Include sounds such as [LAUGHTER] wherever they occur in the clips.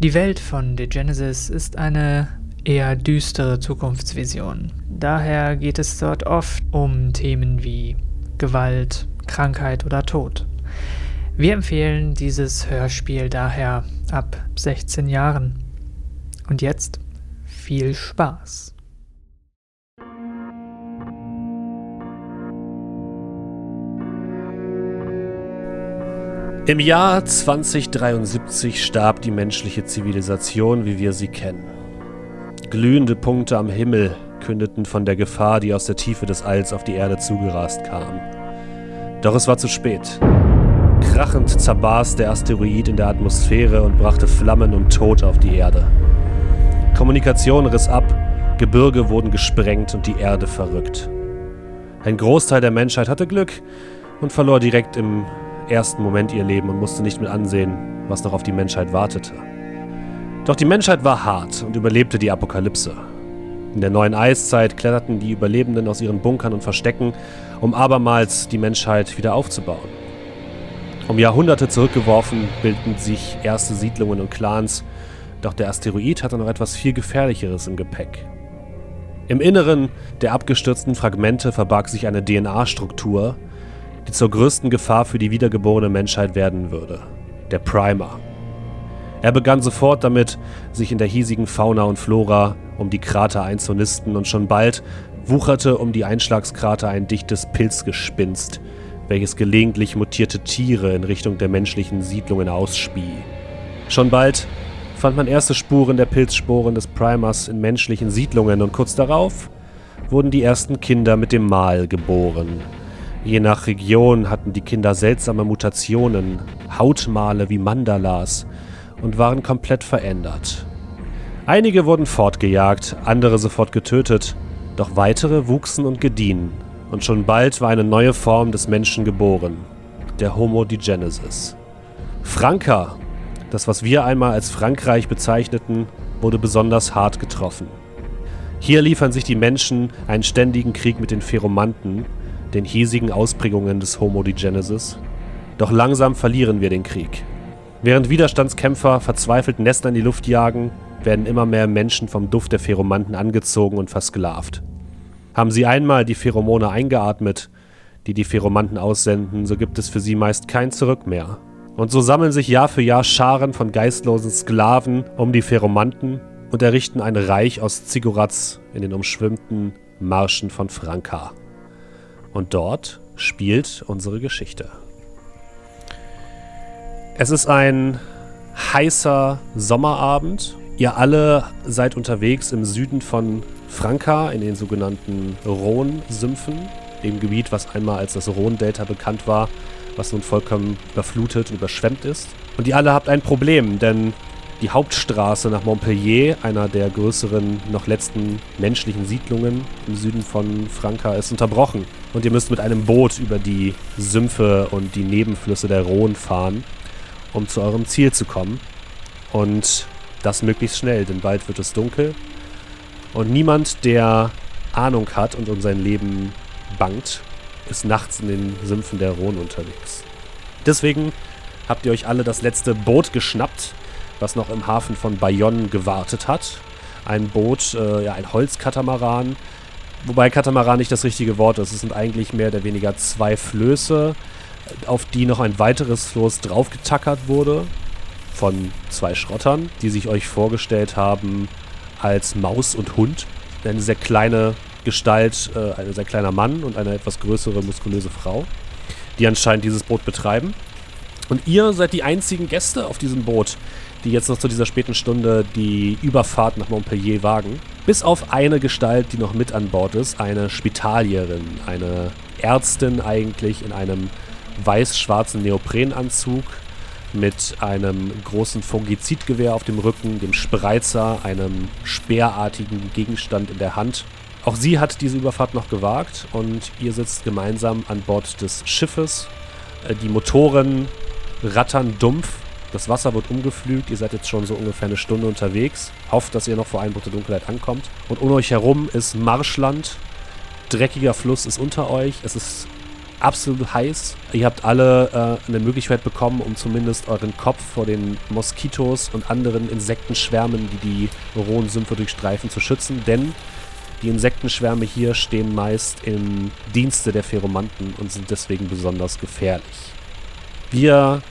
Die Welt von The Genesis ist eine eher düstere Zukunftsvision. Daher geht es dort oft um Themen wie Gewalt, Krankheit oder Tod. Wir empfehlen dieses Hörspiel daher ab 16 Jahren. Und jetzt viel Spaß. Im Jahr 2073 starb die menschliche Zivilisation, wie wir sie kennen. Glühende Punkte am Himmel kündeten von der Gefahr, die aus der Tiefe des Alls auf die Erde zugerast kam. Doch es war zu spät. Krachend zerbarst der Asteroid in der Atmosphäre und brachte Flammen und Tod auf die Erde. Kommunikation riss ab, Gebirge wurden gesprengt und die Erde verrückt. Ein Großteil der Menschheit hatte Glück und verlor direkt im ersten Moment ihr Leben und musste nicht mit ansehen, was noch auf die Menschheit wartete. Doch die Menschheit war hart und überlebte die Apokalypse. In der neuen Eiszeit kletterten die Überlebenden aus ihren Bunkern und Verstecken, um abermals die Menschheit wieder aufzubauen. Um Jahrhunderte zurückgeworfen bildeten sich erste Siedlungen und Clans, doch der Asteroid hatte noch etwas viel Gefährlicheres im Gepäck. Im Inneren der abgestürzten Fragmente verbarg sich eine DNA-Struktur, die zur größten Gefahr für die wiedergeborene Menschheit werden würde. Der Primer. Er begann sofort damit, sich in der hiesigen Fauna und Flora um die Krater einzunisten und schon bald wucherte um die Einschlagskrater ein dichtes Pilzgespinst, welches gelegentlich mutierte Tiere in Richtung der menschlichen Siedlungen ausspie. Schon bald fand man erste Spuren der Pilzsporen des Primers in menschlichen Siedlungen und kurz darauf wurden die ersten Kinder mit dem Mal geboren, Je nach Region hatten die Kinder seltsame Mutationen, Hautmale wie Mandalas und waren komplett verändert. Einige wurden fortgejagt, andere sofort getötet, doch weitere wuchsen und gediehen, und schon bald war eine neue Form des Menschen geboren, der Homo digenesis. Franka, das was wir einmal als Frankreich bezeichneten, wurde besonders hart getroffen. Hier liefern sich die Menschen einen ständigen Krieg mit den Pheromanten, den hiesigen Ausprägungen des Homo digenesis. Doch langsam verlieren wir den Krieg. Während Widerstandskämpfer verzweifelt Nester in die Luft jagen, werden immer mehr Menschen vom Duft der Pheromanten angezogen und versklavt. Haben sie einmal die Pheromone eingeatmet, die die Pheromanten aussenden, so gibt es für sie meist kein Zurück mehr. Und so sammeln sich Jahr für Jahr Scharen von geistlosen Sklaven um die Pheromanten und errichten ein Reich aus Zigurats in den umschwimmten Marschen von Franka. Und dort spielt unsere Geschichte. Es ist ein heißer Sommerabend. Ihr alle seid unterwegs im Süden von Franka in den sogenannten Rhone-Sümpfen, dem Gebiet, was einmal als das Rhone-Delta bekannt war, was nun vollkommen überflutet und überschwemmt ist. Und ihr alle habt ein Problem, denn die Hauptstraße nach Montpellier, einer der größeren, noch letzten menschlichen Siedlungen im Süden von Franka, ist unterbrochen. Und ihr müsst mit einem Boot über die Sümpfe und die Nebenflüsse der Rhone fahren, um zu eurem Ziel zu kommen. Und das möglichst schnell, denn bald wird es dunkel. Und niemand, der Ahnung hat und um sein Leben bangt, ist nachts in den Sümpfen der Rhone unterwegs. Deswegen habt ihr euch alle das letzte Boot geschnappt, was noch im Hafen von Bayonne gewartet hat. Ein Boot, äh, ja, ein Holzkatamaran. Wobei Katamaran nicht das richtige Wort ist. Es sind eigentlich mehr oder weniger zwei Flöße, auf die noch ein weiteres Floß draufgetackert wurde. Von zwei Schrottern, die sich euch vorgestellt haben als Maus und Hund. Eine sehr kleine Gestalt, äh, ein sehr kleiner Mann und eine etwas größere, muskulöse Frau, die anscheinend dieses Boot betreiben. Und ihr seid die einzigen Gäste auf diesem Boot, die jetzt noch zu dieser späten Stunde die Überfahrt nach Montpellier wagen. Bis auf eine Gestalt, die noch mit an Bord ist, eine Spitalierin, eine Ärztin eigentlich in einem weiß-schwarzen Neoprenanzug mit einem großen Fungizidgewehr auf dem Rücken, dem Spreizer, einem speerartigen Gegenstand in der Hand. Auch sie hat diese Überfahrt noch gewagt und ihr sitzt gemeinsam an Bord des Schiffes. Äh, die Motoren rattern dumpf das Wasser wird umgepflügt. Ihr seid jetzt schon so ungefähr eine Stunde unterwegs. Hofft, dass ihr noch vor Einbruch der Dunkelheit ankommt. Und um euch herum ist Marschland. Dreckiger Fluss ist unter euch. Es ist absolut heiß. Ihr habt alle äh, eine Möglichkeit bekommen, um zumindest euren Kopf vor den Moskitos und anderen Insektenschwärmen, die die rohen Sümpfe durchstreifen, zu schützen, denn die Insektenschwärme hier stehen meist im Dienste der Pheromanten und sind deswegen besonders gefährlich. Wir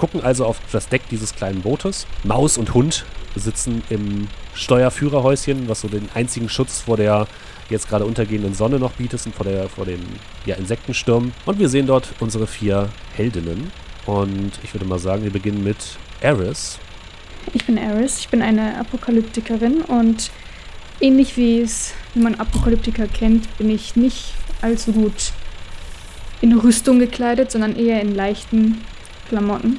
gucken also auf das Deck dieses kleinen Bootes. Maus und Hund sitzen im Steuerführerhäuschen, was so den einzigen Schutz vor der jetzt gerade untergehenden Sonne noch bietet und vor, der, vor den ja, Insektensturm. Und wir sehen dort unsere vier Heldinnen. Und ich würde mal sagen, wir beginnen mit Eris. Ich bin Eris, ich bin eine Apokalyptikerin und ähnlich wie es, wie man Apokalyptiker kennt, bin ich nicht allzu gut in Rüstung gekleidet, sondern eher in leichten Klamotten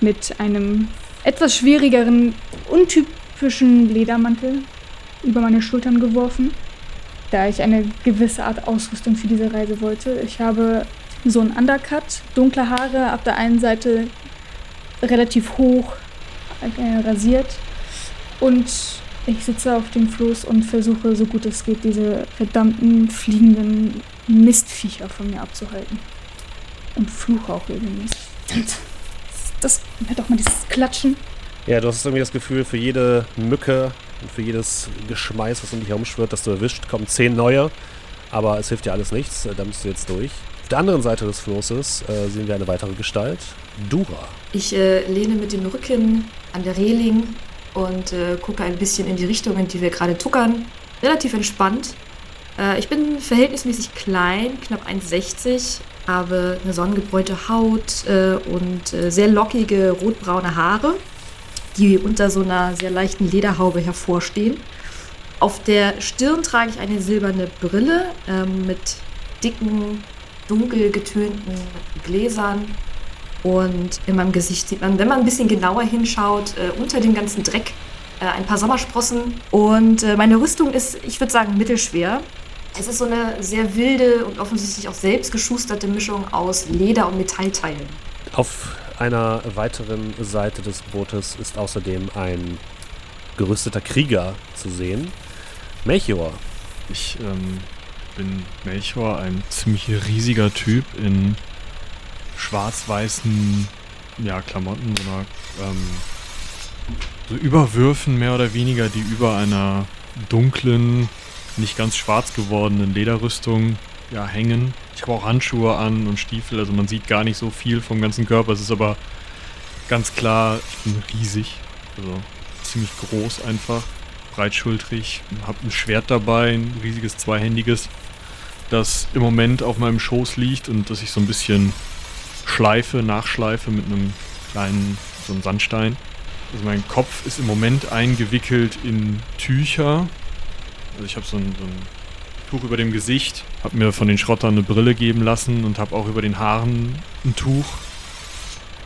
mit einem etwas schwierigeren, untypischen Ledermantel über meine Schultern geworfen da ich eine gewisse Art Ausrüstung für diese Reise wollte. Ich habe so einen Undercut, dunkle Haare, auf der einen Seite relativ hoch äh, rasiert und ich sitze auf dem Floß und versuche, so gut es geht, diese verdammten fliegenden Mistviecher von mir abzuhalten. Und fluche auch regelmäßig. Das, hört doch mal dieses Klatschen. Ja, du hast irgendwie das Gefühl, für jede Mücke und für jedes Geschmeiß, was um dich herumschwirrt, das du erwischt, kommen zehn neue. Aber es hilft dir alles nichts, da bist du jetzt durch. Auf der anderen Seite des Flosses äh, sehen wir eine weitere Gestalt, Dura. Ich äh, lehne mit dem Rücken an der Reling und äh, gucke ein bisschen in die Richtung, in die wir gerade tuckern. Relativ entspannt. Äh, ich bin verhältnismäßig klein, knapp 1,60, habe eine sonnengebräunte Haut äh, und äh, sehr lockige rotbraune Haare die unter so einer sehr leichten Lederhaube hervorstehen. Auf der Stirn trage ich eine silberne Brille ähm, mit dicken, dunkel getönten Gläsern. Und in meinem Gesicht sieht man, wenn man ein bisschen genauer hinschaut, äh, unter dem ganzen Dreck äh, ein paar Sommersprossen. Und äh, meine Rüstung ist, ich würde sagen, mittelschwer. Es ist so eine sehr wilde und offensichtlich auch selbst geschusterte Mischung aus Leder und Metallteilen. Auf einer weiteren Seite des Bootes ist außerdem ein gerüsteter Krieger zu sehen. Melchior. Ich ähm, bin Melchior, ein ziemlich riesiger Typ in schwarz-weißen ja, Klamotten, so, einer, ähm, so Überwürfen mehr oder weniger, die über einer dunklen, nicht ganz schwarz gewordenen Lederrüstung ja, hängen. Ich habe auch Handschuhe an und Stiefel, also man sieht gar nicht so viel vom ganzen Körper. Es ist aber ganz klar, ich bin riesig. Also ziemlich groß einfach, breitschultrig, habe ein Schwert dabei, ein riesiges zweihändiges, das im Moment auf meinem Schoß liegt und das ich so ein bisschen schleife, nachschleife mit einem kleinen, so einem Sandstein. Also mein Kopf ist im Moment eingewickelt in Tücher. Also ich habe so ein, so ein Tuch über dem Gesicht, habe mir von den Schrottern eine Brille geben lassen und habe auch über den Haaren ein Tuch.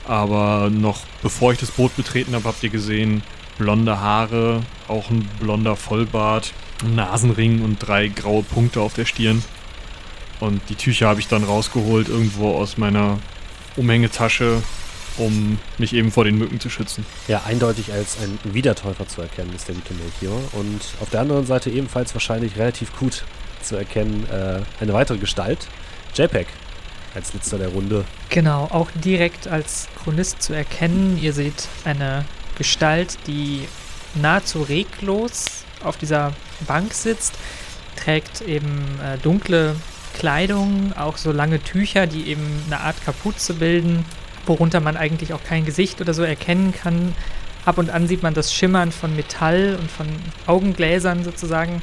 Aber noch bevor ich das Boot betreten habe, habt ihr gesehen, blonde Haare, auch ein blonder Vollbart, ein Nasenring und drei graue Punkte auf der Stirn. Und die Tücher habe ich dann rausgeholt irgendwo aus meiner Umhängetasche, um mich eben vor den Mücken zu schützen. Ja, eindeutig als ein Wiedertäufer zu erkennen ist der Vito Melchior. Und auf der anderen Seite ebenfalls wahrscheinlich relativ gut zu erkennen, äh, eine weitere Gestalt. JPEG als letzter der Runde. Genau, auch direkt als Chronist zu erkennen. Ihr seht eine Gestalt, die nahezu reglos auf dieser Bank sitzt, trägt eben äh, dunkle Kleidung, auch so lange Tücher, die eben eine Art Kapuze bilden, worunter man eigentlich auch kein Gesicht oder so erkennen kann. Ab und an sieht man das Schimmern von Metall und von Augengläsern sozusagen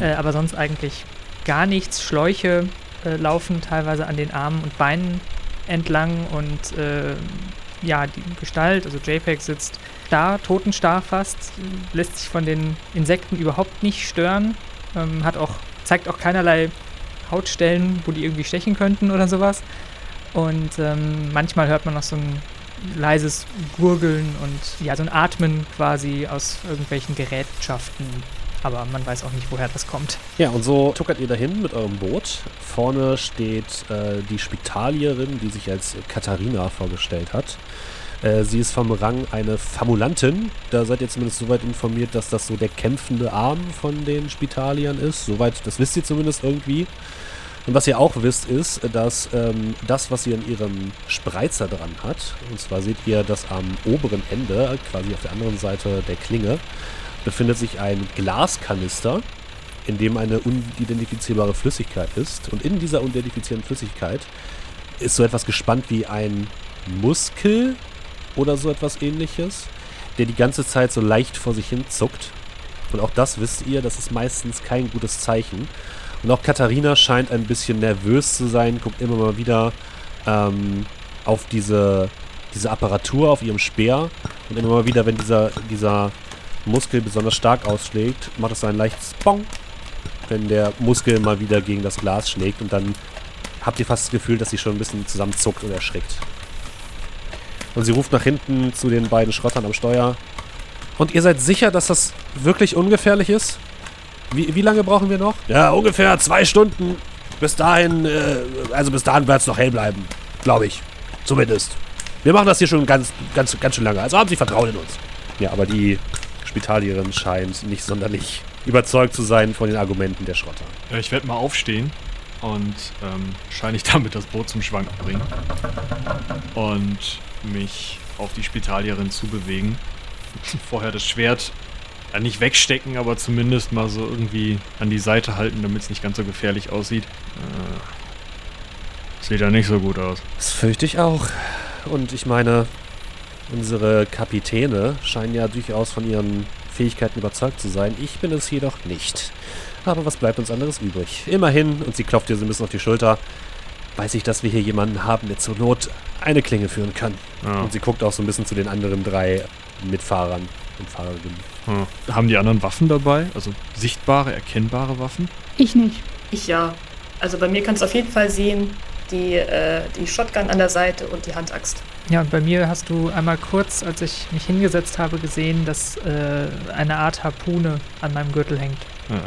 äh, aber sonst eigentlich gar nichts. Schläuche äh, laufen teilweise an den Armen und Beinen entlang und äh, ja, die Gestalt, also JPEG sitzt da, totenstarr fast, lässt sich von den Insekten überhaupt nicht stören, ähm, hat auch, zeigt auch keinerlei Hautstellen, wo die irgendwie stechen könnten oder sowas. Und ähm, manchmal hört man noch so ein leises Gurgeln und ja, so ein Atmen quasi aus irgendwelchen Gerätschaften, aber man weiß auch nicht, woher das kommt. Ja, und so tuckert ihr dahin mit eurem Boot. Vorne steht äh, die Spitalierin, die sich als Katharina vorgestellt hat. Äh, sie ist vom Rang eine Famulantin. Da seid ihr zumindest soweit informiert, dass das so der kämpfende Arm von den Spitaliern ist. Soweit, das wisst ihr zumindest irgendwie. Und was ihr auch wisst, ist, dass ähm, das, was ihr in ihrem Spreizer dran hat, und zwar seht ihr, dass am oberen Ende, quasi auf der anderen Seite der Klinge, befindet sich ein Glaskanister, in dem eine unidentifizierbare Flüssigkeit ist. Und in dieser unidentifizierten Flüssigkeit ist so etwas gespannt wie ein Muskel oder so etwas ähnliches, der die ganze Zeit so leicht vor sich hin zuckt. Und auch das wisst ihr, das ist meistens kein gutes Zeichen. Und auch Katharina scheint ein bisschen nervös zu sein, guckt immer mal wieder ähm, auf diese, diese Apparatur auf ihrem Speer. Und immer mal wieder, wenn dieser, dieser Muskel besonders stark ausschlägt, macht es so ein leichtes Bong, wenn der Muskel mal wieder gegen das Glas schlägt. Und dann habt ihr fast das Gefühl, dass sie schon ein bisschen zusammenzuckt und erschrickt. Und sie ruft nach hinten zu den beiden Schrottern am Steuer. Und ihr seid sicher, dass das wirklich ungefährlich ist? Wie, wie lange brauchen wir noch? Ja, ungefähr zwei Stunden. Bis dahin, äh, also bis dahin wird es noch hell bleiben. Glaube ich. Zumindest. Wir machen das hier schon ganz, ganz, ganz schön lange. Also haben Sie Vertrauen in uns. Ja, aber die Spitalierin scheint nicht sonderlich überzeugt zu sein von den Argumenten der Schrotter. Ja, ich werde mal aufstehen und ähm, wahrscheinlich [LAUGHS] damit das Boot zum Schwanken bringen. Und mich auf die Spitalierin zubewegen. [LAUGHS] Vorher das Schwert ja, nicht wegstecken, aber zumindest mal so irgendwie an die Seite halten, damit es nicht ganz so gefährlich aussieht. Äh, sieht ja nicht so gut aus. Das fürchte ich auch. Und ich meine, unsere Kapitäne scheinen ja durchaus von ihren Fähigkeiten überzeugt zu sein. Ich bin es jedoch nicht. Aber was bleibt uns anderes übrig? Immerhin, und sie klopft dir so ein bisschen auf die Schulter, weiß ich, dass wir hier jemanden haben, der zur Not eine Klinge führen kann. Ja. Und sie guckt auch so ein bisschen zu den anderen drei Mitfahrern und Fahrerinnen. Ja. Haben die anderen Waffen dabei? Also sichtbare, erkennbare Waffen? Ich nicht. Ich ja. Also bei mir kannst du auf jeden Fall sehen, die, äh, die Shotgun an der Seite und die Handaxt. Ja, und bei mir hast du einmal kurz, als ich mich hingesetzt habe, gesehen, dass äh, eine Art Harpune an meinem Gürtel hängt. Ja.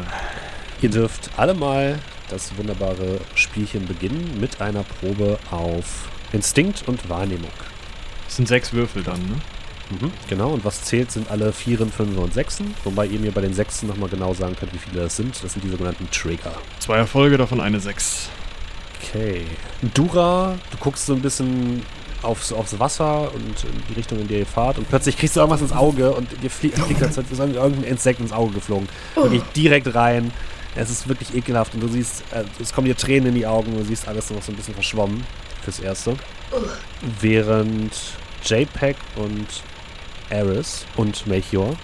Ihr dürft alle mal das wunderbare Spielchen beginnen mit einer Probe auf Instinkt und Wahrnehmung. Das sind sechs Würfel dann, ne? Mhm, genau, und was zählt, sind alle Vieren, Fünfer und Sechsen. Wobei ihr mir bei den Sechsen nochmal genau sagen könnt, wie viele das sind. Das sind die sogenannten Trigger. Zwei Erfolge, davon eine Sechs. Okay. Dura, du guckst so ein bisschen aufs, aufs Wasser und in die Richtung, in der ihr fahrt und plötzlich kriegst du irgendwas ins Auge und dir fliegt, fliegt als ist irgendein Insekt ins Auge geflogen. Wirklich direkt rein. Es ist wirklich ekelhaft und du siehst, äh, es kommen dir Tränen in die Augen und du siehst alles noch so ein bisschen verschwommen fürs Erste. Während JPEG und Eris und Melchior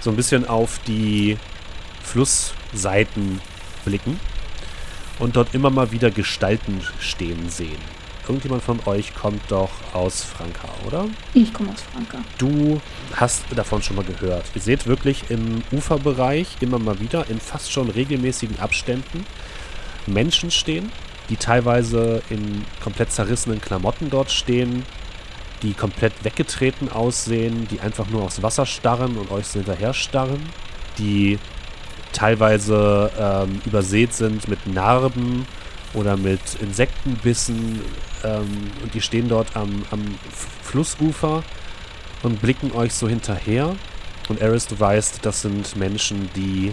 so ein bisschen auf die Flussseiten blicken und dort immer mal wieder Gestalten stehen sehen. Irgendjemand von euch kommt doch aus Franka, oder? Ich komme aus Franka. Du hast davon schon mal gehört. Ihr seht wirklich im Uferbereich immer mal wieder in fast schon regelmäßigen Abständen Menschen stehen, die teilweise in komplett zerrissenen Klamotten dort stehen, die komplett weggetreten aussehen, die einfach nur aufs Wasser starren und euch so hinterher starren, die teilweise ähm, übersät sind mit Narben oder mit Insektenbissen ähm, und die stehen dort am, am Flussufer und blicken euch so hinterher. Und Eris, du weißt, das sind Menschen, die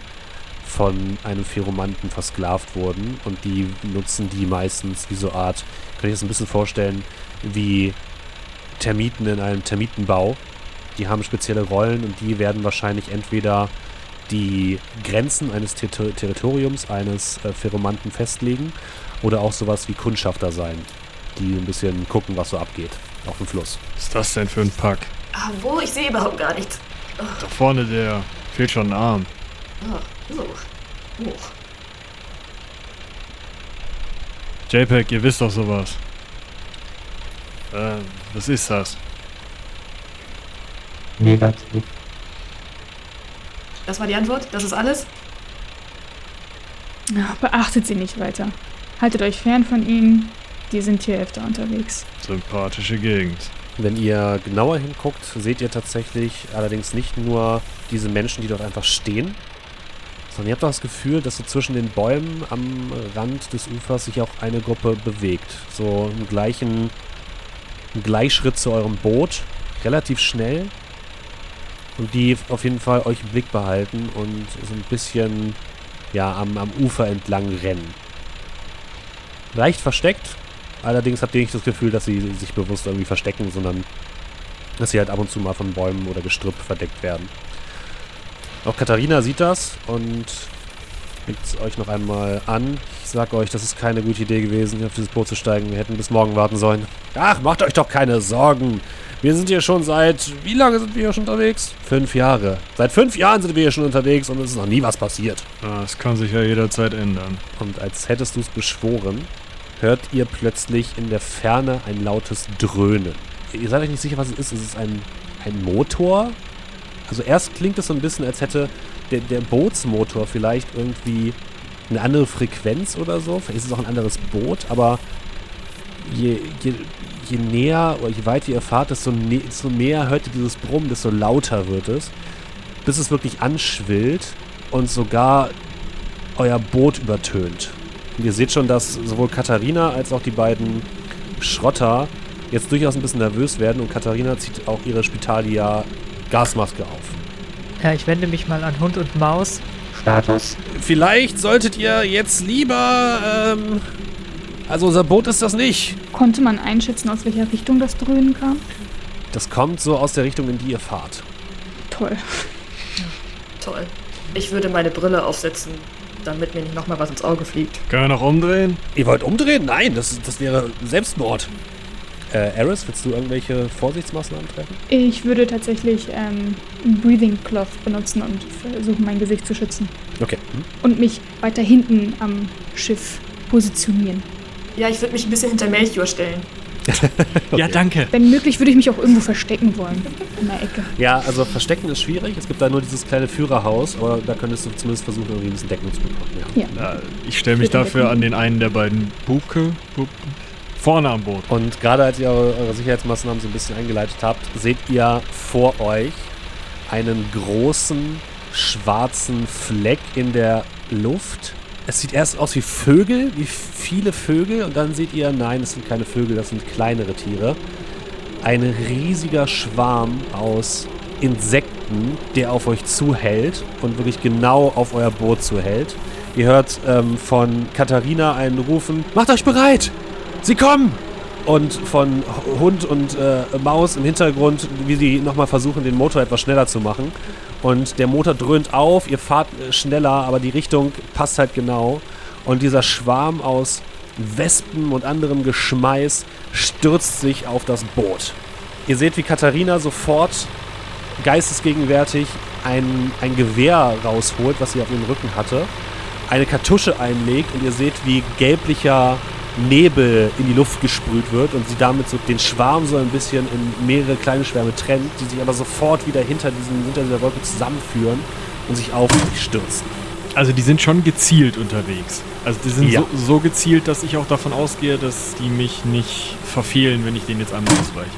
von einem Pheromanten versklavt wurden und die nutzen die meistens wie so Art, kann ich das ein bisschen vorstellen, wie Termiten in einem Termitenbau. Die haben spezielle Rollen und die werden wahrscheinlich entweder die Grenzen eines Ter Territoriums eines äh, Pheromanten festlegen oder auch sowas wie Kundschafter sein, die ein bisschen gucken, was so abgeht auf dem Fluss. Was ist das denn für ein Pack? Ah, wo? Ich sehe überhaupt gar nichts. Da vorne der. Fehlt schon ein Arm. Ah, so. Oh. JPEG, ihr wisst doch sowas. Äh, was ist das? Negativ. Das war die Antwort? Das ist alles? Ja, beachtet sie nicht weiter. Haltet euch fern von ihnen. Die sind hier öfter unterwegs. Sympathische Gegend. Wenn ihr genauer hinguckt, seht ihr tatsächlich allerdings nicht nur diese Menschen, die dort einfach stehen, sondern ihr habt auch das Gefühl, dass so zwischen den Bäumen am Rand des Ufers sich auch eine Gruppe bewegt. So im gleichen im Gleichschritt zu eurem Boot, relativ schnell. Und die auf jeden Fall euch im Blick behalten und so ein bisschen ja, am, am Ufer entlang rennen. leicht versteckt. Allerdings habt ihr nicht das Gefühl, dass sie sich bewusst irgendwie verstecken, sondern dass sie halt ab und zu mal von Bäumen oder Gestrüpp verdeckt werden. Auch Katharina sieht das und blickt euch noch einmal an. Ich sag euch, das ist keine gute Idee gewesen, auf dieses Boot zu steigen. Wir hätten bis morgen warten sollen. Ach, macht euch doch keine Sorgen. Wir sind hier schon seit. Wie lange sind wir hier schon unterwegs? Fünf Jahre. Seit fünf Jahren sind wir hier schon unterwegs und es ist noch nie was passiert. Das kann sich ja jederzeit ändern. Und als hättest du es beschworen, hört ihr plötzlich in der Ferne ein lautes Dröhnen. Ihr seid euch nicht sicher, was es ist. Es ist ein, ein Motor. Also erst klingt es so ein bisschen, als hätte der, der Bootsmotor vielleicht irgendwie eine andere Frequenz oder so. Vielleicht ist es auch ein anderes Boot, aber je, je, je näher oder je weiter ihr fahrt, desto, nä desto mehr hört ihr dieses Brummen, desto lauter wird es. Bis es wirklich anschwillt und sogar euer Boot übertönt. Und ihr seht schon, dass sowohl Katharina als auch die beiden Schrotter jetzt durchaus ein bisschen nervös werden und Katharina zieht auch ihre Spitalia Gasmaske auf. Ja, ich wende mich mal an Hund und Maus. Status. Vielleicht solltet ihr jetzt lieber, ähm, also unser Boot ist das nicht. Konnte man einschätzen, aus welcher Richtung das Dröhnen kam? Das kommt so aus der Richtung, in die ihr fahrt. Toll. Toll. Ich würde meine Brille aufsetzen, damit mir nicht nochmal was ins Auge fliegt. Können wir noch umdrehen? Ihr wollt umdrehen? Nein, das, das wäre Selbstmord. Äh, Eris, willst du irgendwelche Vorsichtsmaßnahmen treffen? Ich würde tatsächlich ähm, einen Breathing Cloth benutzen und versuchen, mein Gesicht zu schützen. Okay. Hm? Und mich weiter hinten am Schiff positionieren. Ja, ich würde mich ein bisschen hinter Melchior stellen. [LAUGHS] Ja, danke. Wenn möglich, würde ich mich auch irgendwo verstecken wollen. In der Ecke. Ja, also verstecken ist schwierig. Es gibt da nur dieses kleine Führerhaus, aber da könntest du zumindest versuchen, irgendwie ein bisschen Deckung zu bekommen. Ja. Ja. Ja, ich stelle mich dafür an den einen der beiden Buke. Bub, vorne am Boot. Und gerade als ihr eure, Sicherheitsmaßnahmen so ein bisschen eingeleitet habt, seht ihr vor euch einen großen schwarzen Fleck in der Luft. Es sieht erst aus wie Vögel, wie viele Vögel, und dann seht ihr, nein, es sind keine Vögel, das sind kleinere Tiere. Ein riesiger Schwarm aus Insekten, der auf euch zuhält und wirklich genau auf euer Boot zuhält. Ihr hört ähm, von Katharina einen rufen, macht euch bereit! Sie kommen! Und von Hund und äh, Maus im Hintergrund, wie sie nochmal versuchen, den Motor etwas schneller zu machen. Und der Motor dröhnt auf, ihr fahrt äh, schneller, aber die Richtung passt halt genau. Und dieser Schwarm aus Wespen und anderem Geschmeiß stürzt sich auf das Boot. Ihr seht, wie Katharina sofort geistesgegenwärtig ein, ein Gewehr rausholt, was sie auf ihrem Rücken hatte, eine Kartusche einlegt und ihr seht, wie gelblicher Nebel in die Luft gesprüht wird und sie damit so den Schwarm so ein bisschen in mehrere kleine Schwärme trennt, die sich aber sofort wieder hinter, diesen, hinter dieser Wolke zusammenführen und sich auf euch stürzen. Also die sind schon gezielt unterwegs. Also die sind Ja. so, so gezielt, dass ich auch davon ausgehe, dass die mich nicht verfehlen, wenn ich denen jetzt einmal ausweiche.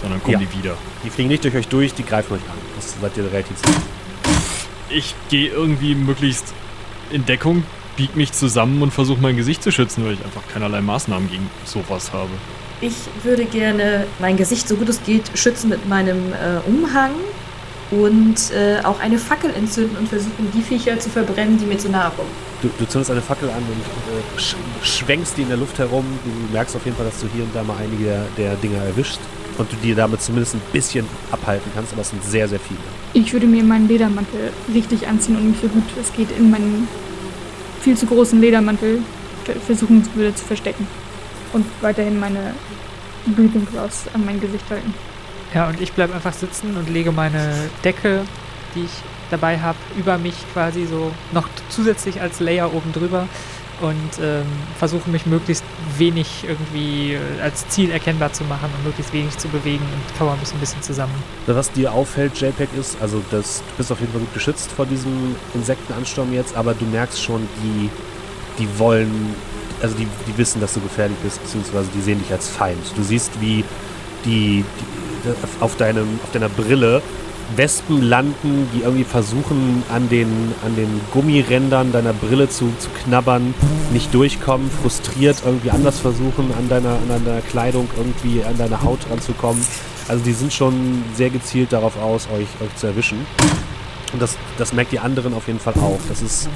Sondern kommen Ja. die wieder. Die fliegen nicht durch euch durch, die greifen euch an. Das seid ihr relativ sicher. Ich gehe irgendwie möglichst in Deckung, bieg mich zusammen und versuche mein Gesicht zu schützen, weil ich einfach keinerlei Maßnahmen gegen sowas habe. Ich würde gerne mein Gesicht, so gut es geht, schützen mit meinem äh, Umhang und äh, auch eine Fackel entzünden und versuchen, die Viecher zu verbrennen, die mir zu nahe kommen. Du, du zündest eine Fackel an und äh, sch schwenkst die in der Luft herum. Du merkst auf jeden Fall, dass du hier und da mal einige der, der Dinger erwischst und du die damit zumindest ein bisschen abhalten kannst, aber es sind sehr, sehr viele. Ich würde mir meinen Ledermantel richtig anziehen und mich so gut es geht in meinen viel zu großen Ledermantel ver- versuchen würde zu verstecken. Und weiterhin meine Breathing Cloths an mein Gesicht halten. Ja, und ich bleibe einfach sitzen und lege meine Decke, die ich dabei habe, über mich quasi so noch zusätzlich als Layer oben drüber und ähm, versuche mich möglichst wenig irgendwie äh, als Ziel erkennbar zu machen und möglichst wenig zu bewegen und kauere mich so ein bisschen zusammen. Was dir auffällt, JPEG, ist, also das, du bist auf jeden Fall gut geschützt vor diesem Insektenansturm jetzt, aber du merkst schon, die, die wollen, also die, die wissen, dass du gefährlich bist, beziehungsweise die sehen dich als Feind. Du siehst, wie die, die auf, deinem, auf deiner Brille Wespen landen, die irgendwie versuchen, an den, an den Gummirändern deiner Brille zu, zu knabbern, nicht durchkommen, frustriert irgendwie anders versuchen, an deiner, an deiner Kleidung irgendwie an deine Haut ranzukommen. Also die sind schon sehr gezielt darauf aus, euch, euch zu erwischen. Und das, das merkt die anderen auf jeden Fall auch. Das ist,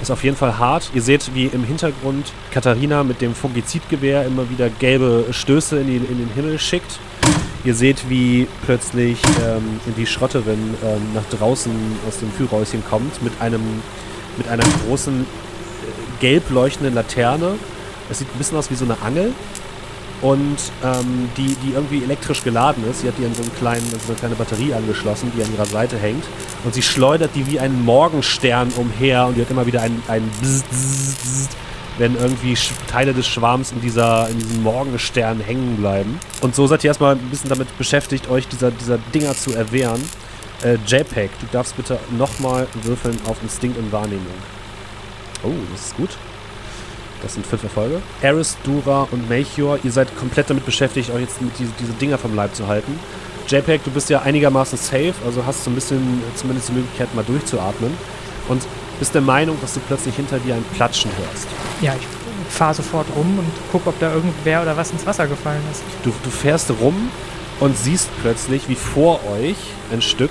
ist auf jeden Fall hart. Ihr seht, wie im Hintergrund Katharina mit dem Fungizidgewehr immer wieder gelbe Stöße in, die, in den Himmel schickt. Ihr seht, wie plötzlich ähm, die Schrotterin ähm, nach draußen aus dem Führhäuschen kommt mit einem mit einer großen äh, gelb leuchtenden Laterne. Es sieht ein bisschen aus wie so eine Angel und ähm, die, die irgendwie elektrisch geladen ist. Sie hat die an so, einen kleinen, so eine kleine Batterie angeschlossen, die an ihrer Seite hängt. Und sie schleudert die wie einen Morgenstern umher und die hat immer wieder ein, ein Bzz, Bzz, Bzz, wenn irgendwie Teile des Schwarms in, dieser, in diesem Morgenstern hängen bleiben. Und so seid ihr erstmal ein bisschen damit beschäftigt, euch dieser, dieser Dinger zu erwehren. Äh, JPEG, du darfst bitte nochmal würfeln auf Instinkt und Wahrnehmung. Oh, das ist gut. Das sind fünf Erfolge. Eris, Dura und Melchior, ihr seid komplett damit beschäftigt, euch jetzt mit diese, diese Dinger vom Leib zu halten. JPEG, du bist ja einigermaßen safe, also hast so ein bisschen zumindest die Möglichkeit, mal durchzuatmen. Und bist der Meinung, dass du plötzlich hinter dir ein Platschen hörst. Ja, ich fahre sofort rum und gucke, ob da irgendwer oder was ins Wasser gefallen ist. Du, du fährst rum und siehst plötzlich, wie vor euch ein Stück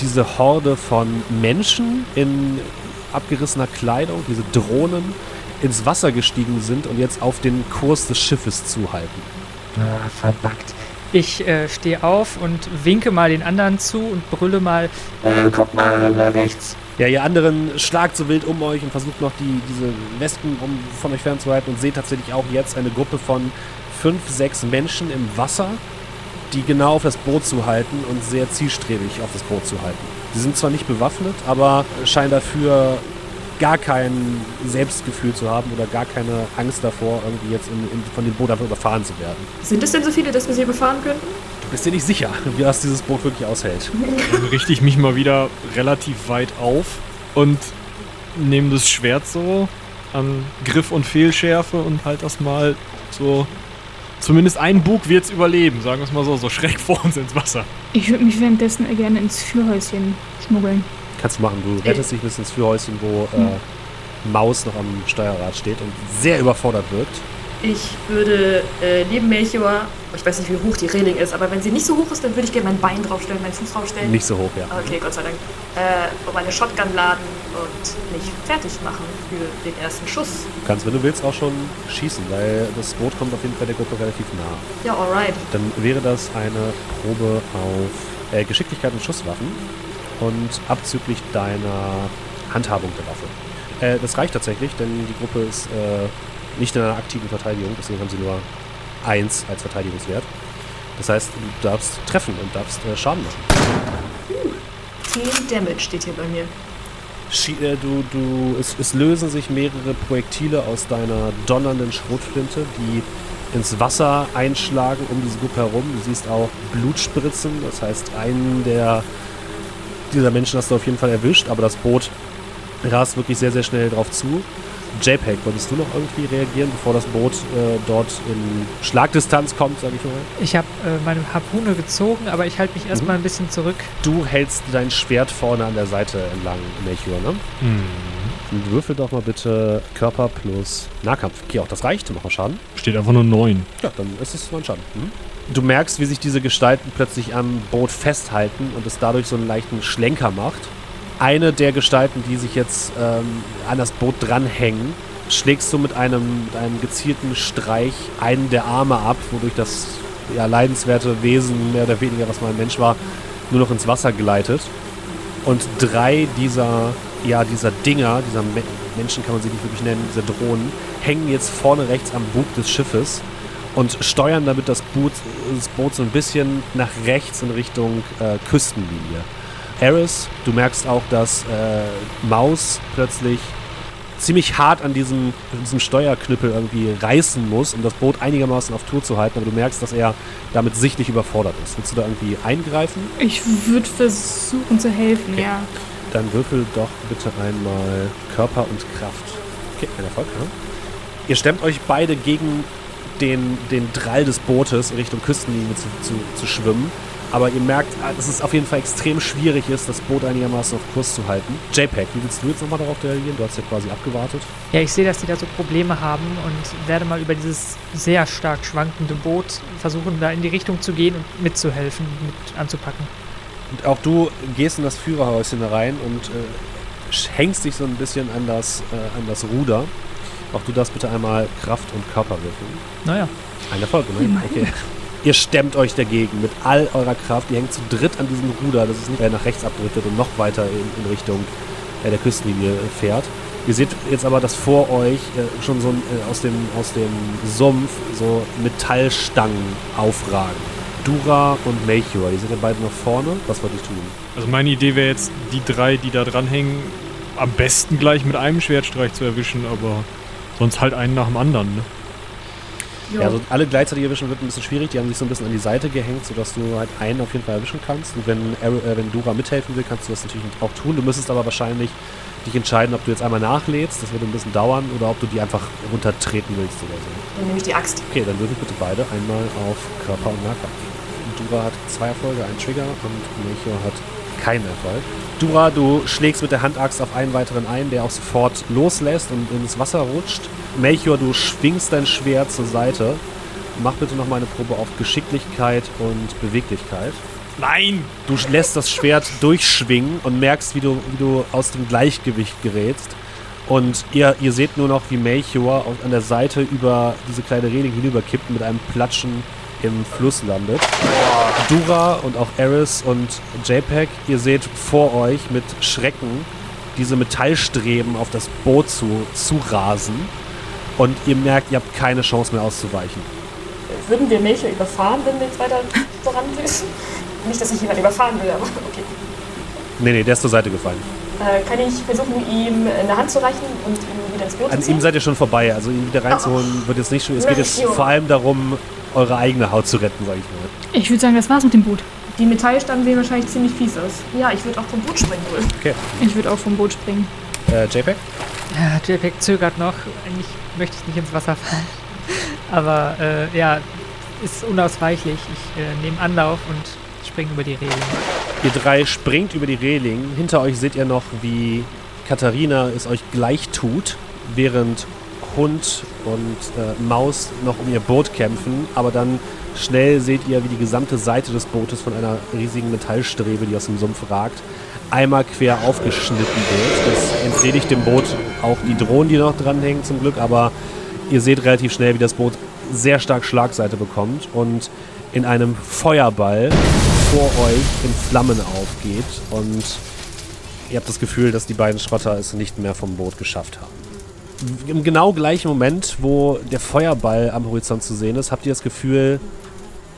diese Horde von Menschen in abgerissener Kleidung, diese Drohnen, ins Wasser gestiegen sind und jetzt auf den Kurs des Schiffes zuhalten. Ah, verdammt. Ich äh, stehe auf und winke mal den anderen zu und brülle mal, Äh, guck mal rechts. Ja, ihr anderen schlagt so wild um euch und versucht noch die, diese Wespen um, von euch fernzuhalten und seht tatsächlich auch jetzt eine Gruppe von fünf, sechs Menschen im Wasser, die genau auf das Boot zuhalten und sehr zielstrebig auf das Boot zuhalten. Sie sind zwar nicht bewaffnet, aber scheinen dafür gar kein Selbstgefühl zu haben oder gar keine Angst davor, irgendwie jetzt in, in, von dem Boot einfach überfahren zu werden. Sind es denn so viele, dass wir sie überfahren könnten? Du bist dir nicht sicher, wie das dieses Boot wirklich aushält. Dann richte ich mich mal wieder relativ weit auf und nehme das Schwert so an Griff und Fehlschärfe und halt das mal so. Zumindest ein Bug wird's überleben, sagen wir es mal so, so schräg [LAUGHS] vor uns ins Wasser. Ich würde mich währenddessen gerne ins Führhäuschen schmuggeln. Kannst du machen. Du rettest dich bis ins Führhäuschen, wo äh, Maus noch am Steuerrad steht und sehr überfordert wirkt. Ich würde äh, neben Melchior, ich weiß nicht, wie hoch die Reling ist, aber wenn sie nicht so hoch ist, dann würde ich gerne mein Bein draufstellen, meinen Fuß draufstellen. Nicht so hoch, ja. Okay, Gott sei Dank. Äh, und meine Shotgun laden und mich fertig machen für den ersten Schuss. Du kannst, wenn du willst, auch schon schießen, weil das Boot kommt auf jeden Fall der Gruppe relativ nah. Ja, alright. Dann wäre das eine Probe auf äh, Geschicklichkeit und Schusswaffen und abzüglich deiner Handhabung der Waffe. Äh, das reicht tatsächlich, denn die Gruppe ist äh, nicht in einer aktiven Verteidigung, deswegen haben sie nur eins als Verteidigungswert. Das heißt, du darfst treffen und darfst äh, Schaden machen. 10 Damage steht hier bei mir. Schie äh, du, du, es, es lösen sich mehrere Projektile aus deiner donnernden Schrotflinte, die ins Wasser einschlagen um diese Gruppe herum. Du siehst auch Blutspritzen, das heißt, einen der dieser Menschen hast du auf jeden Fall erwischt, aber das Boot rast wirklich sehr, sehr schnell drauf zu. JPEG, wolltest du noch irgendwie reagieren, bevor das Boot äh, dort in Schlagdistanz kommt, sag ich mal? ich habe äh, meine Harpune gezogen, aber ich halte mich erstmal ein bisschen zurück. Du hältst dein Schwert vorne an der Seite entlang, Melchior, ne? Und würfel doch mal bitte Körper plus Nahkampf. Okay, auch das reicht, mach mal Schaden. Steht einfach nur 9. Ja, dann ist es mein Schaden. Mhm. Du merkst, wie sich diese Gestalten plötzlich am Boot festhalten und es dadurch so einen leichten Schlenker macht. Eine der Gestalten, die sich jetzt ähm, an das Boot dranhängen, schlägst du mit einem, mit einem gezielten Streich einen der Arme ab, wodurch das ja, leidenswerte Wesen, mehr oder weniger, was mal ein Mensch war, nur noch ins Wasser gleitet. Und drei dieser, ja, dieser Dinger, dieser Me Menschen kann man sie nicht wirklich nennen, diese Drohnen, hängen jetzt vorne rechts am Bug des Schiffes und steuern damit das Boot, das Boot so ein bisschen nach rechts in Richtung äh, Küstenlinie. Eris, du merkst auch, dass äh, Maus plötzlich ziemlich hart an diesem, diesem Steuerknüppel irgendwie reißen muss, um das Boot einigermaßen auf Tour zu halten, aber du merkst, dass er damit sichtlich überfordert ist. Willst du da irgendwie eingreifen? Ich würde versuchen zu helfen, Okay. ja. Dann würfel doch bitte einmal Körper und Kraft. Okay, ein Erfolg, ja. Ihr stemmt euch beide gegen den, den Drall des Bootes in Richtung Küstenlinie zu, zu, zu schwimmen. Aber ihr merkt, ah, dass es auf jeden Fall extrem schwierig ist, das Boot einigermaßen auf Kurs zu halten. JPEG, wie willst du jetzt nochmal darauf reagieren? Du hast ja quasi abgewartet. Ja, ich sehe, dass die da so Probleme haben und werde mal über dieses sehr stark schwankende Boot versuchen, da in die Richtung zu gehen und mitzuhelfen, mit anzupacken. Und auch du gehst in das Führerhäuschen rein und äh, hängst dich so ein bisschen an das, äh, an das Ruder. Auch du darfst bitte einmal Kraft und Körper würfeln. Naja, Ein Erfolg, immerhin. Okay. Ihr stemmt euch dagegen mit all eurer Kraft. Ihr hängt zu dritt an diesem Ruder, dass es nicht mehr nach rechts abdriftet und noch weiter in, in Richtung äh, der Küstenlinie äh, fährt. Ihr seht jetzt aber, dass vor euch äh, schon so äh, aus, dem, aus dem Sumpf so Metallstangen aufragen. Dura und Melchior, die sind ja beide noch vorne. Was wollt ihr tun? Also meine Idee wäre jetzt, die drei, die da dranhängen, am besten gleich mit einem Schwertstreich zu erwischen, aber sonst halt einen nach dem anderen. Ne? Ja, also alle gleichzeitig erwischen wird ein bisschen schwierig. Die haben sich so ein bisschen an die Seite gehängt, sodass du halt einen auf jeden Fall erwischen kannst. Und wenn, äh, wenn Dura mithelfen will, kannst du das natürlich auch tun. Du müsstest aber wahrscheinlich dich entscheiden, ob du jetzt einmal nachlädst, das würde ein bisschen dauern, oder ob du die einfach runtertreten willst oder so. Dann nehme ich die Axt. Okay, dann würfel bitte beide einmal auf Körper und Nahkampf. Dura hat zwei Erfolge, einen Trigger und Melchior hat keinen Erfolg. Dura, du schlägst mit der Handaxt auf einen weiteren ein, der auch sofort loslässt und ins Wasser rutscht. Melchior, du schwingst dein Schwert zur Seite. Mach bitte nochmal eine Probe auf Geschicklichkeit und Beweglichkeit. Nein! Du lässt das Schwert durchschwingen und merkst, wie du, wie du aus dem Gleichgewicht gerätst. Und ihr, ihr seht nur noch, wie Melchior an der Seite über diese kleine Reling hinüberkippt mit einem Platschen im Fluss landet. Dura und auch Eris und JPEG, ihr seht vor euch mit Schrecken diese Metallstreben auf das Boot zu, zu rasen. Und ihr merkt, ihr habt keine Chance mehr auszuweichen. Würden wir Melchior überfahren, wenn wir jetzt weiter [LAUGHS] voran müssen? Nicht, dass ich jemand überfahren will, aber okay. Nee, nee, der ist zur Seite gefallen. Äh, kann ich versuchen, ihm eine Hand zu reichen und ihn wieder ins Boot An zu ziehen? ihm seid ihr schon vorbei, also ihn wieder reinzuholen wird jetzt nicht schön. Es geht jetzt vor allem darum, eure eigene Haut zu retten, sag ich mal. Ich würde sagen, das war's mit dem Boot. Die Metallstangen sehen wahrscheinlich ziemlich fies aus. Ja, ich würde auch vom Boot springen wohl. Ich würde auch vom Boot springen. Äh, JPEG? Ja, JPEG zögert noch. Eigentlich möchte ich nicht ins Wasser fallen. Aber äh, ja, ist unausweichlich. Ich äh, nehme Anlauf und springe über die Reling. Ihr drei springt über die Reling. Hinter euch seht ihr noch, wie Katharina es euch gleich tut, während Hund und äh, Maus noch um ihr Boot kämpfen. Aber dann schnell seht ihr, wie die gesamte Seite des Bootes von einer riesigen Metallstrebe, die aus dem Sumpf ragt, einmal quer aufgeschnitten wird. Das entledigt dem Boot auch die Drohnen, die noch dranhängen, zum Glück. Aber ihr seht relativ schnell, wie das Boot sehr stark Schlagseite bekommt und in einem Feuerball vor euch in Flammen aufgeht und ihr habt das Gefühl, dass die beiden Schrotter es nicht mehr vom Boot geschafft haben. Im genau gleichen Moment, wo der Feuerball am Horizont zu sehen ist, habt ihr das Gefühl,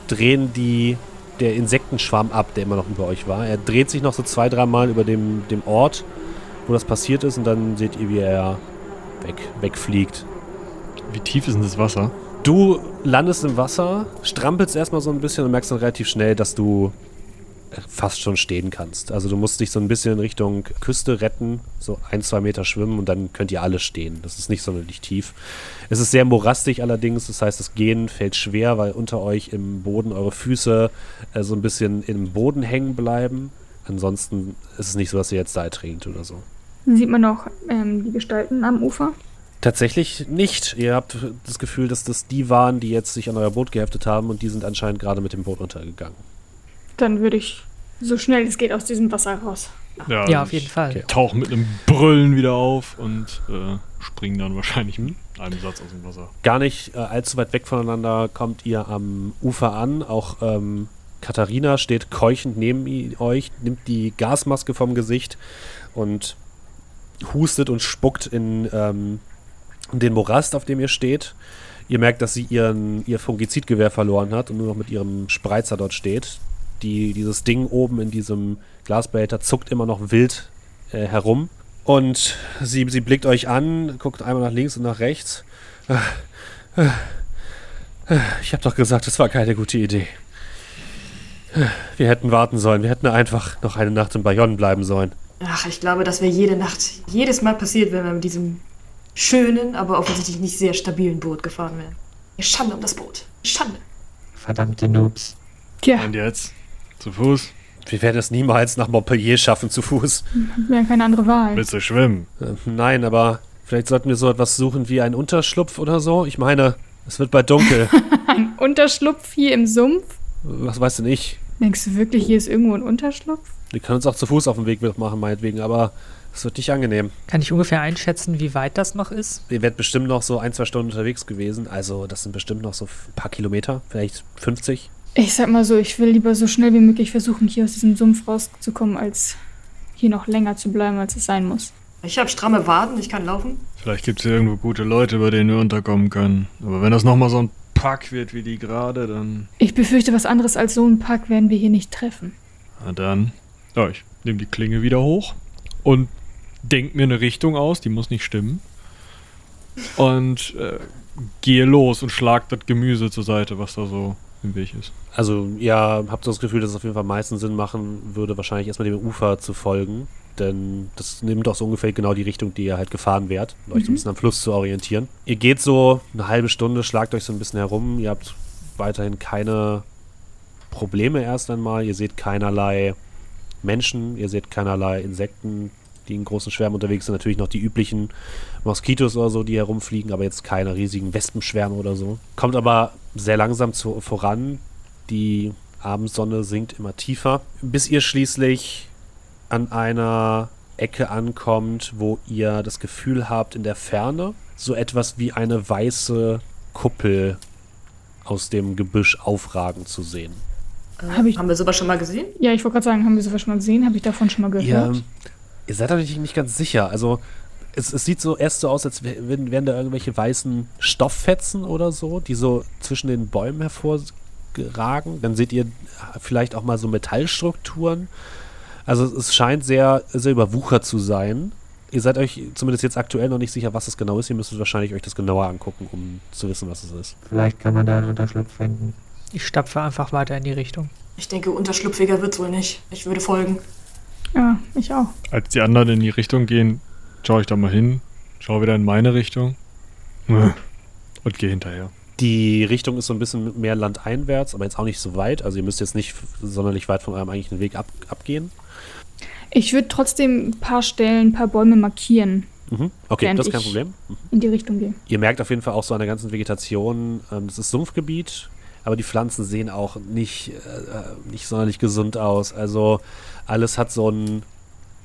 drehen die der Insektenschwarm ab, der immer noch über euch war. Er dreht sich noch so zwei, dreimal über dem, dem Ort, wo das passiert ist und dann seht ihr, wie er weg, wegfliegt. Wie tief ist denn das Wasser? Du landest im Wasser, strampelst erstmal so ein bisschen und merkst dann relativ schnell, dass du fast schon stehen kannst. Also du musst dich so ein bisschen in Richtung Küste retten, so ein, zwei Meter schwimmen und dann könnt ihr alle stehen. Das ist nicht sonderlich tief. Es ist sehr morastig allerdings, das heißt, das Gehen fällt schwer, weil unter euch im Boden eure Füße äh, so ein bisschen im Boden hängen bleiben. Ansonsten ist es nicht so, dass ihr jetzt Seil trinkt oder so. Sieht man noch ähm, die Gestalten am Ufer? Tatsächlich nicht. Ihr habt das Gefühl, dass das die waren, die jetzt sich an euer Boot geheftet haben und die sind anscheinend gerade mit dem Boot untergegangen. Dann würde ich so schnell es geht aus diesem Wasser raus. Ja, auf jeden Fall. Okay. Tauch mit einem Brüllen wieder auf und äh, springen dann wahrscheinlich mit einem Satz aus dem Wasser. Gar nicht äh, allzu weit weg voneinander kommt ihr am Ufer an. Auch ähm, Katharina steht keuchend neben euch, nimmt die Gasmaske vom Gesicht und hustet und spuckt in ähm, den Morast, auf dem ihr steht. Ihr merkt, dass sie ihren, ihr Fungizidgewehr verloren hat und nur noch mit ihrem Spreizer dort steht. Die, dieses Ding oben in diesem Glasbehälter zuckt immer noch wild äh, herum. Und sie, sie blickt euch an, guckt einmal nach links und nach rechts. Ich habe doch gesagt, es war keine gute Idee. Wir hätten warten sollen. Wir hätten einfach noch eine Nacht in Bayonne bleiben sollen. Ach, ich glaube, das wäre jede Nacht, jedes Mal passiert, wenn wir mit diesem schönen, aber offensichtlich nicht sehr stabilen Boot gefahren wären. Schande um das Boot. Schande. Verdammte Noobs. Tja, Und jetzt? Zu Fuß? Wir werden es niemals nach Montpellier schaffen zu Fuß. wir haben keine andere Wahl. Willst du schwimmen? Äh, nein, aber vielleicht sollten wir so etwas suchen wie einen Unterschlupf oder so. Ich meine, es wird bald dunkel. [LAUGHS] Ein Unterschlupf hier im Sumpf? Was weiß denn ich? Denkst du wirklich, hier ist irgendwo ein Unterschlupf? Wir können uns auch zu Fuß auf den Weg machen, meinetwegen, aber es wird nicht angenehm. Kann ich ungefähr einschätzen, wie weit das noch ist? Ihr werdet bestimmt noch so ein, zwei Stunden unterwegs gewesen. Also, das sind bestimmt noch so ein paar Kilometer, vielleicht 50. Ich sag mal so, ich will lieber so schnell wie möglich versuchen, hier aus diesem Sumpf rauszukommen, als hier noch länger zu bleiben, als es sein muss. Ich habe stramme Waden, ich kann laufen. Vielleicht gibt es hier irgendwo gute Leute, bei denen wir unterkommen können. Aber wenn das nochmal so ein Pack wird wie die gerade, dann. Ich befürchte, was anderes als so einen Pack werden wir hier nicht treffen. Na dann. Ja, ich nehme die Klinge wieder hoch und denk mir eine Richtung aus, die muss nicht stimmen. Und äh, gehe los und schlag das Gemüse zur Seite, was da so im Weg ist. Also, ja, habt ihr das Gefühl, dass es auf jeden Fall am meisten Sinn machen würde, wahrscheinlich erstmal dem Ufer zu folgen. Denn das nimmt doch so ungefähr genau die Richtung, die ihr halt gefahren wärt, um euch so ein bisschen am Fluss zu orientieren. Ihr geht so eine halbe Stunde, schlagt euch so ein bisschen herum. Ihr habt weiterhin keine Probleme erst einmal. Ihr seht keinerlei Menschen, ihr seht keinerlei Insekten, die in großen Schwärmen unterwegs sind. Natürlich noch die üblichen Moskitos oder so, die herumfliegen, aber jetzt keine riesigen Wespenschwärme oder so. Kommt aber sehr langsam zu, voran. Die Abendsonne sinkt immer tiefer, bis ihr schließlich an einer Ecke ankommt, wo ihr das Gefühl habt, in der Ferne so etwas wie eine weiße Kuppel aus dem Gebüsch aufragen zu sehen. Hab ich- Haben wir sowas schon mal gesehen? Ja, ich wollte gerade sagen, haben wir sowas schon mal gesehen? Habe ich davon schon mal Ihr, gehört? ihr seid natürlich nicht ganz sicher. Also es, es sieht so erst so aus, als wär- wären, wären da irgendwelche weißen Stofffetzen oder so, die so zwischen den Bäumen hervorragen. Dann seht ihr vielleicht auch mal so Metallstrukturen. Also es scheint sehr, sehr überwuchert zu sein. Ihr seid euch zumindest jetzt aktuell noch nicht sicher, was es genau ist. Ihr müsst wahrscheinlich euch das genauer angucken, um zu wissen, was es ist. Vielleicht kann man da einen Unterschlupf finden. Ich stapfe einfach weiter in die Richtung. Ich denke, unterschlupfiger wird's wohl nicht. Ich würde folgen. Ja, ich auch. Als die anderen in die Richtung gehen, schaue ich da mal hin, schaue wieder in meine Richtung und gehe hinterher. Die Richtung ist so ein bisschen mehr landeinwärts, aber jetzt auch nicht so weit. Also ihr müsst jetzt nicht sonderlich weit von eurem eigentlichen Weg ab, abgehen. Ich würde trotzdem ein paar Stellen, ein paar Bäume markieren, Mhm. Okay, das ist kein Problem. in die Richtung gehen. Ihr merkt auf jeden Fall auch so an der ganzen Vegetation, ähm, das ist Sumpfgebiet, aber die Pflanzen sehen auch nicht, äh, nicht sonderlich gesund aus. Also alles hat so ein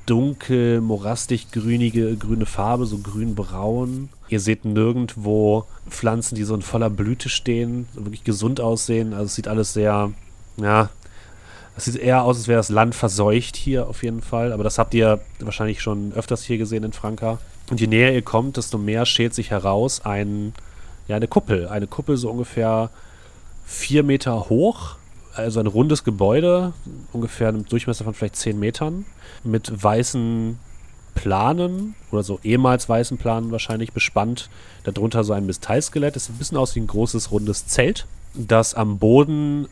dunkel, morastig grünige, grüne Farbe, so grün-braun. Ihr seht nirgendwo Pflanzen, die so in voller Blüte stehen, wirklich gesund aussehen. Also es sieht alles sehr, ja, es sieht eher aus, als wäre das Land verseucht hier auf jeden Fall. Aber das habt ihr wahrscheinlich schon öfters hier gesehen in Franka. Und je näher ihr kommt, desto mehr schält sich heraus ein, ja, eine Kuppel. Eine Kuppel so ungefähr vier Meter hoch. Also ein rundes Gebäude, ungefähr einem Durchmesser von vielleicht zehn Metern. Mit weißen Planen oder so ehemals weißen Planen wahrscheinlich bespannt. Darunter so ein Metallskelett. Das sieht ein bisschen aus wie ein großes rundes Zelt, das am Boden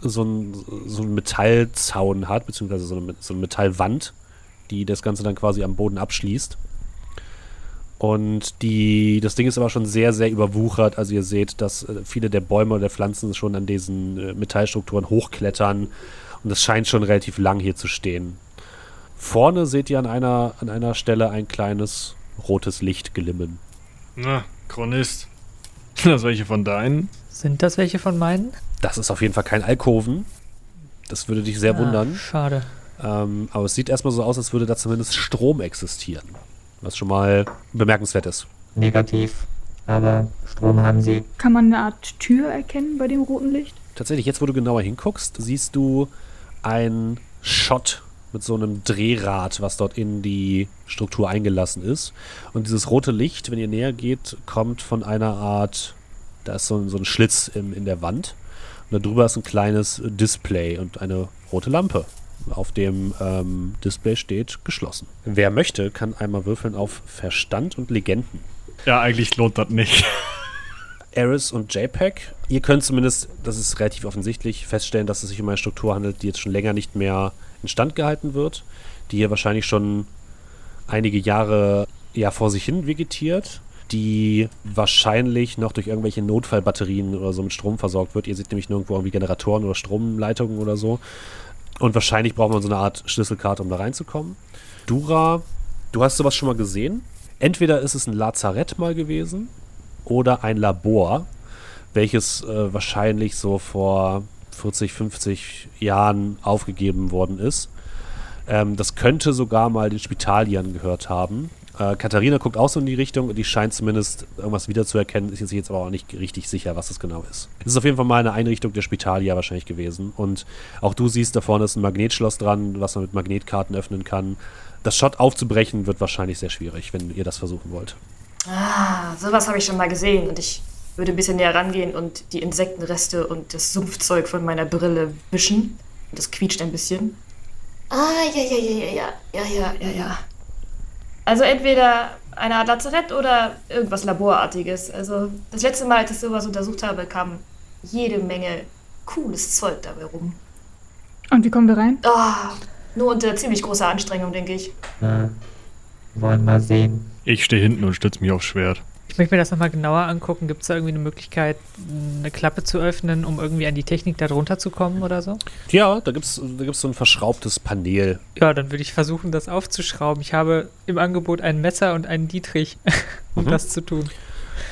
so ein, so ein Metallzaun hat, beziehungsweise so eine, so eine Metallwand, die das Ganze dann quasi am Boden abschließt. Und die, das Ding ist aber schon sehr, sehr überwuchert. Also ihr seht, dass äh, viele der Bäume oder Pflanzen schon an diesen äh, Metallstrukturen hochklettern. Und das scheint schon relativ lang hier zu stehen. Vorne seht ihr an einer, an einer Stelle ein kleines rotes Licht glimmen. Na, Chronist. [LAUGHS] Sind das welche von deinen? Sind das welche von meinen? Das ist auf jeden Fall kein Alkoven. Das würde dich sehr Ah, wundern. Schade. Ähm, aber es sieht erstmal so aus, als würde da zumindest Strom existieren. Was schon mal bemerkenswert ist. Negativ. Aber Strom haben sie. Kann man eine Art Tür erkennen bei dem roten Licht? Tatsächlich, jetzt wo du genauer hinguckst, siehst du ein Schott mit so einem Drehrad, was dort in die Struktur eingelassen ist. Und dieses rote Licht, wenn ihr näher geht, kommt von einer Art, da ist so ein, so ein Schlitz im, in der Wand. Und darüber ist ein kleines Display und eine rote Lampe. Auf dem ähm, Display steht geschlossen. Wer möchte, kann einmal würfeln auf Verstand und Legenden. Ja, eigentlich lohnt das nicht. [LAUGHS] Eris und JPEG. Ihr könnt zumindest, das ist relativ offensichtlich, feststellen, dass es sich um eine Struktur handelt, die jetzt schon länger nicht mehr instand gehalten wird, die hier wahrscheinlich schon einige Jahre ja vor sich hin vegetiert, die wahrscheinlich noch durch irgendwelche Notfallbatterien oder so mit Strom versorgt wird. Ihr seht nämlich nirgendwo irgendwie Generatoren oder Stromleitungen oder so. Und wahrscheinlich braucht man so eine Art Schlüsselkarte, um da reinzukommen. Dura, du hast sowas schon mal gesehen. Entweder ist es ein Lazarett mal gewesen oder ein Labor, welches äh, wahrscheinlich so vor 40, 50 Jahren aufgegeben worden ist. Ähm, das könnte sogar mal den Spitaliern gehört haben. Äh, Katharina guckt auch so in die Richtung und die scheint zumindest irgendwas wiederzuerkennen, ist sich jetzt aber auch nicht richtig sicher, was das genau ist. Es ist auf jeden Fall mal eine Einrichtung der Spitalia wahrscheinlich gewesen. Und auch du siehst, da vorne ist ein Magnetschloss dran, was man mit Magnetkarten öffnen kann. Das Schott aufzubrechen wird wahrscheinlich sehr schwierig, wenn ihr das versuchen wollt. Ah, sowas habe ich schon mal gesehen und ich würde ein bisschen näher rangehen und die Insektenreste und das Sumpfzeug von meiner Brille wischen. Das quietscht ein bisschen. Ah, ja, ja, ja, ja, ja, ja, ja, ja, ja. Also entweder eine Art Lazarett oder irgendwas Laborartiges. Also das letzte Mal, als ich sowas untersucht habe, kam jede Menge cooles Zeug dabei rum. Und wie kommen wir rein? Ah, nur unter ziemlich großer Anstrengung, denke ich. Äh, wollen mal sehen. Ich stehe hinten und stütze mich aufs Schwert. Ich möchte mir das nochmal genauer angucken. Gibt es da irgendwie eine Möglichkeit, eine Klappe zu öffnen, um irgendwie an die Technik da drunter zu kommen oder so? Ja, da gibt es da gibt's so ein verschraubtes Panel. Ja, dann würde ich versuchen, das aufzuschrauben. Ich habe im Angebot ein Messer und einen Dietrich, [LAUGHS] um Mhm. das zu tun.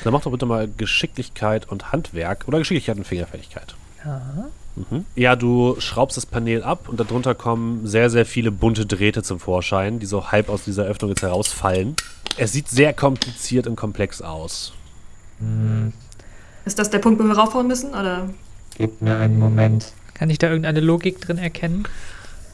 Dann macht doch bitte mal Geschicklichkeit und Handwerk oder Geschicklichkeit und Fingerfertigkeit. Ja. Mhm. Ja, du schraubst das Panel ab und darunter kommen sehr, sehr viele bunte Drähte zum Vorschein, die so halb aus dieser Öffnung jetzt herausfallen. Es sieht sehr kompliziert und komplex aus. Hm, Ist das der Punkt, wo wir raufhauen müssen? Oder? gebt mir einen Moment. Kann ich da irgendeine Logik drin erkennen?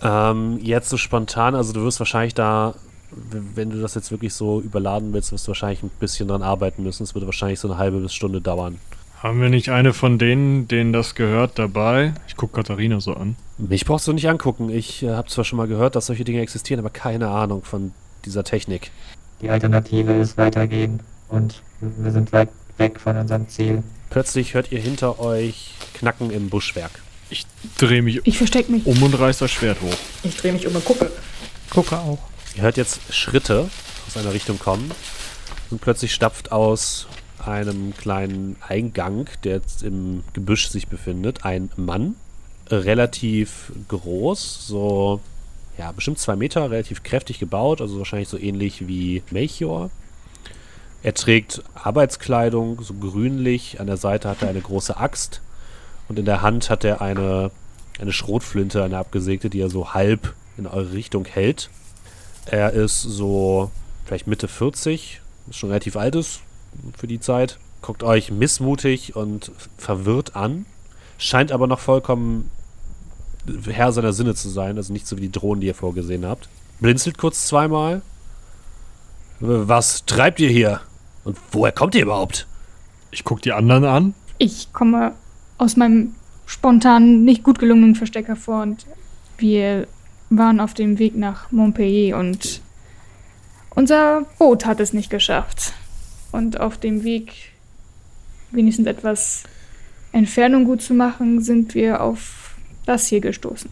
Ähm, jetzt so spontan, also du wirst wahrscheinlich da, wenn du das jetzt wirklich so überladen willst, wirst du wahrscheinlich ein bisschen dran arbeiten müssen. Es würde wahrscheinlich so eine halbe bis Stunde dauern. Haben wir nicht eine von denen, denen das gehört, dabei? Ich gucke Katharina so an. Mich brauchst du nicht angucken. Ich äh, habe zwar schon mal gehört, dass solche Dinge existieren, aber keine Ahnung von dieser Technik. Die Alternative ist weitergehen und wir sind weit weg von unserem Ziel. Plötzlich hört ihr hinter euch Knacken im Buschwerk. Ich drehe mich Ich versteck mich. um und reiß das Schwert hoch. Ich drehe mich um und gucke. Gucke auch. Ihr hört jetzt Schritte aus einer Richtung kommen und plötzlich stapft aus einem kleinen Eingang, der jetzt im Gebüsch sich befindet, ein Mann, relativ groß, so ja bestimmt zwei Meter, relativ kräftig gebaut, also wahrscheinlich so ähnlich wie Melchior. Er trägt Arbeitskleidung, so grünlich. An der Seite hat er eine große Axt und in der Hand hat er eine, eine Schrotflinte, eine abgesägte, die er so halb in eure Richtung hält. Er ist so vielleicht Mitte 40, ist schon relativ alt ist für die Zeit. Guckt euch missmutig und verwirrt an. Scheint aber noch vollkommen Herr seiner Sinne zu sein, also nicht so wie die Drohnen, die ihr vorgesehen habt. Blinzelt kurz zweimal. Was treibt ihr hier? Und woher kommt ihr überhaupt? Ich gucke die anderen an. Ich komme aus meinem spontan nicht gut gelungenen Versteck hervor und wir waren auf dem Weg nach Montpellier und unser Boot hat es nicht geschafft. Und auf dem Weg wenigstens etwas Entfernung gut zu machen, sind wir auf das hier gestoßen.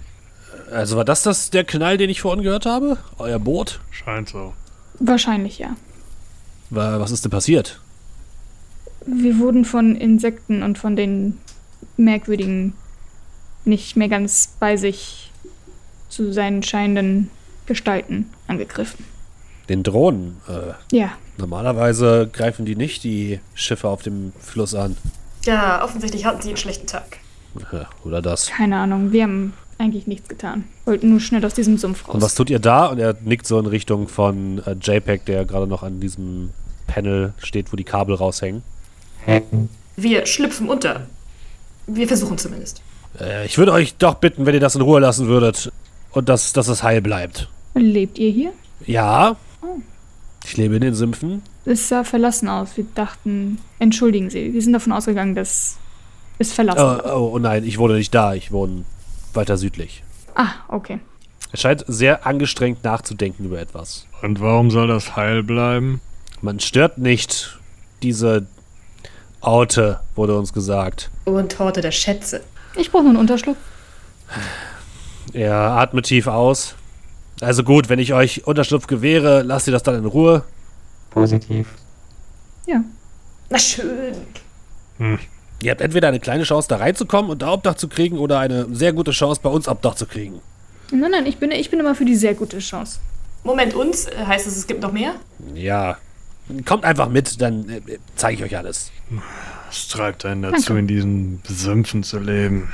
Also war das, das der Knall, den ich vorhin gehört habe? Euer Boot? Scheint so. Wahrscheinlich ja. Wa- Was ist denn passiert? Wir wurden von Insekten und von den merkwürdigen, nicht mehr ganz bei sich zu seinen scheinenden Gestalten angegriffen. Den Drohnen. Äh, Ja, normalerweise greifen die nicht die Schiffe auf dem Fluss an. Ja, offensichtlich hatten sie einen schlechten Tag. Ja, Oder das. keine Ahnung. Wir haben eigentlich nichts getan. Wollten nur schnell aus diesem Sumpf raus. Und was tut ihr da? Und er nickt so in Richtung von äh, JPEG, der gerade noch an diesem Panel steht, wo die Kabel raushängen. Wir schlüpfen unter. Wir versuchen zumindest. Äh, ich würde euch doch bitten, wenn ihr das in Ruhe lassen würdet. Und dass, dass es heil bleibt. Lebt ihr hier? Ja. Ich lebe in den Sümpfen. Es sah verlassen aus. Wir dachten, entschuldigen Sie, wir sind davon ausgegangen, dass es verlassen Oh, oh, oh nein, ich wohne nicht da. Ich wohne weiter südlich. Ah, okay. Er scheint sehr angestrengt nachzudenken über etwas. Und warum soll das heil bleiben? Man stört nicht diese Orte, wurde uns gesagt. Und Horte der Schätze. Ich brauche nur einen Unterschlupf. Er atmet tief aus. Also gut, wenn ich euch Unterschlupf gewähre, lasst ihr das dann in Ruhe. Positiv. Ja. Na schön. Ihr habt entweder eine kleine Chance, da reinzukommen und da Obdach zu kriegen oder eine sehr gute Chance, bei uns Obdach zu kriegen. Nein, nein, ich bin, ich bin immer für die sehr gute Chance. Moment, uns? Äh, Heißt es, es gibt noch mehr? Ja. Kommt einfach mit, dann äh, zeige ich euch alles. Was treibt einen dazu, Danke. in diesen Sümpfen zu leben?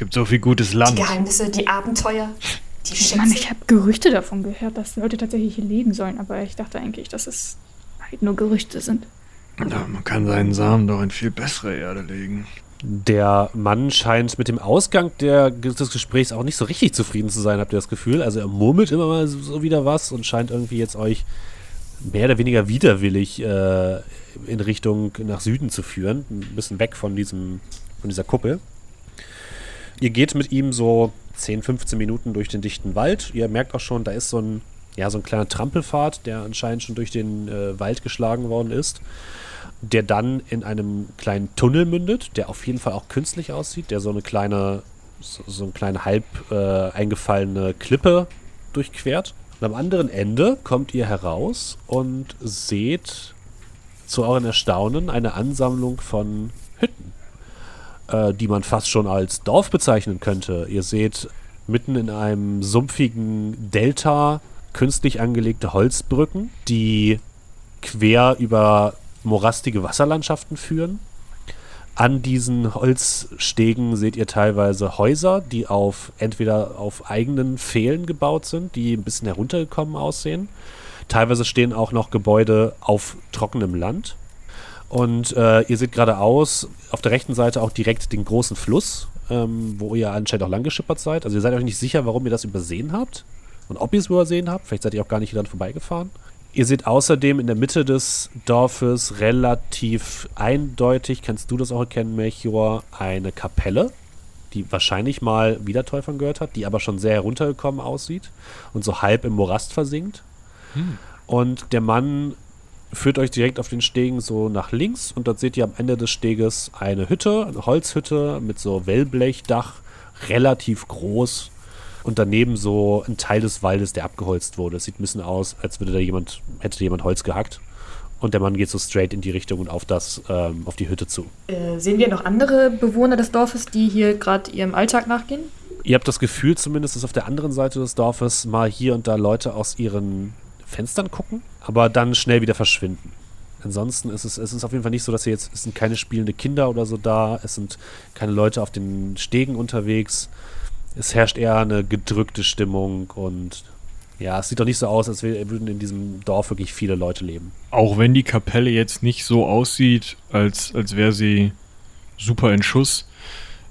gibt so viel gutes Die Land. Geheimnisse, die Abenteuer, die Schätze. Mann, ich habe Gerüchte davon gehört, dass Leute tatsächlich hier leben sollen, aber ich dachte eigentlich, dass es halt nur Gerüchte sind. Ja, man kann seinen Samen doch in viel bessere Erde legen. Der Mann scheint mit dem Ausgang der, des Gesprächs auch nicht so richtig zufrieden zu sein, habt ihr das Gefühl? Also er murmelt immer mal so wieder was und scheint irgendwie jetzt euch mehr oder weniger widerwillig äh, in Richtung nach Süden zu führen. Ein bisschen weg von, diesem, von dieser Kuppel. Ihr geht mit ihm so 10, 15 Minuten durch den dichten Wald. Ihr merkt auch schon, da ist so ein, ja, so ein kleiner Trampelpfad, der anscheinend schon durch den äh, Wald geschlagen worden ist der dann in einem kleinen Tunnel mündet, der auf jeden Fall auch künstlich aussieht, der so eine kleine, so, so eine kleine halb äh, eingefallene Klippe durchquert. Und am anderen Ende kommt ihr heraus und seht zu euren Erstaunen eine Ansammlung von Hütten, äh, die man fast schon als Dorf bezeichnen könnte. Ihr seht mitten in einem sumpfigen Delta künstlich angelegte Holzbrücken, die quer über morastige Wasserlandschaften führen. An diesen Holzstegen seht ihr teilweise Häuser, die auf entweder auf eigenen Pfählen gebaut sind, die ein bisschen heruntergekommen aussehen. Teilweise stehen auch noch Gebäude auf trockenem Land. Und äh, ihr seht geradeaus auf der rechten Seite auch direkt den großen Fluss, ähm, wo ihr anscheinend auch lang geschippert seid. Also ihr seid euch nicht sicher, warum ihr das übersehen habt und ob ihr es übersehen habt. Vielleicht seid ihr auch gar nicht hier dran vorbeigefahren. Ihr seht außerdem in der Mitte des Dorfes relativ eindeutig, kannst du das auch erkennen, Melchior, eine Kapelle, die wahrscheinlich mal Wiedertäufern gehört hat, die aber schon sehr heruntergekommen aussieht und so halb im Morast versinkt. Und der Mann führt euch direkt auf den Stegen so nach links und dort seht ihr am Ende des Steges eine Hütte, eine Holzhütte mit so Wellblechdach, relativ groß und daneben so ein Teil des Waldes, der abgeholzt wurde. Es sieht ein bisschen aus, als würde da jemand, hätte jemand Holz gehackt. Und der Mann geht so straight in die Richtung und auf das, ähm, auf die Hütte zu. Äh, sehen wir noch andere Bewohner des Dorfes, die hier gerade ihrem Alltag nachgehen? Ihr habt das Gefühl zumindest, dass auf der anderen Seite des Dorfes mal hier und da Leute aus ihren Fenstern gucken, aber dann schnell wieder verschwinden. Ansonsten ist es, es ist auf jeden Fall nicht so, dass hier jetzt, es sind keine spielende Kinder oder so da, es sind keine Leute auf den Stegen unterwegs. Es herrscht eher eine gedrückte Stimmung und ja, es sieht doch nicht so aus, als würden in diesem Dorf wirklich viele Leute leben. Auch wenn die Kapelle jetzt nicht so aussieht, als, als wäre sie super in Schuss,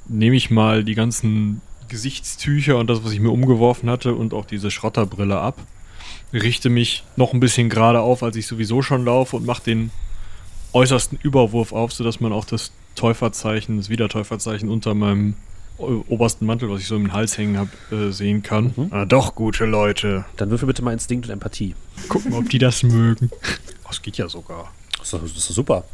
nehme ich mal die ganzen Gesichtstücher und das, was ich mir umgeworfen hatte und auch diese Schrotterbrille ab. Richte mich noch ein bisschen gerade auf, als ich sowieso schon laufe und mache den äußersten Überwurf auf, sodass man auch das Täuferzeichen, das Wiedertäuferzeichen unter meinem obersten Mantel, was ich so im Hals hängen habe, äh, sehen kann. Mhm. Ah, doch, gute Leute. Dann würfel bitte mal Instinkt und Empathie. Gucken, ob die das mögen. Das geht ja sogar. Das ist, doch- das ist super.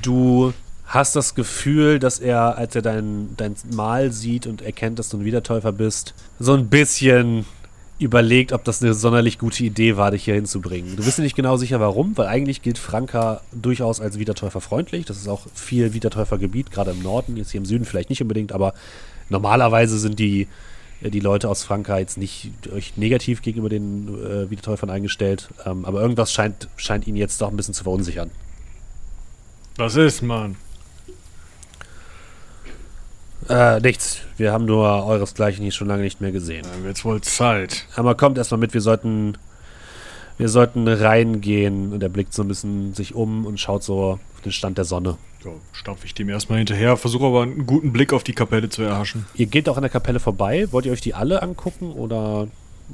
Du hast das Gefühl, dass er, als er dein, dein Mal sieht und erkennt, dass du ein Wiedertäufer bist, so ein bisschen überlegt, ob das eine sonderlich gute Idee war, dich hier hinzubringen. Du bist dir nicht genau sicher, warum, weil eigentlich gilt Franka durchaus als Wiedertäufer freundlich. Das ist auch viel Wiedertäufergebiet, gerade im Norden, jetzt hier im Süden vielleicht nicht unbedingt, aber normalerweise sind die, äh, die Leute aus Franka jetzt nicht euch negativ gegenüber den äh, Wiedertäufern eingestellt. Ähm, aber irgendwas scheint, scheint ihn jetzt doch ein bisschen zu verunsichern. Was ist, Mann? Äh, nichts. Wir haben nur euresgleichen hier schon lange nicht mehr gesehen. Dann wird's wohl Zeit. Aber kommt erstmal mit, wir sollten. Wir sollten reingehen. Und er blickt so ein bisschen sich um und schaut so auf den Stand der Sonne. Ja, stampfe ich dem erstmal hinterher, versuche aber einen guten Blick auf die Kapelle zu erhaschen. Ihr geht auch an der Kapelle vorbei. Wollt ihr euch die alle angucken? Oder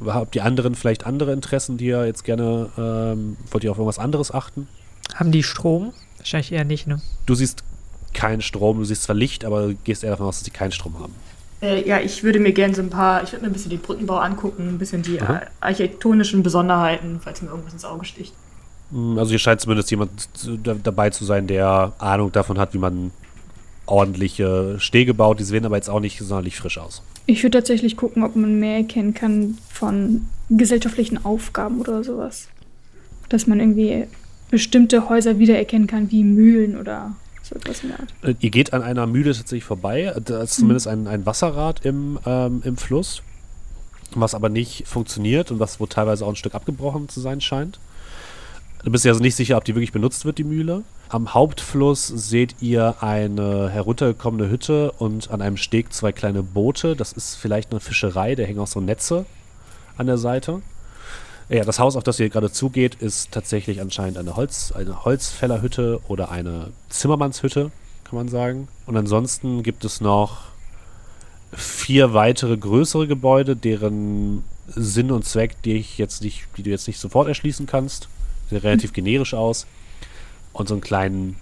habt die anderen vielleicht andere Interessen, die ihr jetzt gerne. Ähm, wollt ihr auf irgendwas anderes achten? Haben die Strom? Wahrscheinlich eher nicht, ne? Du siehst keinen Strom, du siehst zwar Licht, aber du gehst eher davon aus, dass sie keinen Strom haben. Äh, ja, ich würde mir gerne so ein paar, ich würde mir ein bisschen den Brückenbau angucken, ein bisschen die Mhm. architektonischen Besonderheiten, falls mir irgendwas ins Auge sticht. Mm, Also hier scheint zumindest jemand dabei zu sein, der Ahnung davon hat, wie man ordentliche Stege baut. Die sehen aber jetzt auch nicht sonderlich frisch aus. Ich würde tatsächlich gucken, ob man mehr erkennen kann von gesellschaftlichen Aufgaben oder sowas. Dass man irgendwie bestimmte Häuser wiedererkennen kann, wie Mühlen oder so etwas in der Art. Äh, Ihr geht an einer Mühle tatsächlich vorbei. Da ist zumindest ein, ein Wasserrad im, ähm, im Fluss, was aber nicht funktioniert und was wohl teilweise auch ein Stück abgebrochen zu sein scheint. Du bist ja also nicht sicher, ob die wirklich benutzt wird, die Mühle. Am Hauptfluss seht ihr eine heruntergekommene Hütte und an einem Steg zwei kleine Boote. Das ist vielleicht eine Fischerei, da hängen auch so Netze an der Seite. Ja, das Haus, auf das ihr gerade zugeht, ist tatsächlich anscheinend eine, Holz, eine Holzfällerhütte oder eine Zimmermannshütte, kann man sagen. Und ansonsten gibt es noch vier weitere größere Gebäude, deren Sinn und Zweck, die ich jetzt nicht, die du jetzt nicht sofort erschließen kannst. Sieht relativ generisch aus. Und so einen kleinen,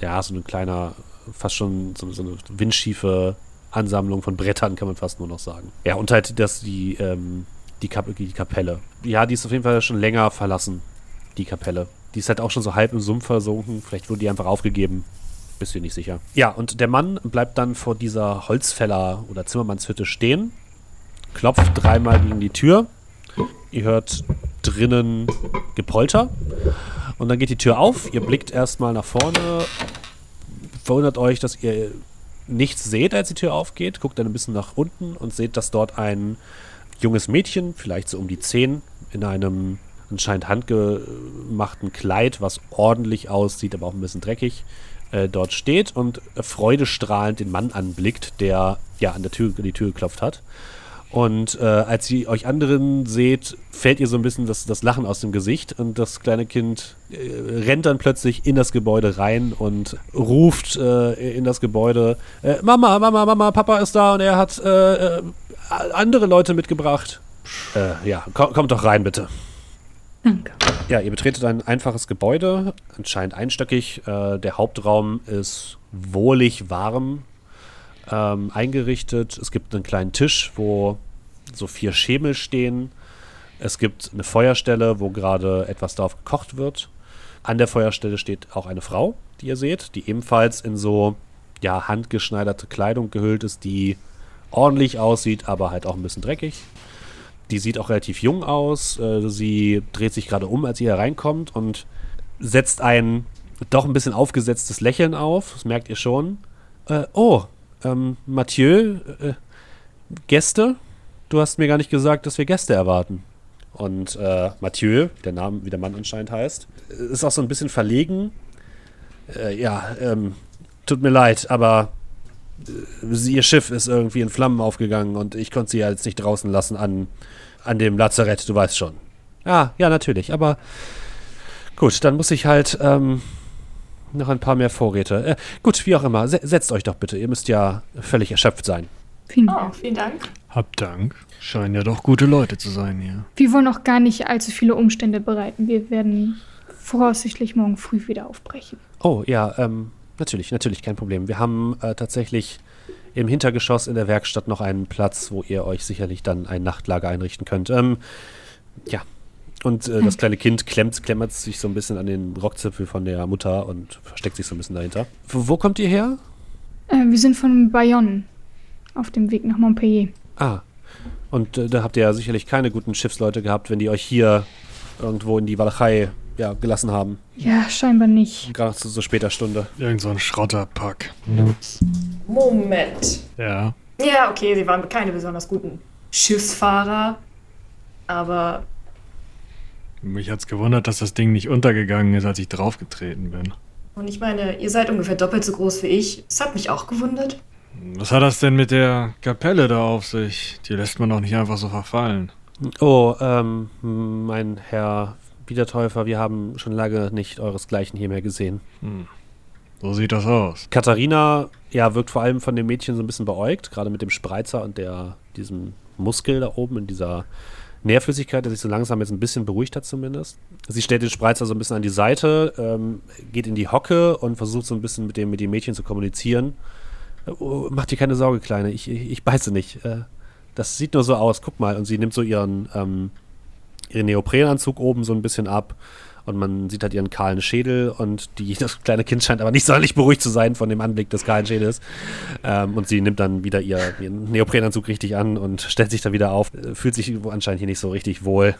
ja, so ein kleiner, fast schon so, so eine windschiefe Ansammlung von Brettern, kann man fast nur noch sagen. Ja, und halt das, die, ähm, die, Kap die Kapelle. Ja, die ist auf jeden Fall schon länger verlassen, die Kapelle. Die ist halt auch schon so halb im Sumpf versunken. Vielleicht wurde die einfach aufgegeben. Bist du nicht sicher. Ja, und der Mann bleibt dann vor dieser Holzfäller- oder Zimmermannshütte stehen, klopft dreimal gegen die Tür. Ihr hört drinnen Gepolter. Und dann geht die Tür auf. Ihr blickt erstmal nach vorne. Verwundert euch, dass ihr nichts seht, als die Tür aufgeht. Guckt dann ein bisschen nach unten und seht, dass dort ein junges Mädchen, vielleicht so um die zehn, in einem anscheinend handgemachten Kleid, was ordentlich aussieht, aber auch ein bisschen dreckig, äh, dort steht und freudestrahlend den Mann anblickt, der ja an der Tür die Tür geklopft hat. Und äh, als ihr euch anderen seht, fällt ihr so ein bisschen das, das Lachen aus dem Gesicht und das kleine Kind äh, rennt dann plötzlich in das Gebäude rein und ruft äh, in das Gebäude: äh, Mama, Mama, Mama, Papa ist da und er hat äh, äh, andere Leute mitgebracht. ja, komm, kommt doch rein, bitte. Danke. Ja, ihr betretet ein einfaches Gebäude, anscheinend einstöckig. der Hauptraum ist wohlig warm ähm, eingerichtet. Es gibt einen kleinen Tisch, wo so vier Schemel stehen. Es gibt eine Feuerstelle, wo gerade etwas darauf gekocht wird. An der Feuerstelle steht auch eine Frau, die ihr seht, die ebenfalls in so ja, handgeschneiderte Kleidung gehüllt ist, die ordentlich aussieht, aber halt auch ein bisschen dreckig. Die sieht auch relativ jung aus. Äh, sie dreht sich gerade um, als ihr hereinkommt und setzt ein doch ein bisschen aufgesetztes Lächeln auf. Das merkt ihr schon. Äh, oh, ähm, Mathieu, äh, Gäste? Du hast mir gar nicht gesagt, dass wir Gäste erwarten. Und äh, Mathieu, der Name, wie der Mann anscheinend heißt, ist auch so ein bisschen verlegen. Äh, ja, ähm, tut mir leid, aber ihr Schiff ist irgendwie in Flammen aufgegangen und ich konnte sie ja jetzt nicht draußen lassen an, an dem Lazarett, du weißt schon. Ja, ja, natürlich, aber gut, dann muss ich halt ähm, noch ein paar mehr Vorräte. Äh, gut, wie auch immer. Se setzt euch doch bitte. Ihr müsst ja völlig erschöpft sein. Vielen Oh, Dank. vielen Dank. Hab Dank. Scheinen ja doch gute Leute zu sein hier. Wir wollen auch gar nicht allzu viele Umstände bereiten. Wir werden voraussichtlich morgen früh wieder aufbrechen. Oh, ja, ähm, natürlich, natürlich, kein Problem. Wir haben äh, tatsächlich im Hintergeschoss in der Werkstatt noch einen Platz, wo ihr euch sicherlich dann ein Nachtlager einrichten könnt. Ähm, ja. Und äh, das kleine Kind klemmt, klemmert sich so ein bisschen an den Rockzipfel von der Mutter und versteckt sich so ein bisschen dahinter. Wo, wo kommt ihr her? Äh, wir sind von Bayonne auf dem Weg nach Montpellier. Ah. Und äh, da habt ihr ja sicherlich keine guten Schiffsleute gehabt, wenn die euch hier irgendwo in die Walachei ja, gelassen haben. Ja, scheinbar nicht. Gerade zu so später Stunde. Irgend so ein Schrotterpack. Moment. Ja. Ja, okay, sie waren keine besonders guten Schiffsfahrer. Aber Mich hat's gewundert, dass das Ding nicht untergegangen ist, als ich draufgetreten bin. Und ich meine, ihr seid ungefähr doppelt so groß wie ich. Das hat mich auch gewundert. Was hat das denn mit der Kapelle da auf sich? Die lässt man doch nicht einfach so verfallen. Oh, ähm, mein Herr Wiedertäufer, wir haben schon lange nicht euresgleichen hier mehr gesehen. Hm. So sieht das aus. Katharina, ja, wirkt vor allem von dem Mädchen so ein bisschen beäugt, gerade mit dem Spreizer und der, diesem Muskel da oben in dieser Nährflüssigkeit, der sich so langsam jetzt ein bisschen beruhigt hat zumindest. Sie stellt den Spreizer so ein bisschen an die Seite, ähm, geht in die Hocke und versucht so ein bisschen mit dem, mit dem Mädchen zu kommunizieren. Oh, mach dir keine Sorge, Kleine, ich, ich, ich beiße nicht. Äh, das sieht nur so aus, guck mal. Und sie nimmt so ihren, ähm, ihren Neoprenanzug oben so ein bisschen ab und man sieht halt ihren kahlen Schädel und die, [LAUGHS] das kleine Kind scheint aber nicht sonderlich beruhigt zu sein von dem Anblick des kahlen Schädels. Ähm, und sie nimmt dann wieder ihr, ihren Neoprenanzug richtig an und [LAUGHS] stellt sich dann wieder auf. Äh, Fühlt sich anscheinend hier nicht so richtig wohl.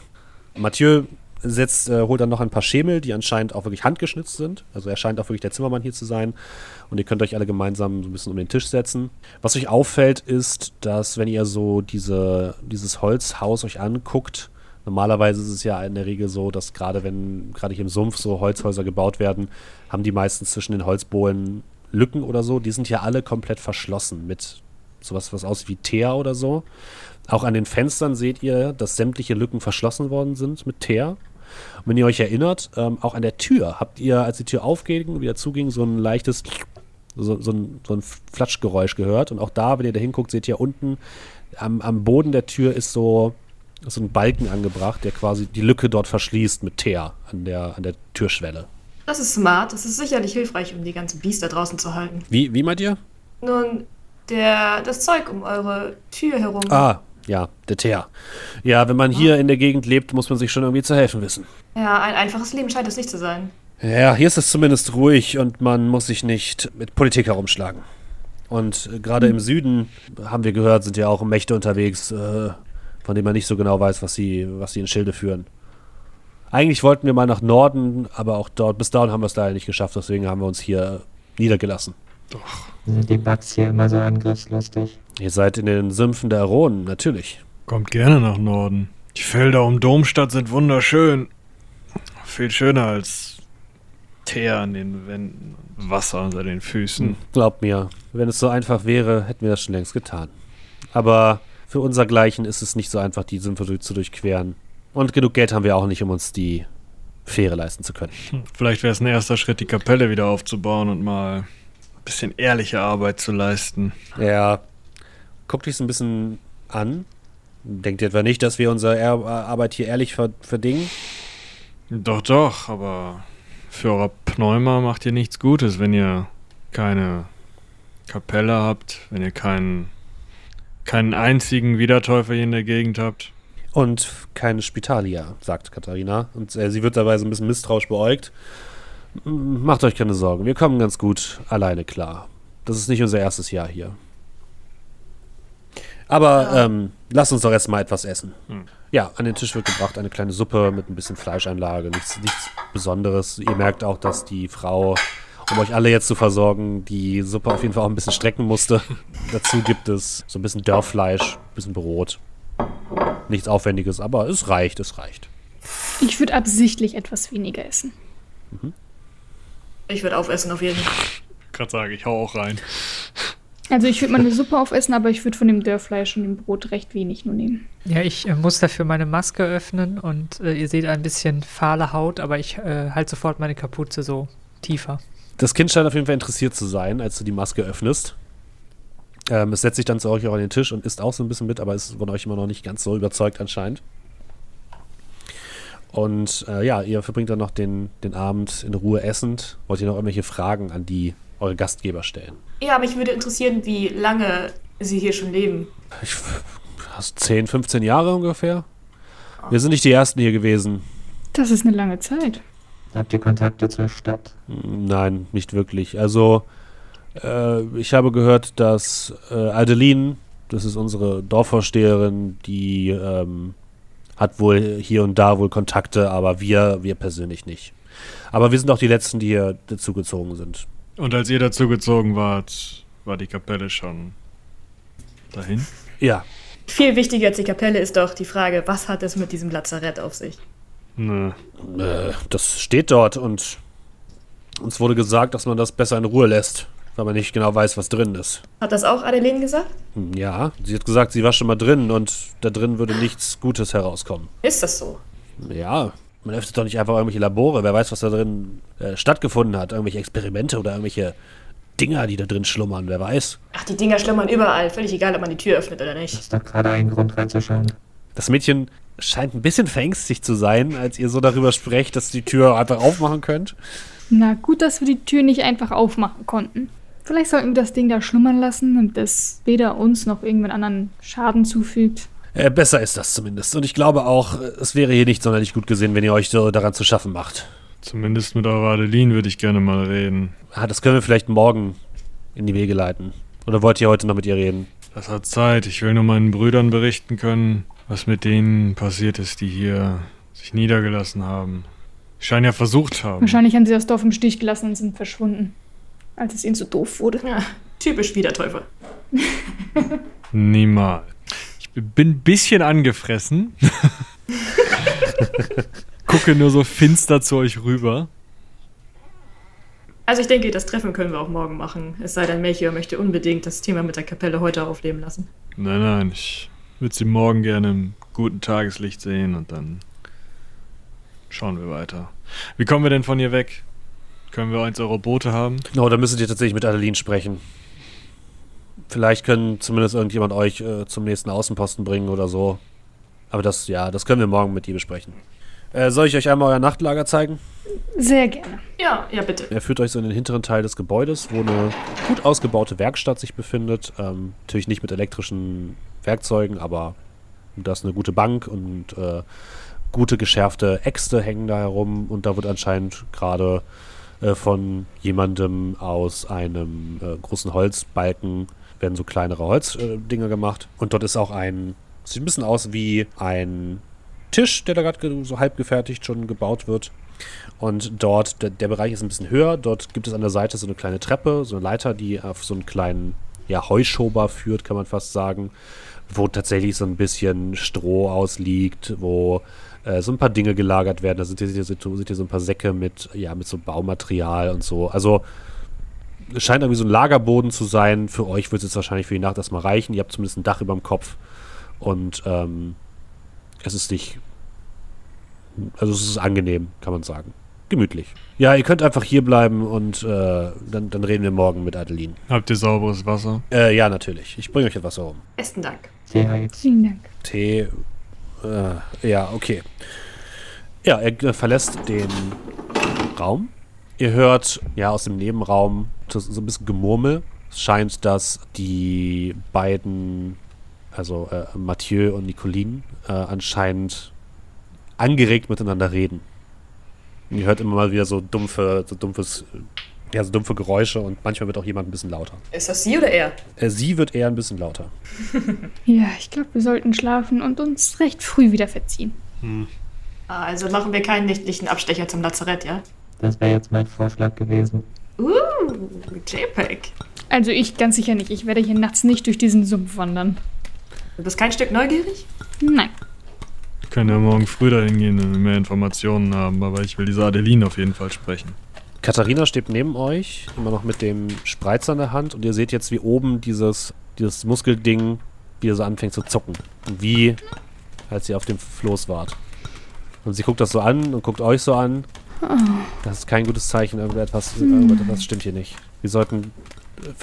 Mathieu setzt, äh, holt dann noch ein paar Schemel, die anscheinend auch wirklich handgeschnitzt sind. Also er scheint auch wirklich der Zimmermann hier zu sein. Und ihr könnt euch alle gemeinsam so ein bisschen um den Tisch setzen. Was euch auffällt, ist, dass wenn ihr so diese, dieses Holzhaus euch anguckt, Normalerweise ist es ja in der Regel so, dass gerade wenn, gerade hier im Sumpf so Holzhäuser gebaut werden, haben die meistens zwischen den Holzbohlen Lücken oder so. Die sind ja alle komplett verschlossen mit sowas, was aussieht wie Teer oder so. Auch an den Fenstern seht ihr, dass sämtliche Lücken verschlossen worden sind mit Teer. Und wenn ihr euch erinnert, ähm, auch an der Tür habt ihr, als die Tür aufging und wieder zuging, so ein leichtes, so, so, ein, so ein Flatschgeräusch gehört. Und auch da, wenn ihr da hinguckt, seht ihr unten am, am Boden der Tür ist so, so ein Balken angebracht, der quasi die Lücke dort verschließt mit Teer an der, an der Türschwelle. Das ist smart. Das ist sicherlich hilfreich, um die ganzen Biester draußen zu halten. Wie, wie meint ihr? Nun, der, das Zeug um eure Tür herum. Ah, ja, der Teer. Ja, wenn man hier in der Gegend lebt, muss man sich schon irgendwie zu helfen wissen. Ja, ein einfaches Leben scheint es nicht zu sein. Ja, hier ist es zumindest ruhig und man muss sich nicht mit Politik herumschlagen. Und äh, gerade im Süden, haben wir gehört, sind ja auch Mächte unterwegs, äh, von denen man nicht so genau weiß, was sie, was sie in Schilde führen. Eigentlich wollten wir mal nach Norden, aber auch dort, bis dahin haben wir es leider nicht geschafft, deswegen haben wir uns hier niedergelassen. Sind die Bugs hier immer so angriffslustig? Ihr seid in den Sümpfen der Aronen, natürlich. Kommt gerne nach Norden. Die Felder um Domstadt sind wunderschön. Viel schöner als Teer an den Wänden und Wasser unter den Füßen. Glaubt mir, wenn es so einfach wäre, hätten wir das schon längst getan. Aber für unsergleichen ist es nicht so einfach, die durch- zu durchqueren. Und genug Geld haben wir auch nicht, um uns die Fähre leisten zu können. Vielleicht wäre es ein erster Schritt, die Kapelle wieder aufzubauen und mal ein bisschen ehrliche Arbeit zu leisten. Er guckt dich so ein bisschen an. Denkt ihr etwa nicht, dass wir unsere er Arbeit hier ehrlich ver verdingen? Doch, doch, aber für eure Pneuma macht ihr nichts Gutes, wenn ihr keine Kapelle habt, wenn ihr keinen, keinen einzigen Wiedertäufer hier in der Gegend habt. Und keine Spitalia, sagt Katharina. Und äh, sie wird dabei so ein bisschen misstrauisch beäugt. Macht euch keine Sorgen, wir kommen ganz gut alleine klar. Das ist nicht unser erstes Jahr hier. Aber ähm, lasst uns doch erstmal etwas essen. Hm. Ja, an den Tisch wird gebracht eine kleine Suppe mit ein bisschen Fleischeinlage, nichts, nichts Besonderes. Ihr merkt auch, dass die Frau, um euch alle jetzt zu versorgen, die Suppe auf jeden Fall auch ein bisschen strecken musste. Dazu gibt es so ein bisschen Dörrfleisch, ein bisschen Brot. Nichts Aufwendiges, aber es reicht, es reicht. Ich würde absichtlich etwas weniger essen. Ich würde aufessen auf jeden Fall. Gerade sage ich, hau auch rein. Also ich würde meine Suppe aufessen, aber ich würde von dem Dörrfleisch und dem Brot recht wenig nur nehmen. Ja, ich äh, muss dafür meine Maske öffnen und äh, ihr seht ein bisschen fahle Haut, aber ich äh, halte sofort meine Kapuze so tiefer. Das Kind scheint auf jeden Fall interessiert zu sein, als du die Maske öffnest. Ähm, es setzt sich dann zu euch auch an den Tisch und isst auch so ein bisschen mit, aber ist von euch immer noch nicht ganz so überzeugt anscheinend. Und äh, ja, ihr verbringt dann noch den, den Abend in Ruhe essend. Wollt ihr noch irgendwelche Fragen an die eure Gastgeber stellen? Ja, mich würde interessieren, wie lange sie hier schon leben. Ich, hast 10, 15 Jahre ungefähr? Wir sind nicht die Ersten hier gewesen. Das ist eine lange Zeit. Habt ihr Kontakte zur Stadt? Nein, nicht wirklich. Also, äh, ich habe gehört, dass äh, Adeline, das ist unsere Dorfvorsteherin, die ähm, hat wohl hier und da wohl Kontakte, aber wir, wir persönlich nicht. Aber wir sind auch die Letzten, die hier dazugezogen sind. Und als ihr dazugezogen wart, war die Kapelle schon dahin? Ja, Viel wichtiger als die Kapelle ist doch die Frage, was hat es mit diesem Lazarett auf sich? Nö. äh, das steht dort und uns wurde gesagt, dass man das besser in Ruhe lässt, weil man nicht genau weiß, was drin ist. Hat das auch Adeline gesagt? Hm, Ja, sie hat gesagt, sie war schon mal drin und da drin würde nichts Gutes herauskommen. Ist das so? Ja, man öffnet doch nicht einfach irgendwelche Labore. Wer weiß, was da drin äh, stattgefunden hat. Irgendwelche Experimente oder irgendwelche Dinger, die da drin schlummern. Wer weiß. Ach, die Dinger schlummern überall. Völlig egal, ob man die Tür öffnet oder nicht. ist doch gerade ein Grund reinzuschauen. Das Mädchen scheint ein bisschen verängstigt zu sein, als ihr so darüber sprecht, dass ihr die Tür einfach aufmachen könnt. Na gut, dass wir die Tür nicht einfach aufmachen konnten. Vielleicht sollten wir das Ding da schlummern lassen, damit es weder uns noch irgendwen anderen Schaden zufügt. Äh, besser ist das zumindest. Und ich glaube auch, es wäre hier nicht sonderlich gut gesehen, wenn ihr euch so daran zu schaffen macht. Zumindest mit eurer Adeline würde ich gerne mal reden. Ah, das können wir vielleicht morgen in die Wege leiten. Oder wollt ihr heute noch mit ihr reden? Das hat Zeit. Ich will nur meinen Brüdern berichten können, was mit denen passiert ist, die hier sich niedergelassen haben. Scheinen ja versucht haben. Wahrscheinlich haben sie das Dorf im Stich gelassen und sind verschwunden, als es ihnen so doof wurde. Ja, typisch Wiedertäufer. [LAUGHS] Niemals. Ich bin ein bisschen angefressen. [LAUGHS] Gucke nur so finster zu euch rüber. Also ich denke, das Treffen können wir auch morgen machen. Es sei denn, Melchior möchte unbedingt das Thema mit der Kapelle heute aufleben lassen. Nein, nein, ich würde sie morgen gerne im guten Tageslicht sehen und dann schauen wir weiter. Wie kommen wir denn von hier weg? Können wir eins eurer Boote haben? No, da müsstet ihr tatsächlich mit Adeline sprechen. Vielleicht können zumindest irgendjemand euch äh, zum nächsten Außenposten bringen oder so. Aber das, ja, das können wir morgen mit ihr besprechen. Äh, soll ich euch einmal euer Nachtlager zeigen? Sehr gerne. Ja, ja, bitte. Er führt euch so in den hinteren Teil des Gebäudes, wo eine gut ausgebaute Werkstatt sich befindet. Ähm, natürlich nicht mit elektrischen Werkzeugen, aber da ist eine gute Bank und äh, gute geschärfte Äxte hängen da herum und da wird anscheinend gerade äh, von jemandem aus einem äh, großen Holzbalken werden so kleinere Holzdinger gemacht und dort ist auch ein sieht ein bisschen aus wie ein Tisch, der da gerade so halb gefertigt schon gebaut wird. Und dort, der, der, Bereich ist ein bisschen höher. Dort gibt es an der Seite so eine kleine Treppe, so eine Leiter, die auf so einen kleinen ja, Heuschober führt, kann man fast sagen. Wo tatsächlich so ein bisschen Stroh ausliegt, wo äh, so ein paar Dinge gelagert werden. Da sind hier, sind hier so ein paar Säcke mit, ja, mit so Baumaterial und so. Also es scheint irgendwie so ein Lagerboden zu sein. Für euch wird es jetzt wahrscheinlich für die Nacht erstmal reichen. Ihr habt zumindest ein Dach über dem Kopf. Und ähm, es ist nicht. Also es ist angenehm, kann man sagen. Gemütlich. Ja, ihr könnt einfach hier bleiben und äh, dann, dann reden wir morgen mit Adeline. Habt ihr sauberes Wasser? Äh, ja, natürlich. Ich bringe euch etwas um. Besten Dank. Tee Vielen Dank. Tee. Äh, ja, okay. Ja, er verlässt den Raum. Ihr hört ja aus dem Nebenraum so ein bisschen Gemurmel. Es scheint, dass die beiden also äh, Mathieu und Nicoline, äh, anscheinend angeregt miteinander reden. Und ihr hört immer mal wieder so dumpfe, so dumpfes, ja, so dumpfe Geräusche und manchmal wird auch jemand ein bisschen lauter. Ist das sie oder er? Äh, sie wird eher ein bisschen lauter. [LAUGHS] Ja, ich glaube, wir sollten schlafen und uns recht früh wieder verziehen. Hm. Ah, also machen wir keinen nächtlichen Abstecher zum Lazarett, ja? Das wäre jetzt mein Vorschlag gewesen. Uh, JPEG. Also ich ganz sicher nicht. Ich werde hier nachts nicht durch diesen Sumpf wandern. Du bist kein Stück neugierig? Nein. Wir können ja morgen früh dahin gehen und mehr Informationen haben, aber ich will diese Adeline auf jeden Fall sprechen. Katharina steht neben euch, immer noch mit dem Spreizer in der Hand und ihr seht jetzt, wie oben dieses, dieses Muskelding wieder so anfängt zu zucken. Wie, als ihr auf dem Floß wart. Und sie guckt das so an und guckt euch so an. Das ist kein gutes Zeichen, irgendetwas, irgendetwas stimmt hier nicht. Wir sollten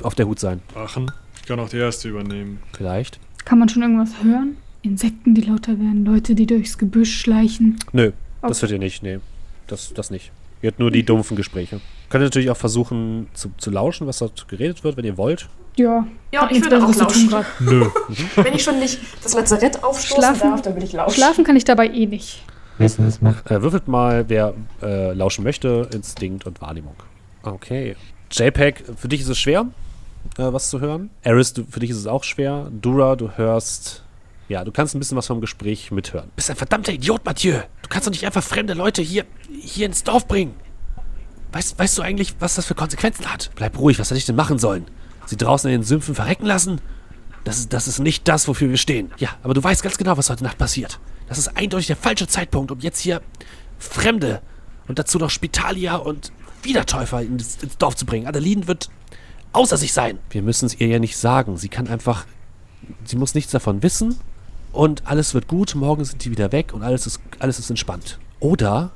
auf der Hut sein. Wachen? Ich kann auch die erste übernehmen. Vielleicht. Kann man schon irgendwas hören? Insekten, die lauter werden, Leute, die durchs Gebüsch schleichen. Nö, das Okay. hört ihr nicht. Nee, das, das nicht. Ihr hört nur die dumpfen Gespräche. Könnt ihr natürlich auch versuchen zu, zu lauschen, was dort geredet wird, wenn ihr wollt. Ja, Ja, ich würde auch tun lauschen. grad. Nö. [LAUGHS] Wenn ich schon nicht das Lazarett aufstoßen Schlafen- darf, dann will ich lauschen. Schlafen kann ich dabei eh nicht. Wissen es macht. Äh, würfelt mal, wer äh, lauschen möchte, Instinkt und Wahrnehmung. Okay. JPEG, für dich ist es schwer, äh, was zu hören. Eris, du, für dich ist es auch schwer. Dura, du hörst. Ja, du kannst ein bisschen was vom Gespräch mithören. Bist ein verdammter Idiot, Mathieu. Du kannst doch nicht einfach fremde Leute hier, hier ins Dorf bringen. Weißt, weißt du eigentlich, was das für Konsequenzen hat? Bleib ruhig, was hätte ich denn machen sollen? Sie draußen in den Sümpfen verrecken lassen? Das ist, das ist nicht das, wofür wir stehen. Ja, aber du weißt ganz genau, was heute Nacht passiert. Das ist eindeutig der falsche Zeitpunkt, um jetzt hier Fremde und dazu noch Spitalia und Wiedertäufer ins, ins Dorf zu bringen. Adeline wird außer sich sein. Wir müssen es ihr ja nicht sagen. Sie kann einfach. Sie muss nichts davon wissen und alles wird gut. Morgen sind die wieder weg und alles ist, alles ist entspannt. Oder.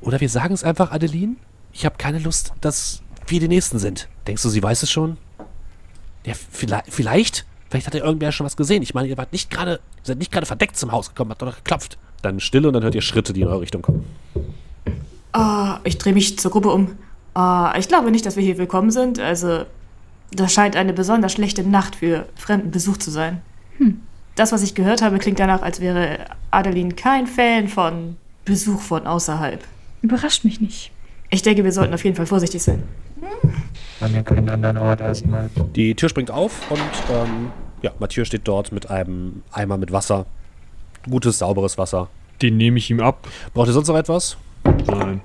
Oder wir sagen es einfach, Adeline. Ich habe keine Lust, dass wir die Nächsten sind. Denkst du, sie weiß es schon? Ja, vielleicht. Vielleicht, vielleicht hat ja irgendwer schon was gesehen. Ich meine, ihr wart nicht gerade. Ihr seid nicht gerade verdeckt zum Haus gekommen, habt doch noch geklopft. Dann Stille und dann hört ihr Schritte, die in eure Richtung kommen. Ah, ich drehe mich zur Gruppe um. Ah, ich glaube nicht, dass wir hier willkommen sind. Also, das scheint eine besonders schlechte Nacht für fremden Besuch zu sein. Das, was ich gehört habe, klingt danach, als wäre Adeline kein Fan von Besuch von außerhalb. Überrascht mich nicht. Ich denke, wir sollten auf jeden Fall vorsichtig sein. Wir keinen anderen Ort erstmal. Die Tür springt auf und ähm, ja, Mathieu steht dort mit einem Eimer mit Wasser. Gutes, sauberes Wasser. Den nehme ich ihm ab. Braucht ihr sonst noch etwas? Nein.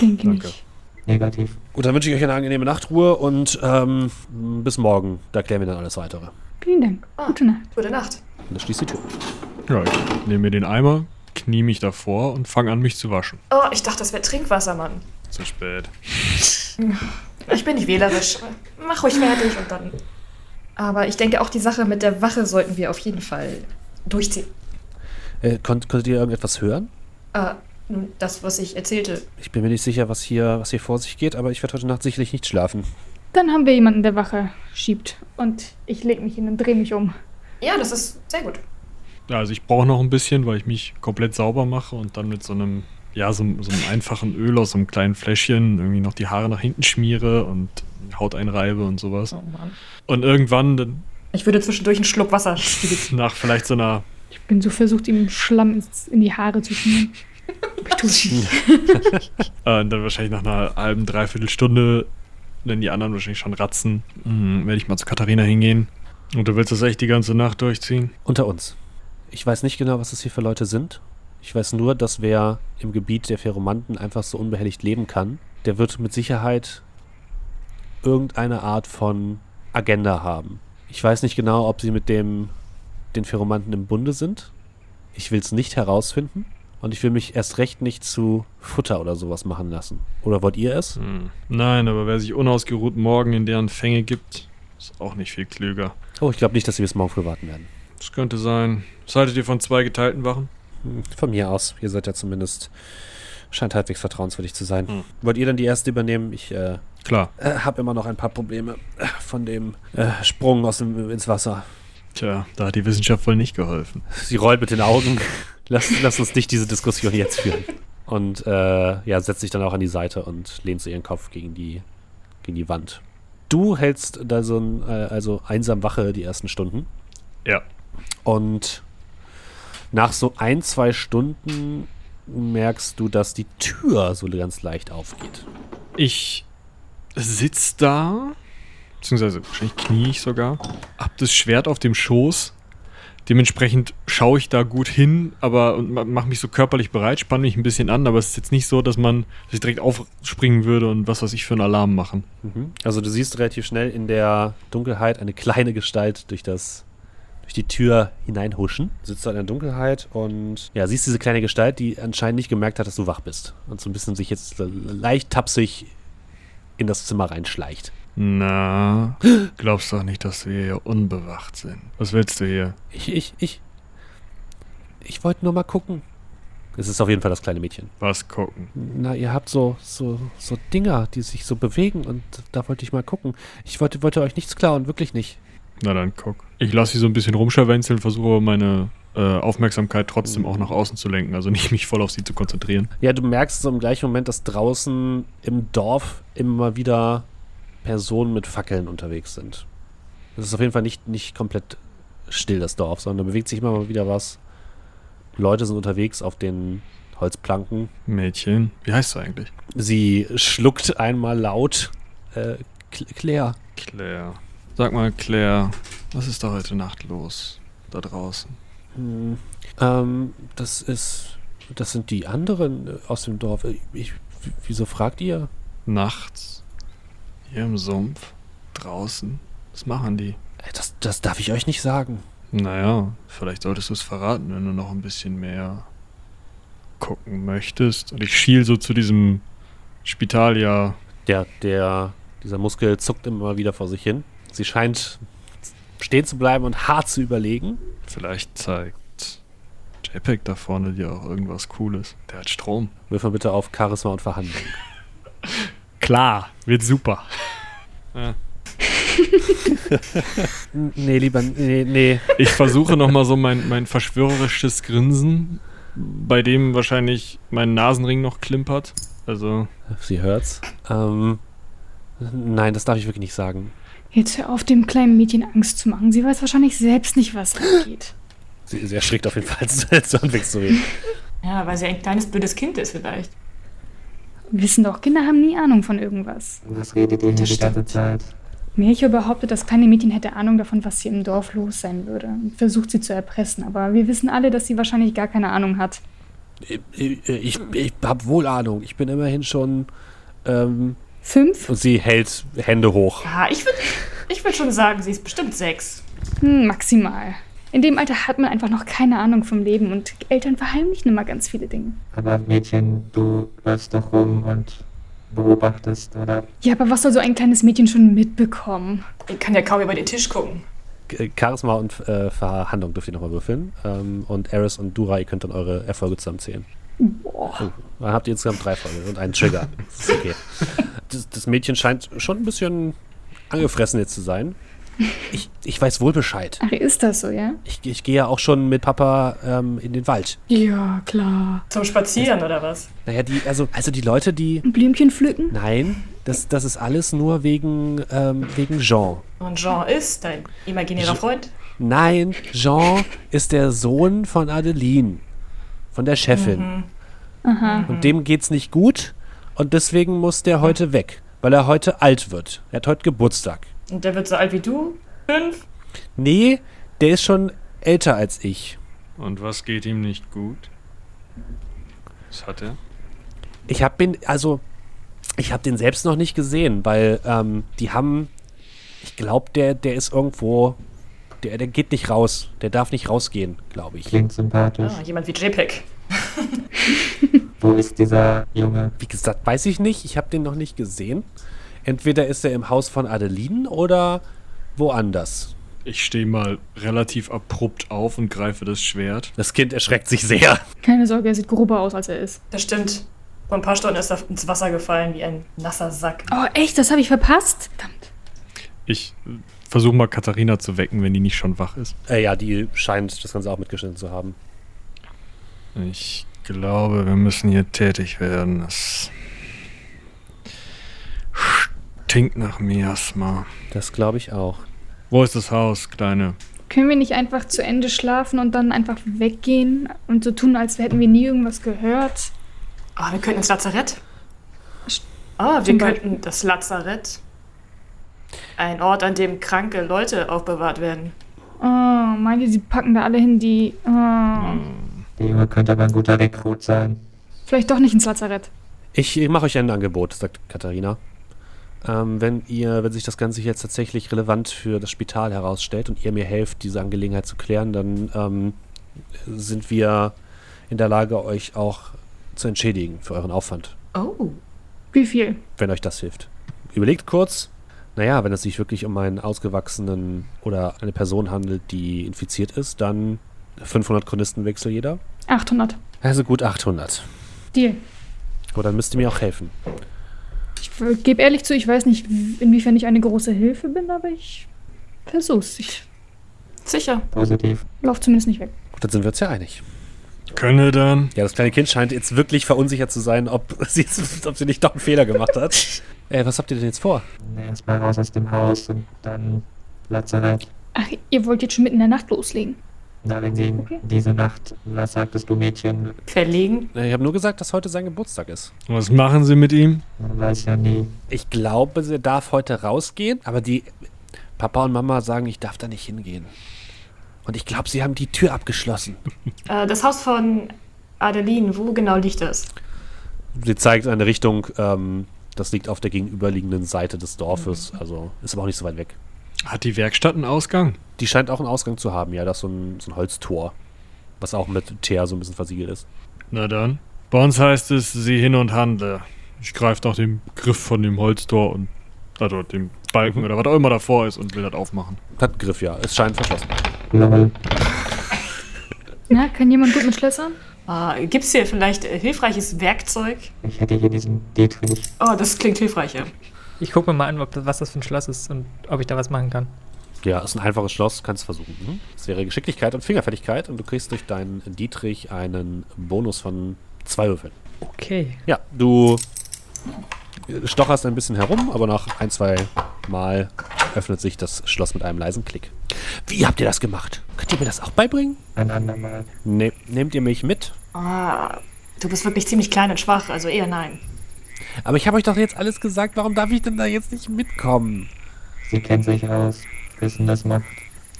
Denke Danke. nicht. Negativ. Gut, dann wünsche ich euch eine angenehme Nachtruhe und ähm, bis morgen. Da klären wir dann alles weitere. Vielen Dank. Ah. Gute Nacht. Gute Nacht. Und dann schließt die Tür. Ja, ich nehme mir den Eimer, knie mich davor und fange an, mich zu waschen. Oh, ich dachte, das wäre Trinkwasser, Mann. Zu spät. [LAUGHS] Ich bin nicht wählerisch. Mach ruhig fertig und dann. Aber ich denke, auch die Sache mit der Wache sollten wir auf jeden Fall durchziehen. Äh, konnt, konntet ihr irgendetwas hören? Äh, nun, das, was ich erzählte. Ich bin mir nicht sicher, was hier, was hier vor sich geht, aber ich werde heute Nacht sicherlich nicht schlafen. Dann haben wir jemanden, der Wache schiebt. Und ich leg mich hin und drehe mich um. Ja, das ist sehr gut. Ja, also ich brauche noch ein bisschen, weil ich mich komplett sauber mache und dann mit so einem, ja, so, so einem einfachen Öl aus so einem kleinen Fläschchen irgendwie noch die Haare nach hinten schmiere und die Haut einreibe und sowas. Oh Mann. Und irgendwann, dann Ich würde zwischendurch einen Schluck Wasser [LAUGHS] nach vielleicht so einer, Ich bin so versucht, ihm Schlamm ins, in die Haare zu schmieren. Nicht. [LAUGHS] äh, dann wahrscheinlich nach einer halben, dreiviertel Stunde, wenn die anderen wahrscheinlich schon ratzen, hm, werde ich mal zu Katharina hingehen. Und du willst das echt die ganze Nacht durchziehen? Unter uns. Ich weiß nicht genau, was das hier für Leute sind. Ich weiß nur, dass wer im Gebiet der Pheromanten einfach so unbehelligt leben kann, der wird mit Sicherheit irgendeine Art von Agenda haben. Ich weiß nicht genau, ob sie mit dem, den Pheromanten im Bunde sind. Ich will es nicht herausfinden. Und ich will mich erst recht nicht zu Futter oder sowas machen lassen. Oder wollt ihr es? Hm. Nein, aber wer sich unausgeruht morgen in deren Fänge gibt, ist auch nicht viel klüger. Oh, ich glaube nicht, dass sie bis morgen früh warten werden. Das könnte sein. Was haltet ihr von zwei geteilten Wachen? Hm, Von mir aus. Ihr seid ja zumindest. Scheint halbwegs vertrauenswürdig zu sein. Hm. Wollt ihr dann die erste übernehmen? Ich äh, Klar. äh, habe immer noch ein paar Probleme äh, von dem äh, Sprung aus dem, ins Wasser. Tja, da hat die Wissenschaft wohl nicht geholfen. Sie rollt mit den Augen. Lass, lass uns nicht diese Diskussion jetzt führen. Und äh, ja, setzt sich dann auch an die Seite und lehnt so ihren Kopf gegen die, gegen die Wand. Du hältst da so ein, äh, also einsam Wache die ersten Stunden. Ja. Und nach so ein, zwei Stunden merkst du, dass die Tür so ganz leicht aufgeht. Ich sitz da, beziehungsweise wahrscheinlich knie ich sogar, hab das Schwert auf dem Schoß. Dementsprechend schaue ich da gut hin, aber und ma- mach mich so körperlich bereit, spanne mich ein bisschen an, aber es ist jetzt nicht so, dass man, dass ich direkt aufspringen würde und was weiß ich für einen Alarm machen. Mhm. Also du siehst relativ schnell in der Dunkelheit eine kleine Gestalt durch das durch die Tür hineinhuschen. Sitzt da in der Dunkelheit und ja, siehst diese kleine Gestalt, die anscheinend nicht gemerkt hat, dass du wach bist und so ein bisschen sich jetzt leicht tapsig in das Zimmer reinschleicht. Na, glaubst doch nicht, dass wir hier unbewacht sind. Was willst du hier? Ich, ich, ich. Ich wollte nur mal gucken. Es ist auf jeden Fall das kleine Mädchen. Was gucken? Na, ihr habt so, so, so Dinger, die sich so bewegen und da wollte ich mal gucken. Ich wollte, wollte euch nichts klauen, wirklich nicht. Na dann guck. Ich lasse sie so ein bisschen rumscharwenzeln, versuche aber meine äh, Aufmerksamkeit trotzdem auch nach außen zu lenken, also nicht mich voll auf sie zu konzentrieren. Ja, du merkst so im gleichen Moment, dass draußen im Dorf immer wieder Personen mit Fackeln unterwegs sind. Das ist auf jeden Fall nicht, nicht komplett still, das Dorf, sondern da bewegt sich immer mal wieder was. Leute sind unterwegs auf den Holzplanken. Mädchen, wie heißt du eigentlich? Sie schluckt einmal laut. Äh, Cl- Claire. Claire. Sag mal, Claire, was ist da heute Nacht los? Da draußen. Hm, ähm, das ist. Das sind die anderen äh, aus dem Dorf. Äh, Ich, wieso fragt ihr? Nachts. Hier im Sumpf. Draußen. Was machen die? Das, das darf ich euch nicht sagen. Naja, vielleicht solltest du es verraten, wenn du noch ein bisschen mehr gucken möchtest. Und ich schiel so zu diesem Spital ja. Der, der, dieser Muskel zuckt immer wieder vor sich hin. Sie scheint stehen zu bleiben und hart zu überlegen. Vielleicht zeigt JPEG da vorne dir auch irgendwas Cooles. Der hat Strom. Wirf mal bitte auf Charisma und Verhandlung. Klar, wird super. N- [LAUGHS] nee, lieber, nee, nee. Ich versuche nochmal so mein, mein verschwörerisches Grinsen, bei dem wahrscheinlich mein Nasenring noch klimpert. Also, Sie hört's. Ähm, nein, das darf ich wirklich nicht sagen. Jetzt hör auf, dem kleinen Mädchen Angst zu machen. Sie weiß wahrscheinlich selbst nicht, was abgeht. Sie, sie erschrickt auf jeden Fall, [LAUGHS] als du anfängst zu reden. Ja, weil sie ein kleines blödes Kind ist vielleicht. Wir wissen doch, Kinder haben nie Ahnung von irgendwas. Was redet ihr hier die ganze Zeit? Melchior behauptet, das kleine Mädchen hätte Ahnung davon, was hier im Dorf los sein würde und versucht sie zu erpressen. Aber wir wissen alle, dass sie wahrscheinlich gar keine Ahnung hat. Ich, ich, ich, ich hab wohl Ahnung. Ich bin immerhin schon. Ähm, Fünf? und sie hält Hände hoch. Ja, ich würde ich würd schon sagen, sie ist bestimmt sechs. Hm, maximal. In dem Alter hat man einfach noch keine Ahnung vom Leben und Eltern verheimlichen immer ganz viele Dinge. Aber Mädchen, du läufst doch rum und beobachtest, oder? Ja, aber was soll so ein kleines Mädchen schon mitbekommen? Ich kann ja kaum über den Tisch gucken. K- Charisma und äh, Verhandlung dürft ihr nochmal würfeln. Ähm, und Eris und Dura, ihr könnt dann eure Erfolge zusammenzählen. Boah. Oh, dann habt ihr insgesamt drei Erfolge und einen Trigger. Das [LAUGHS] ist okay. Das, das Mädchen scheint schon ein bisschen angefressen jetzt zu sein. Ich, ich weiß wohl Bescheid. Ach, ist das so, ja? Ich, ich gehe ja auch schon mit Papa ähm, in den Wald. Ja, klar. Zum Spazieren oder was? Naja, die, also, also die Leute, die. Blümchen pflücken? Nein, das, das ist alles nur wegen, ähm, wegen Jean. Und Jean ist dein imaginärer Je- Freund? Nein, Jean ist der Sohn von Adeline, von der Chefin. Mhm. Und dem geht's nicht gut und deswegen muss der heute weg, weil er heute alt wird. Er hat heute Geburtstag. Und der wird so alt wie du? Fünf? Nee, der ist schon älter als ich. Und was geht ihm nicht gut? Was hat er? Ich habe ihn, also, ich habe den selbst noch nicht gesehen, weil ähm, die haben, ich glaube, der, der ist irgendwo, der, der geht nicht raus. Der darf nicht rausgehen, glaube ich. Klingt sympathisch. Ah, jemand wie JPEG. [LAUGHS] Wo ist dieser Junge? Wie gesagt, weiß ich nicht. Ich habe den noch nicht gesehen. Entweder ist er im Haus von Adeline oder woanders. Ich stehe mal relativ abrupt auf und greife das Schwert. Das Kind erschreckt sich sehr. Keine Sorge, er sieht grober aus, als er ist. Das stimmt. Vor ein paar Stunden ist er ins Wasser gefallen wie ein nasser Sack. Oh, echt? Das habe ich verpasst? Verdammt. Ich äh, versuche mal Katharina zu wecken, wenn die nicht schon wach ist. Äh, ja, die scheint das Ganze auch mitgeschnitten zu haben. Ich glaube, wir müssen hier tätig werden. Es stinkt nach Miasma. Das glaube ich auch. Wo ist das Haus, Kleine? Können wir nicht einfach zu Ende schlafen und dann einfach weggehen und so tun, als hätten wir nie irgendwas gehört? Ah, wir könnten ins Lazarett. Ah, wir Zum Beispiel. könnten das Lazarett. Ein Ort, an dem kranke Leute aufbewahrt werden. Oh, meint ihr, sie packen da alle hin, die. Oh, Der Junge könnte aber ein guter Rekrut sein. Vielleicht doch nicht ins Lazarett. Ich, ich mache euch ein Angebot, sagt Katharina. Ähm, wenn ihr, wenn sich das Ganze jetzt tatsächlich relevant für das Spital herausstellt und ihr mir helft, diese Angelegenheit zu klären, dann ähm, sind wir in der Lage, euch auch zu entschädigen für euren Aufwand, Oh. Wie viel? wenn euch das hilft. Überlegt kurz. Naja, wenn es sich wirklich um einen ausgewachsenen oder eine Person handelt, die infiziert ist, dann 500 Chronistenwechsel jeder. 800. Also gut 800. Deal. Aber dann müsst ihr mir auch helfen. Ich gebe ehrlich zu, ich weiß nicht, inwiefern ich eine große Hilfe bin, aber ich versuch's. Ich Sicher. Positiv. lauf zumindest nicht weg. Gut, dann sind wir uns ja einig. Könne dann. Ja, das kleine Kind scheint jetzt wirklich verunsichert zu sein, ob [LAUGHS] sie, ob sie nicht doch einen Fehler gemacht hat. [LAUGHS] äh, was habt ihr denn jetzt vor? Erstmal raus aus dem Haus und dann Lazarett. Ach, ihr wollt jetzt schon mitten in der Nacht loslegen. Na, wenn sie Okay. diese Nacht, was sagtest du, Mädchen? Verlegen. Ich habe nur gesagt, dass heute sein Geburtstag ist. Was machen Sie mit ihm? Man weiß ja nie. Ich glaube, sie darf heute rausgehen, aber die Papa und Mama sagen, ich darf da nicht hingehen. Und ich glaube, sie haben die Tür abgeschlossen. Äh, das Haus von Adeline, wo genau liegt das? Sie zeigt eine Richtung, ähm, das liegt auf der gegenüberliegenden Seite des Dorfes, also ist aber auch nicht so weit weg. Hat die Werkstatt einen Ausgang? Die scheint auch einen Ausgang zu haben, ja, das ist so ein, so ein Holztor, was auch mit Teer so ein bisschen versiegelt ist. Na dann. Bei uns heißt es, sieh hin und handle. Ich greife nach dem Griff von dem Holztor und also dem Balken oder was auch immer davor ist und will das aufmachen. Hat Griff, ja, es scheint verschlossen. Na, kann jemand gut mit Schlössern? Ah, Gibt es hier vielleicht äh, hilfreiches Werkzeug? Ich hätte hier diesen Dietrich. Oh, das klingt hilfreich, ja. Ich gucke mir mal an, ob das, was das für ein Schloss ist und ob ich da was machen kann. Ja, ist ein einfaches Schloss, kannst versuchen. Mhm. Es wäre Geschicklichkeit und Fingerfertigkeit und du kriegst durch deinen Dietrich einen Bonus von zwei Würfeln. Okay. Ja, du stocherst ein bisschen herum, aber nach ein, zwei Mal öffnet sich das Schloss mit einem leisen Klick. Wie habt ihr das gemacht? Könnt ihr mir das auch beibringen? Ein andermal. Ne nehmt ihr mich mit? Ah, du bist wirklich ziemlich klein und schwach, also eher nein. Aber ich habe euch doch jetzt alles gesagt, warum darf ich denn da jetzt nicht mitkommen? Sie kennt sich aus. Wissen das macht.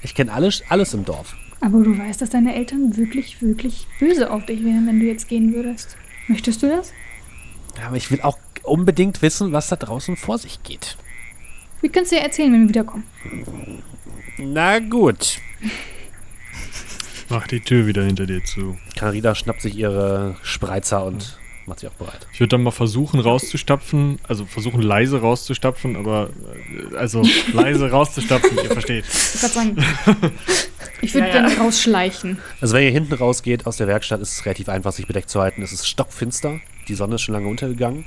Ich kenne alles, alles im Dorf. Aber du weißt, dass deine Eltern wirklich, wirklich böse auf dich wären, wenn du jetzt gehen würdest. Möchtest du das? Ja, Aber ich will auch unbedingt wissen, was da draußen vor sich geht. Wir können es dir erzählen, wenn wir wiederkommen. Na gut. Mach die Tür wieder hinter dir zu. Carina schnappt sich ihre Spreizer und macht sich auch bereit. Ich würde dann mal versuchen rauszustapfen, also versuchen leise rauszustapfen, aber äh, also [LAUGHS] leise rauszustapfen, ihr versteht. Ich würde sagen, ich würde Ja, ja. gerne rausschleichen. Also wenn ihr hinten rausgeht aus der Werkstatt, ist es relativ einfach, sich bedeckt zu halten. Es ist stockfinster, die Sonne ist schon lange untergegangen.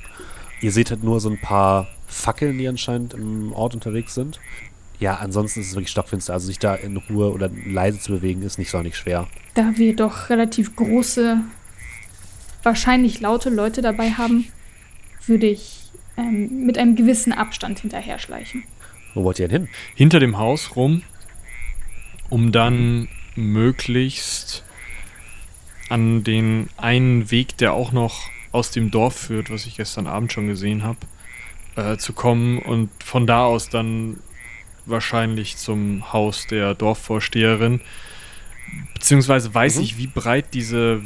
Ihr seht halt nur so ein paar Fackeln, die anscheinend im Ort unterwegs sind. Ja, ansonsten ist es wirklich stockfinster. Also sich da in Ruhe oder leise zu bewegen, ist nicht sonderlich schwer. Da wir doch relativ große, wahrscheinlich laute Leute dabei haben, würde ich ähm, mit einem gewissen Abstand hinterher schleichen. Wo wollt ihr denn hin? Hinter dem Haus rum, um dann möglichst an den einen Weg, der auch noch aus dem Dorf führt, was ich gestern Abend schon gesehen habe, äh, zu kommen und von da aus dann wahrscheinlich zum Haus der Dorfvorsteherin. Beziehungsweise weiß Mhm. ich, wie breit diese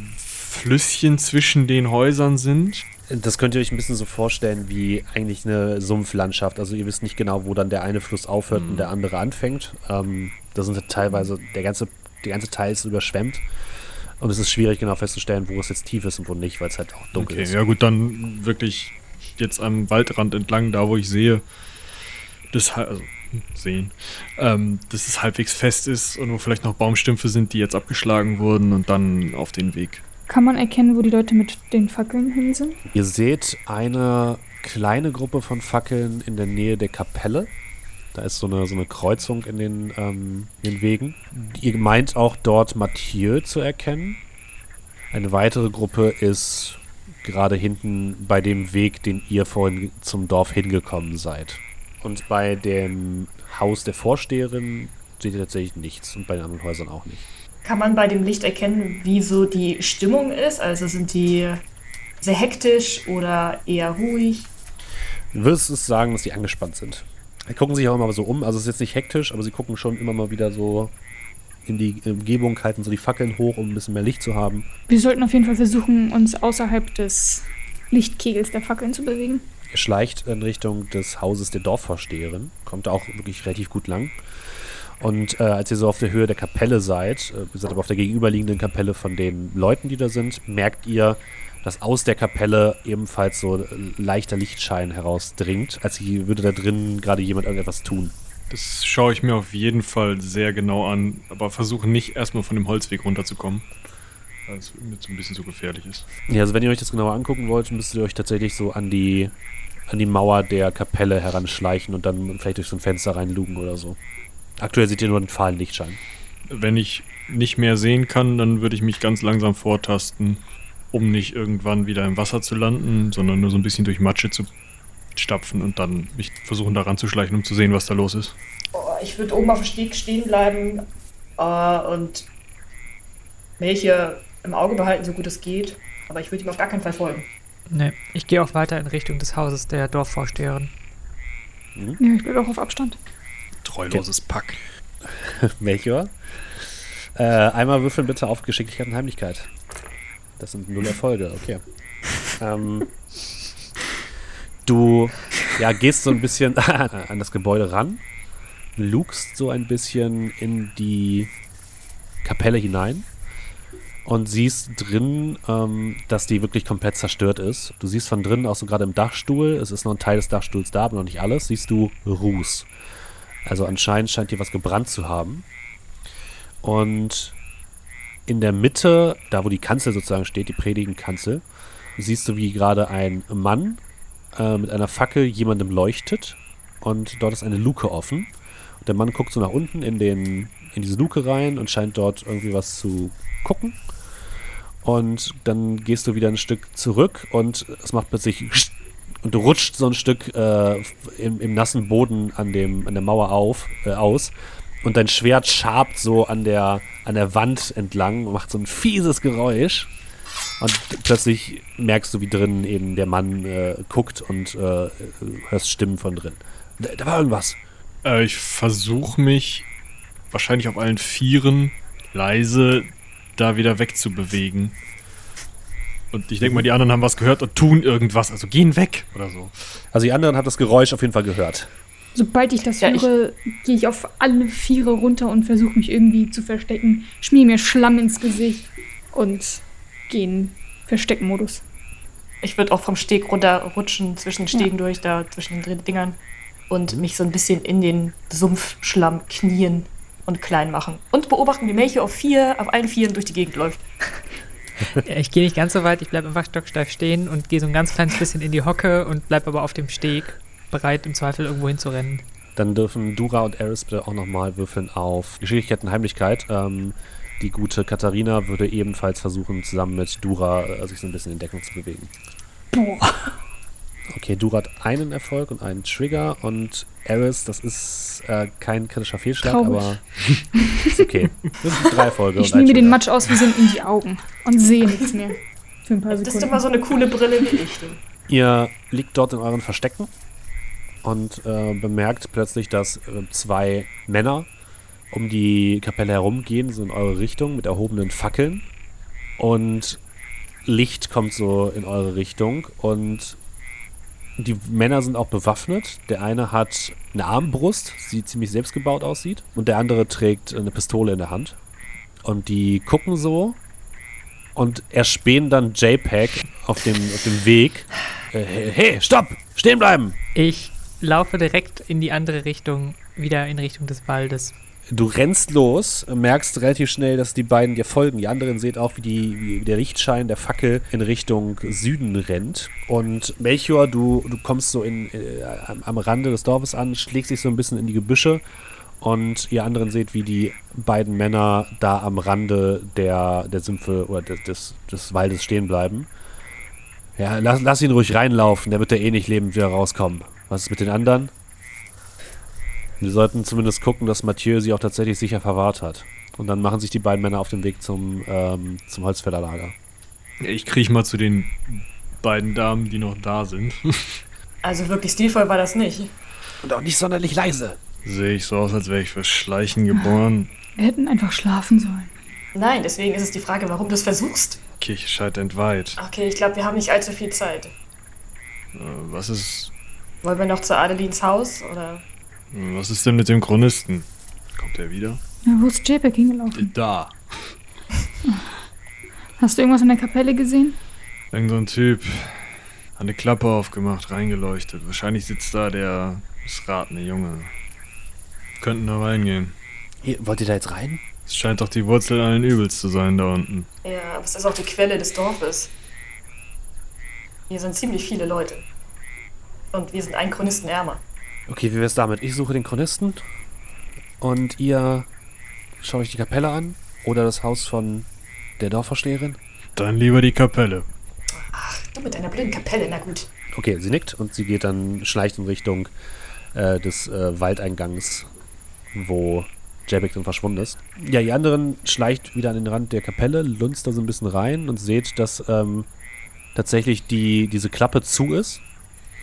Flüsschen zwischen den Häusern sind. Das könnt ihr euch ein bisschen so vorstellen wie eigentlich eine Sumpflandschaft. Also ihr wisst nicht genau, wo dann der eine Fluss aufhört Mhm. und der andere anfängt. Ähm, da sind teilweise, der ganze, der ganze Teil ist überschwemmt. Und es ist schwierig genau festzustellen, wo es jetzt tief ist und wo nicht, weil es halt auch dunkel okay, ist. ja gut, dann wirklich jetzt am Waldrand entlang, da wo ich sehe, das also sehen, ähm, dass es halbwegs fest ist und wo vielleicht noch Baumstümpfe sind, die jetzt abgeschlagen wurden und dann auf den Weg. Kann man erkennen, wo die Leute mit den Fackeln hin sind? Ihr seht eine kleine Gruppe von Fackeln in der Nähe der Kapelle. Da ist so eine, so eine Kreuzung in den, ähm, in den Wegen. Ihr meint auch dort Mathieu zu erkennen. Eine weitere Gruppe ist gerade hinten bei dem Weg, den ihr vorhin zum Dorf hingekommen seid. Und bei dem Haus der Vorsteherin seht ihr tatsächlich nichts und bei den anderen Häusern auch nicht. Kann man bei dem Licht erkennen, wie so die Stimmung ist? Also sind die sehr hektisch oder eher ruhig? Du würdest es sagen, dass die angespannt sind. Die gucken sich auch immer so um. Also es ist jetzt nicht hektisch, aber sie gucken schon immer mal wieder so in die Umgebung, halten so die Fackeln hoch, um ein bisschen mehr Licht zu haben. Wir sollten auf jeden Fall versuchen, uns außerhalb des Lichtkegels der Fackeln zu bewegen. Ihr schleicht in Richtung des Hauses der Dorfvorsteherin. Kommt da auch wirklich relativ gut lang. Und äh, als ihr so auf der Höhe der Kapelle seid, äh, ihr seid aber auf der gegenüberliegenden Kapelle von den Leuten, die da sind, merkt ihr, dass aus der Kapelle ebenfalls so leichter Lichtschein herausdringt, als würde da drin gerade jemand irgendetwas tun. Das schaue ich mir auf jeden Fall sehr genau an, aber versuche nicht erstmal von dem Holzweg runterzukommen, weil es mir so ein bisschen zu gefährlich ist. Ja, also wenn ihr euch das genauer angucken wollt, müsst ihr euch tatsächlich so an die, an die Mauer der Kapelle heranschleichen und dann vielleicht durch so ein Fenster reinlugen oder so. Aktuell seht ihr nur einen fahlen Lichtschein. Wenn ich nicht mehr sehen kann, dann würde ich mich ganz langsam vortasten, um nicht irgendwann wieder im Wasser zu landen, sondern nur so ein bisschen durch Matsche zu stapfen und dann mich versuchen daran zu schleichen, um zu sehen, was da los ist. Oh, ich würde oben auf dem Steg stehen bleiben äh, und Melchior im Auge behalten, so gut es geht. Aber ich würde ihm auf gar keinen Fall folgen. Ne, ich gehe auch weiter in Richtung des Hauses der Dorfvorsteherin. Ja, ich bleibe auch auf Abstand. Treuloses Pack. [LAUGHS] Melchior? Äh, einmal würfeln bitte auf Geschicklichkeit und Heimlichkeit. Das sind null Erfolge, okay. [LAUGHS] ähm, du ja, gehst so ein bisschen [LAUGHS] an das Gebäude ran, lugst so ein bisschen in die Kapelle hinein und siehst drin, ähm, dass die wirklich komplett zerstört ist. Du siehst von drinnen auch so gerade im Dachstuhl, es ist noch ein Teil des Dachstuhls da, aber noch nicht alles, siehst du Ruß. Also anscheinend scheint hier was gebrannt zu haben. Und in der Mitte, da wo die Kanzel sozusagen steht, die Predigenkanzel, siehst du, wie gerade ein Mann äh, mit einer Fackel jemandem leuchtet. Und dort ist eine Luke offen. Und der Mann guckt so nach unten in, den, in diese Luke rein und scheint dort irgendwie was zu gucken. Und dann gehst du wieder ein Stück zurück und es macht plötzlich und du rutscht so ein Stück äh, im, im nassen Boden an, dem, an der Mauer auf, äh, aus und dein Schwert schabt so an der, an der Wand entlang und macht so ein fieses Geräusch. Und plötzlich merkst du, wie drinnen eben der Mann äh, guckt und äh, hörst Stimmen von drin. Da, da war irgendwas. Äh, ich versuche mich wahrscheinlich auf allen Vieren leise da wieder wegzubewegen. Und ich denke mal, die anderen haben was gehört und tun irgendwas. Also gehen weg oder so. Also die anderen haben das Geräusch auf jeden Fall gehört. Sobald ich das Ja, ich- höre, gehe ich auf alle Viere runter und versuche mich irgendwie zu verstecken. Schmier mir Schlamm ins Gesicht und gehe in Versteckmodus. Ich würde auch vom Steg runterrutschen, zwischen den Stegen durch, da zwischen den Dingern. Und mich so ein bisschen in den Sumpfschlamm knien und klein machen. Und beobachten, wie Melchior auf vier, auf allen Vieren durch die Gegend läuft. Ich gehe nicht ganz so weit, ich bleibe einfach stocksteif stehen und gehe so ein ganz kleines bisschen in die Hocke und bleibe aber auf dem Steg, bereit im Zweifel irgendwo hinzurennen. Dann dürfen Dura und Eris bitte auch nochmal würfeln auf Geschicklichkeit und Heimlichkeit. Ähm, die gute Katharina würde ebenfalls versuchen, zusammen mit Dura äh, sich so ein bisschen in Deckung zu bewegen. Boah. Okay, Dura hat einen Erfolg und einen Trigger und Eris, das ist äh, kein kritischer Fehlschlag, Traurig. aber ist okay. Das sind drei Erfolge Ich schmier mir den. Matsch aus wie sind in die Augen und sehe nichts mehr. Für ein paar Das ist Sekunden. immer so eine coole Brille wie ich. Ihr liegt dort in euren Verstecken und äh, bemerkt plötzlich, dass äh, zwei Männer um die Kapelle herumgehen, so in eure Richtung mit erhobenen Fackeln. Und Licht kommt so in eure Richtung und die Männer sind auch bewaffnet. Der eine hat eine Armbrust, die ziemlich selbstgebaut aussieht, und der andere trägt eine Pistole in der Hand. Und die gucken so und erspähen dann JPEG auf dem, auf dem Weg. Äh, hey, hey, stopp! Stehen bleiben! Ich laufe direkt in die andere Richtung, wieder in Richtung des Waldes. Du rennst los, merkst relativ schnell, dass die beiden dir folgen. Die anderen seht auch, wie, die, wie der Lichtschein der Fackel in Richtung Süden rennt. Und Melchior, du, du kommst so in, äh, am, Rande des Dorfes an, schlägst dich so ein bisschen in die Gebüsche. Und ihr anderen seht, wie die beiden Männer da am Rande der, der Sümpfe oder des, des, des Waldes stehen bleiben. Ja, lass, lass ihn ruhig reinlaufen, der wird ja eh nicht lebend wieder rauskommen. Was ist mit den anderen? Wir sollten zumindest gucken, dass Mathieu sie auch tatsächlich sicher verwahrt hat. Und dann machen sich die beiden Männer auf den Weg zum, ähm, zum Holzfällerlager. Ich kriech mal zu den beiden Damen, die noch da sind. [LAUGHS] Also wirklich stilvoll war das nicht. Und auch nicht sonderlich leise. Sehe ich so aus, als wäre ich fürs Schleichen geboren. Wir hätten einfach schlafen sollen. Nein, deswegen ist es die Frage, warum du es versuchst. Kirche scheint entweiht. Okay, ich glaube, wir haben nicht allzu viel Zeit. Äh, was ist. Wollen wir noch zu Adelins Haus oder? Was ist denn mit dem Chronisten? Kommt er wieder? Na, wo ist JPEG hingelaufen? Da. Hast du irgendwas in der Kapelle gesehen? Irgend so ein Typ. Hat eine Klappe aufgemacht, reingeleuchtet. Wahrscheinlich sitzt da der missratene Junge. Könnten da reingehen. Hier, wollt ihr da jetzt rein? Es scheint doch die Wurzel allen Übels zu sein da unten. Ja, aber es ist auch die Quelle des Dorfes. Hier sind ziemlich viele Leute. Und wir sind einen Chronisten ärmer. Okay, wie wär's damit? Ich suche den Chronisten und ihr schaut euch die Kapelle an oder das Haus von der Dorfvorsteherin. Dann lieber die Kapelle. Du mit deiner blöden Kapelle, na gut. Okay, sie nickt und sie geht dann, schleicht in Richtung äh, des äh, Waldeingangs, wo Jabek dann verschwunden ist. Ja, die anderen schleicht wieder an den Rand der Kapelle, lunzt da so ein bisschen rein und seht, dass ähm, tatsächlich die, diese Klappe zu ist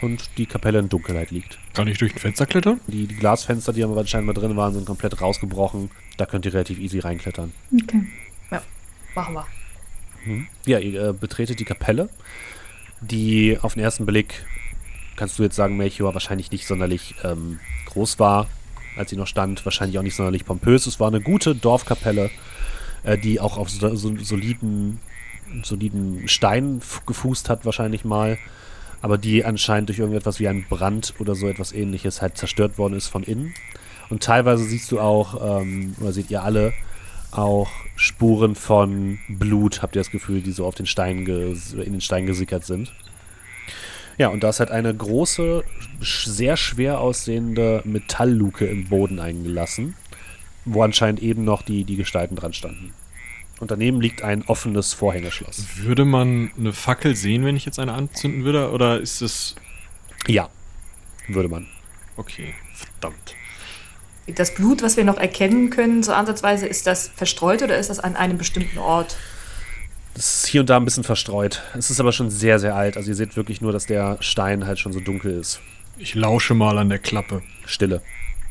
und die Kapelle in Dunkelheit liegt. Kann ich durch ein Fenster klettern? Die, die Glasfenster, die aber scheinbar drin waren, sind komplett rausgebrochen. Da könnt ihr relativ easy reinklettern. Okay. Machen wir. Ja, ihr äh, betretet die Kapelle, die auf den ersten Blick, kannst du jetzt sagen, Melchior wahrscheinlich nicht sonderlich ähm, groß war, als sie noch stand. Wahrscheinlich auch nicht sonderlich pompös. Es war eine gute Dorfkapelle, äh, die auch auf so, so, soliden, soliden Stein f- gefußt hat, wahrscheinlich mal. Aber die anscheinend durch irgendetwas wie einen Brand oder so etwas ähnliches halt zerstört worden ist von innen. Und teilweise siehst du auch, ähm, oder seht ihr alle, auch Spuren von Blut, habt ihr das Gefühl, die so auf den Stein in den Stein gesickert sind. Ja, und da ist halt eine große, sehr schwer aussehende Metallluke im Boden eingelassen, wo anscheinend eben noch die, die Gestalten dran standen. Und daneben liegt ein offenes Vorhängeschloss. Würde man eine Fackel sehen, wenn ich jetzt eine anzünden würde? Oder ist es. Ja, würde man. Okay, verdammt. Das Blut, was wir noch erkennen können, so ansatzweise, ist das verstreut oder ist das an einem bestimmten Ort? Das ist hier und da ein bisschen verstreut. Es ist aber schon sehr, sehr alt. Also ihr seht wirklich nur, dass der Stein halt schon so dunkel ist. Ich lausche mal an der Klappe. Stille.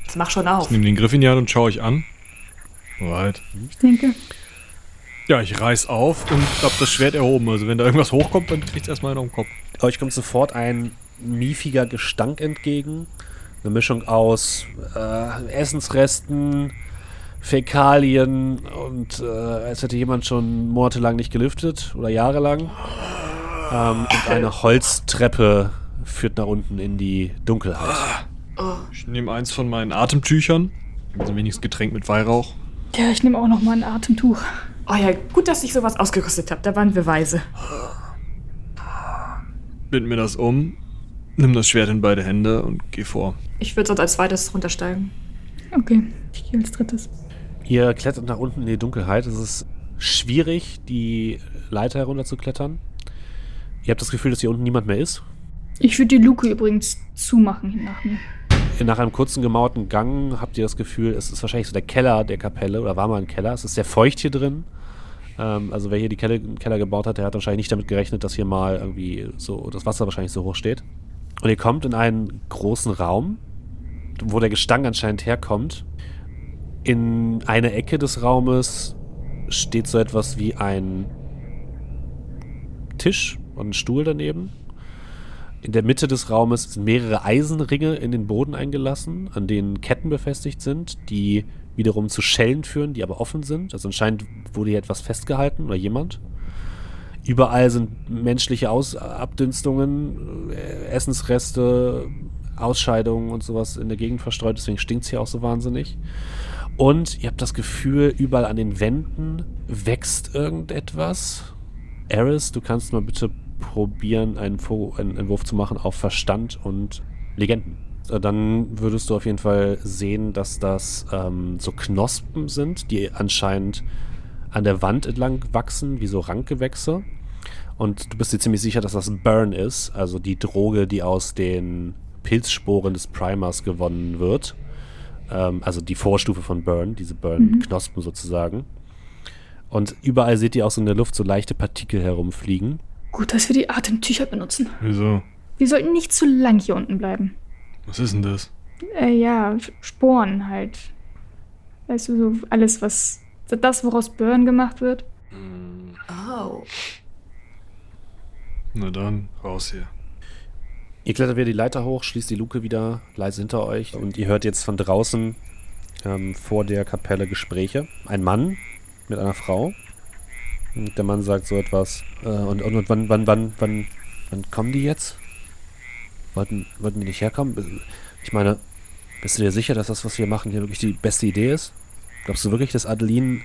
Das mach schon auf. Ich nehme den Griff in die Hand und schaue euch an. Alright. Ich denke, Ja, ich reiß auf und hab das Schwert erhoben. Also wenn da irgendwas hochkommt, dann kriegt's erstmal auf den Kopf. Euch kommt sofort ein miefiger Gestank entgegen. Eine Mischung aus äh, Essensresten, Fäkalien und äh, als hätte jemand schon monatelang nicht gelüftet oder jahrelang. Ähm, und eine Holztreppe führt nach unten in die Dunkelheit. Ich nehme eins von meinen Atemtüchern. Also wenigstens Getränk mit Weihrauch. Ja, ich nehme auch noch mal ein Atemtuch. Oh ja, gut, dass ich sowas ausgerüstet habe. Da waren wir weise. Bind mir das um, nimm das Schwert in beide Hände und geh vor. Ich würde sonst als zweites runtersteigen. Okay, ich gehe als drittes. Ihr klettert nach unten in die Dunkelheit. Es ist schwierig, die Leiter herunterzuklettern. Ihr habt das Gefühl, dass hier unten niemand mehr ist. Ich würde die Luke übrigens zumachen nach mir. Nach einem kurzen gemauerten Gang habt ihr das Gefühl, es ist wahrscheinlich so der Keller der Kapelle oder war mal ein Keller. Es ist sehr feucht hier drin. Ähm, also wer hier die Keller, Keller gebaut hat, der hat wahrscheinlich nicht damit gerechnet, dass hier mal irgendwie so das Wasser wahrscheinlich so hoch steht. Und ihr kommt in einen großen Raum, wo der Gestank anscheinend herkommt. In einer Ecke des Raumes steht so etwas wie ein Tisch und ein Stuhl daneben. In der Mitte des Raumes sind mehrere Eisenringe in den Boden eingelassen, an denen Ketten befestigt sind, die wiederum zu Schellen führen, die aber offen sind. Also anscheinend wurde hier etwas festgehalten oder jemand. Überall sind menschliche Aus Abdünstungen, äh, Essensreste, Ausscheidungen und sowas in der Gegend verstreut, deswegen stinkt es hier auch so wahnsinnig. Und ihr habt das Gefühl, überall an den Wänden wächst irgendetwas. Eris, du kannst mal bitte probieren, einen, einen Entwurf zu machen auf Verstand und Legenden. Äh, Dann würdest du auf jeden Fall sehen, dass das ähm, so Knospen sind, die anscheinend an der Wand entlang wachsen, wie so Rankgewächse. Und du bist dir ziemlich sicher, dass das Burn ist, also die Droge, die aus den Pilzsporen des Primers gewonnen wird. Ähm, also die Vorstufe von Burn, diese Burn-Knospen sozusagen. Und überall seht ihr auch so in der Luft so leichte Partikel herumfliegen. Gut, dass wir die Atemtücher benutzen. Wieso? Wir sollten nicht zu lang hier unten bleiben. Was ist denn das? Äh, ja, Sporen halt. Weißt du, so alles, was. Das, woraus Burn gemacht wird. Oh. Na dann, raus hier. Ihr klettert wieder die Leiter hoch, schließt die Luke wieder leise hinter euch und ihr hört jetzt von draußen ähm, vor der Kapelle Gespräche. Ein Mann mit einer Frau. Der Mann sagt so etwas. Äh, und, und, und wann, wann, wann, wann, wann kommen die jetzt? Wollten, wollten die nicht herkommen? Ich meine, bist du dir sicher, dass das, was wir machen, hier wirklich die beste Idee ist? Glaubst du wirklich, dass Adeline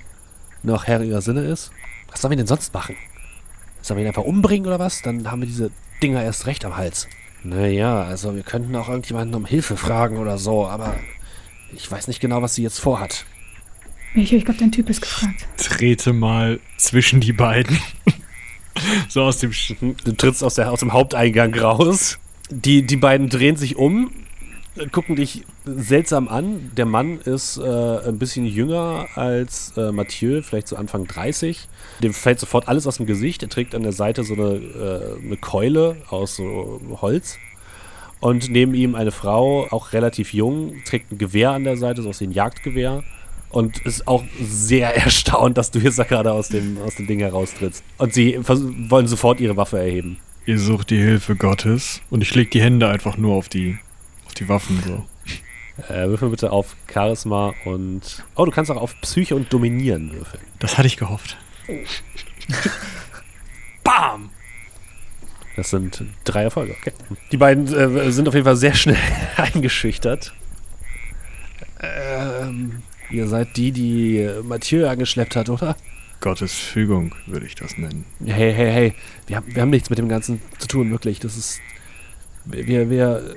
noch Herr ihrer Sinne ist? Was sollen wir denn sonst machen? Sollen wir ihn einfach umbringen oder was? Dann haben wir diese Dinger erst recht am Hals. Naja, also wir könnten auch irgendjemanden um Hilfe fragen oder so, aber ich weiß nicht genau, was sie jetzt vorhat. Ich, ich glaube, dein Typ ist gefragt. Trete mal zwischen die beiden. so aus dem Sch Du trittst aus, der, aus dem Haupteingang raus. Die, die beiden drehen sich um, gucken dich seltsam an. Der Mann ist äh, ein bisschen jünger als äh, Mathieu, vielleicht so Anfang 30. Dem fällt sofort alles aus dem Gesicht. Er trägt an der Seite so eine, äh, eine Keule aus so Holz. Und neben ihm eine Frau, auch relativ jung, trägt ein Gewehr an der Seite, so aus dem Jagdgewehr. Und ist auch sehr [LAUGHS] erstaunt, dass du jetzt da gerade aus dem, aus dem Ding heraustrittst. Und sie wollen sofort ihre Waffe erheben. Ihr sucht die Hilfe Gottes und ich leg die Hände einfach nur auf die, auf die Waffen so. Äh, würfel bitte auf Charisma und. Oh, du kannst auch auf Psyche und Dominieren würfeln. Das hatte ich gehofft. [LAUGHS] Bam! Das sind drei Erfolge, okay. Die beiden äh, sind auf jeden Fall sehr schnell [LAUGHS] eingeschüchtert. Ähm, ihr seid die, die Mathieu angeschleppt hat, oder? Gottes Fügung würde ich das nennen. Hey, hey, hey, wir haben, wir haben nichts mit dem Ganzen zu tun, wirklich. Das ist. Wir, wir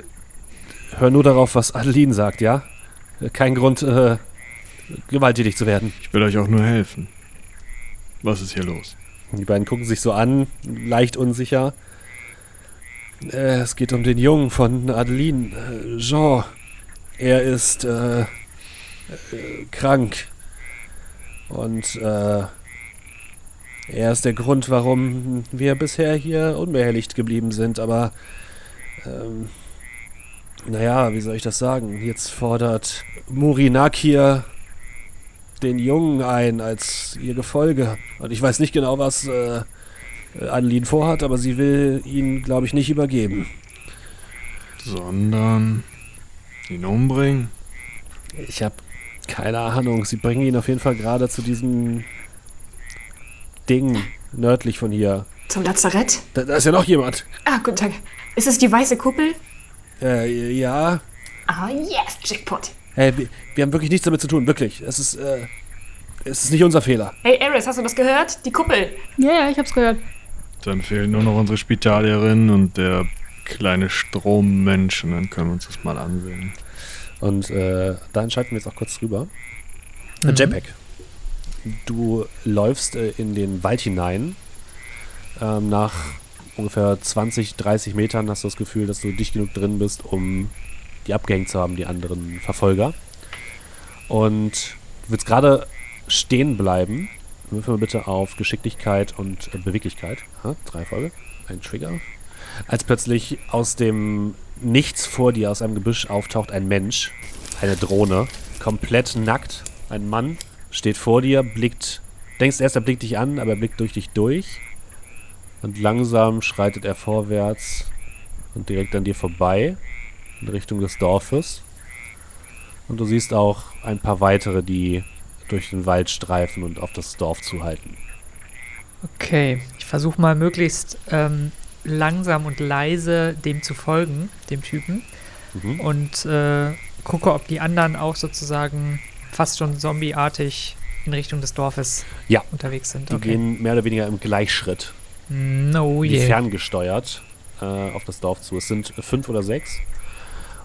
hören nur darauf, was Adeline sagt, ja? Kein Grund, äh, gewalttätig zu werden. Ich will euch auch nur helfen. Was ist hier los? Die beiden gucken sich so an, leicht unsicher. Äh, es geht um den Jungen von Adeline, äh, Jean. Er ist äh, äh, krank. Und äh, er ist der Grund, warum wir bisher hier unbehelligt geblieben sind. Aber, ähm, naja, wie soll ich das sagen? Jetzt fordert Murinakir den Jungen ein als ihr Gefolge. Und ich weiß nicht genau, was äh, Adeline vorhat, aber sie will ihn, glaube ich, nicht übergeben. Sondern Ihn umbringen? Ich habe keine Ahnung. Sie bringen ihn auf jeden Fall gerade zu diesem Ding nördlich von hier. Zum Lazarett? Da, da ist ja noch jemand. Ah, guten Tag. Ist es die weiße Kuppel? Äh, ja. Ah, yes, Jackpot. Hey, wir, wir haben wirklich nichts damit zu tun, wirklich. Es ist, äh, es ist nicht unser Fehler. Hey, Eris, hast du das gehört? Die Kuppel. Ja, ja, ich hab's gehört. Dann fehlen nur noch unsere Spitalierin und der kleine Strommensch und dann können wir uns das mal ansehen. Und äh, da entscheiden wir jetzt auch kurz drüber. Äh, JPEG, du läufst äh, in den Wald hinein. Ähm, nach ungefähr 20, 30 Metern hast du das Gefühl, dass du dicht genug drin bist, um die abgehängt zu haben, die anderen Verfolger. Und du willst gerade stehen bleiben. Würfel mal bitte auf Geschicklichkeit und äh, Beweglichkeit. Ha, drei Folge. Ein Trigger. Als plötzlich aus dem Nichts vor dir, aus einem Gebüsch auftaucht ein Mensch, eine Drohne, komplett nackt. Ein Mann steht vor dir, blickt, denkst erst, er blickt dich an, aber er blickt durch dich durch. Und langsam schreitet er vorwärts und direkt an dir vorbei, in Richtung des Dorfes. Und du siehst auch ein paar weitere, die durch den Wald streifen und auf das Dorf zuhalten. Okay, ich versuche mal möglichst ähm, langsam und leise dem zu folgen, dem Typen. Mhm. Und äh, gucke, ob die anderen auch sozusagen fast schon zombieartig in Richtung des Dorfes Ja. unterwegs sind. Die gehen mehr oder weniger im Gleichschritt, No wie yeah. ferngesteuert, äh, auf das Dorf zu. Es sind fünf oder sechs.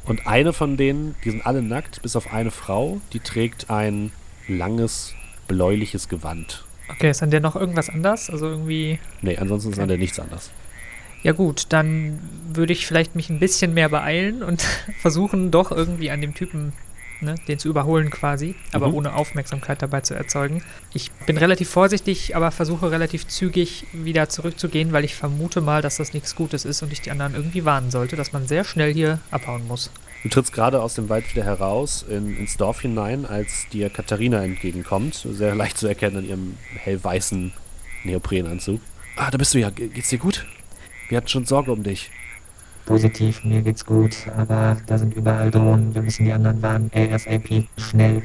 Und eine von denen, die sind alle nackt, bis auf eine Frau, die trägt ein langes, bläuliches Gewand. Okay, ist an der noch irgendwas anders? Also irgendwie. Nee, ansonsten ist an der nichts anders. Ja gut, dann würde ich vielleicht mich ein bisschen mehr beeilen und [LAUGHS] versuchen doch irgendwie an dem Typen, ne, den zu überholen quasi, aber Mhm. ohne Aufmerksamkeit dabei zu erzeugen. Ich bin relativ vorsichtig, aber versuche relativ zügig wieder zurückzugehen, weil ich vermute mal, dass das nichts Gutes ist und ich die anderen irgendwie warnen sollte, dass man sehr schnell hier abhauen muss. Du trittst gerade aus dem Wald wieder heraus in, ins Dorf hinein, als dir Katharina entgegenkommt. Sehr leicht zu erkennen an ihrem hellweißen Neoprenanzug. Ah, da bist du ja. Ge- Geht's dir gut? Wir hatten schon Sorge um dich. Positiv, mir geht's gut, aber da sind überall Drohnen. Wir müssen die anderen warnen. ASAP, schnell.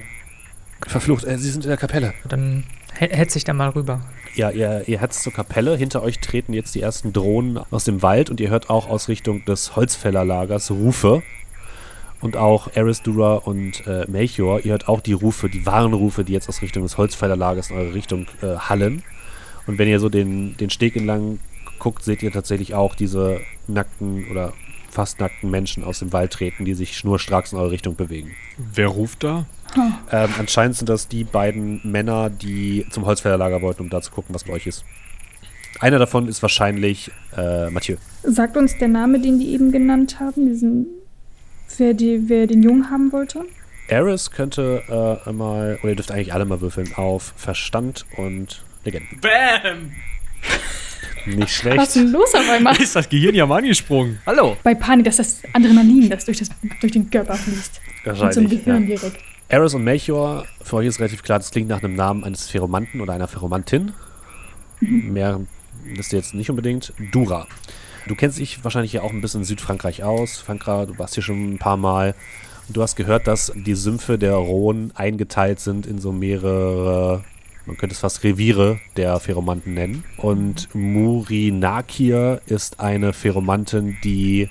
Verflucht, äh, sie sind in der Kapelle. Dann he- hetze ich da mal rüber. Ja, ihr, ihr hetzt zur Kapelle. Hinter euch treten jetzt die ersten Drohnen aus dem Wald und ihr hört auch aus Richtung des Holzfällerlagers Rufe. Und auch Eris, Dura und äh, Melchior, ihr hört auch die Rufe, die wahren Rufe, die jetzt aus Richtung des Holzfällerlagers in eure Richtung äh, hallen. Und wenn ihr so den, den Steg entlang guckt, seht ihr tatsächlich auch diese nackten oder fast nackten Menschen aus dem Wald treten, die sich schnurstracks in eure Richtung bewegen. Wer ruft da? Ähm, anscheinend sind das die beiden Männer, die zum Holzfällerlager wollten, um da zu gucken, was bei euch ist. Einer davon ist wahrscheinlich äh, Mathieu. Sagt uns der Name, den die eben genannt haben, diesen, wer, die, wer den Jungen haben wollte? Eris könnte äh, einmal, oder ihr dürft eigentlich alle mal würfeln, auf Verstand und Legenden. Bam! Nicht Was schlecht. ist denn los auf einmal? [LAUGHS] Ist das Gehirn ja mal angesprungen? Hallo! Bei Panik, dass das Adrenalin, das durch, das durch den Körper fließt. Und zum Wahrscheinlich. Gehirn Ja. direkt. Eris und Melchior, für euch ist relativ klar, das klingt nach einem Namen eines Pheromanten oder einer Pheromantin. Mehr wisst ihr jetzt nicht unbedingt. Dura. Du kennst dich wahrscheinlich ja auch ein bisschen in Südfrankreich aus. Frankra, du warst hier schon ein paar Mal. Du hast gehört, dass die Sümpfe der Rhone eingeteilt sind in so mehrere, man könnte es fast Reviere der Pheromanten nennen. Und Murinakir ist eine Pheromantin, die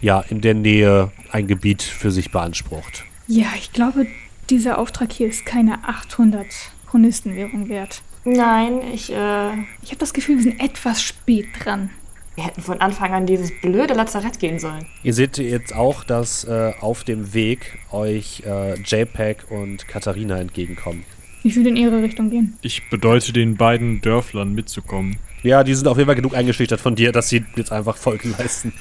ja in der Nähe ein Gebiet für sich beansprucht. Ja, ich glaube, dieser Auftrag hier ist keine 800 Chronistenwährung wert. Nein, ich, äh, Ich habe das Gefühl, wir sind etwas spät dran. wir hätten von Anfang an dieses blöde Lazarett gehen sollen. Ihr seht jetzt auch, dass äh, auf dem Weg euch äh, JPEG und Katharina entgegenkommen. Ich würde in ihre Richtung gehen. Ich bedeute den beiden Dörflern mitzukommen. Ja, die sind auf jeden Fall genug eingeschüchtert von dir, dass sie jetzt einfach Folgen leisten.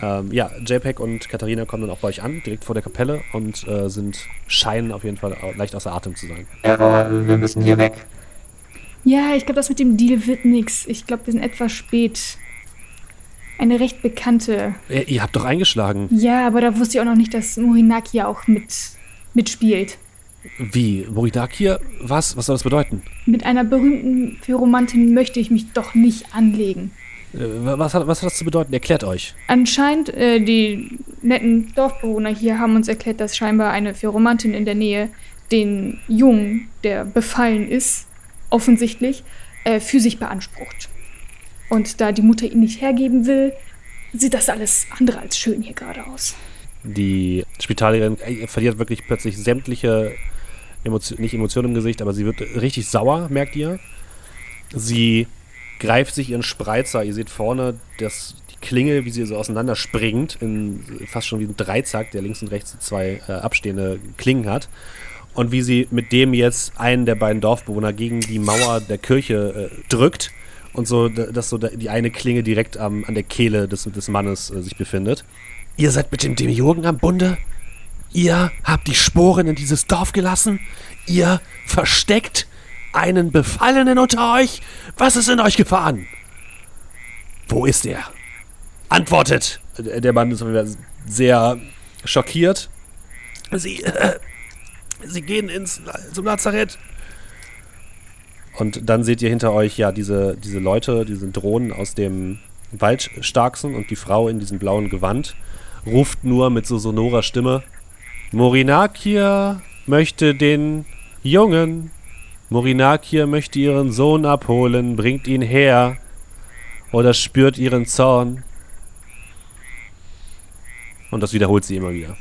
Ähm, ja, JPEG und Katharina kommen dann auch bei euch an, direkt vor der Kapelle und äh, sind scheinen auf jeden Fall leicht außer Atem zu sein. Error, wir müssen hier weg. Ja, ich glaube, das mit dem Deal wird nix. Ich glaube, wir sind etwas spät. Eine recht bekannte. Ihr, ihr habt doch eingeschlagen. Ja, aber da wusste ich auch noch nicht, dass Morinaki ja auch mit mitspielt. Wie? Moridakir? Was? Was soll das bedeuten? Mit einer berühmten Pheromantin möchte ich mich doch nicht anlegen. Äh, was, hat, was hat das zu bedeuten? Erklärt euch. Anscheinend, äh, die netten Dorfbewohner hier haben uns erklärt, dass scheinbar eine Pheromantin in der Nähe den Jungen, der befallen ist, offensichtlich, äh, für sich beansprucht. Und da die Mutter ihn nicht hergeben will, sieht das alles andere als schön hier gerade aus. Die Spitalierin äh, verliert wirklich plötzlich sämtliche Emotion, nicht Emotionen im Gesicht, aber sie wird richtig sauer, merkt ihr. Sie greift sich ihren Spreizer. Ihr seht vorne das, die Klinge, wie sie so auseinanderspringt, in fast schon wie ein Dreizack, der links und rechts zwei äh, abstehende Klingen hat. Und wie sie mit dem jetzt einen der beiden Dorfbewohner gegen die Mauer der Kirche äh, drückt und so, dass so die eine Klinge direkt am, an der Kehle des, des Mannes äh, sich befindet. Ihr seid mit dem Demiurgen am Bunde? Ihr habt die Sporen in dieses Dorf gelassen? Ihr versteckt einen Befallenen unter euch? Was ist in euch gefahren? Wo ist er? Antwortet! Der Mann ist sehr schockiert. Sie, äh, sie gehen ins, zum Lazarett. Und dann seht ihr hinter euch ja diese, diese Leute, diese Drohnen aus dem Wald starksen und die Frau in diesem blauen Gewand ruft nur mit so sonorer Stimme: Morinakia möchte den Jungen. Morinakia möchte ihren Sohn abholen, bringt ihn her. Oder spürt ihren Zorn. Und das wiederholt sie immer wieder.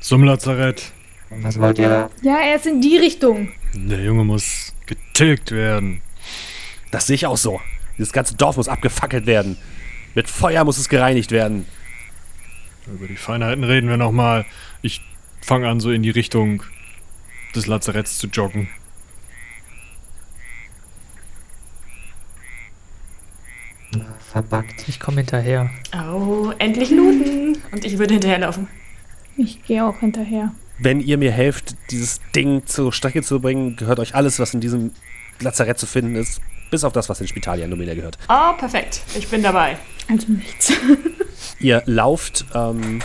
Zum Lazarett. Was wollt ihr? Ja, er ist in die Richtung. Der Junge muss getilgt werden. Das sehe ich auch so. Dieses ganze Dorf muss abgefackelt werden. Mit Feuer muss es gereinigt werden. Über die Feinheiten reden wir nochmal. Ich fange an, so in die Richtung des Lazaretts zu joggen. Verbackt. Ich komme hinterher. Oh, endlich looten. Und ich würde hinterherlaufen. Ich gehe auch hinterher. Wenn ihr mir helft, dieses Ding zur Strecke zu bringen, gehört euch alles, was in diesem Lazarett zu finden ist. Bis auf das, was in Spitalia Nomina gehört. Oh, perfekt. Ich bin dabei. Also nichts. [LAUGHS] Ihr lauft ähm,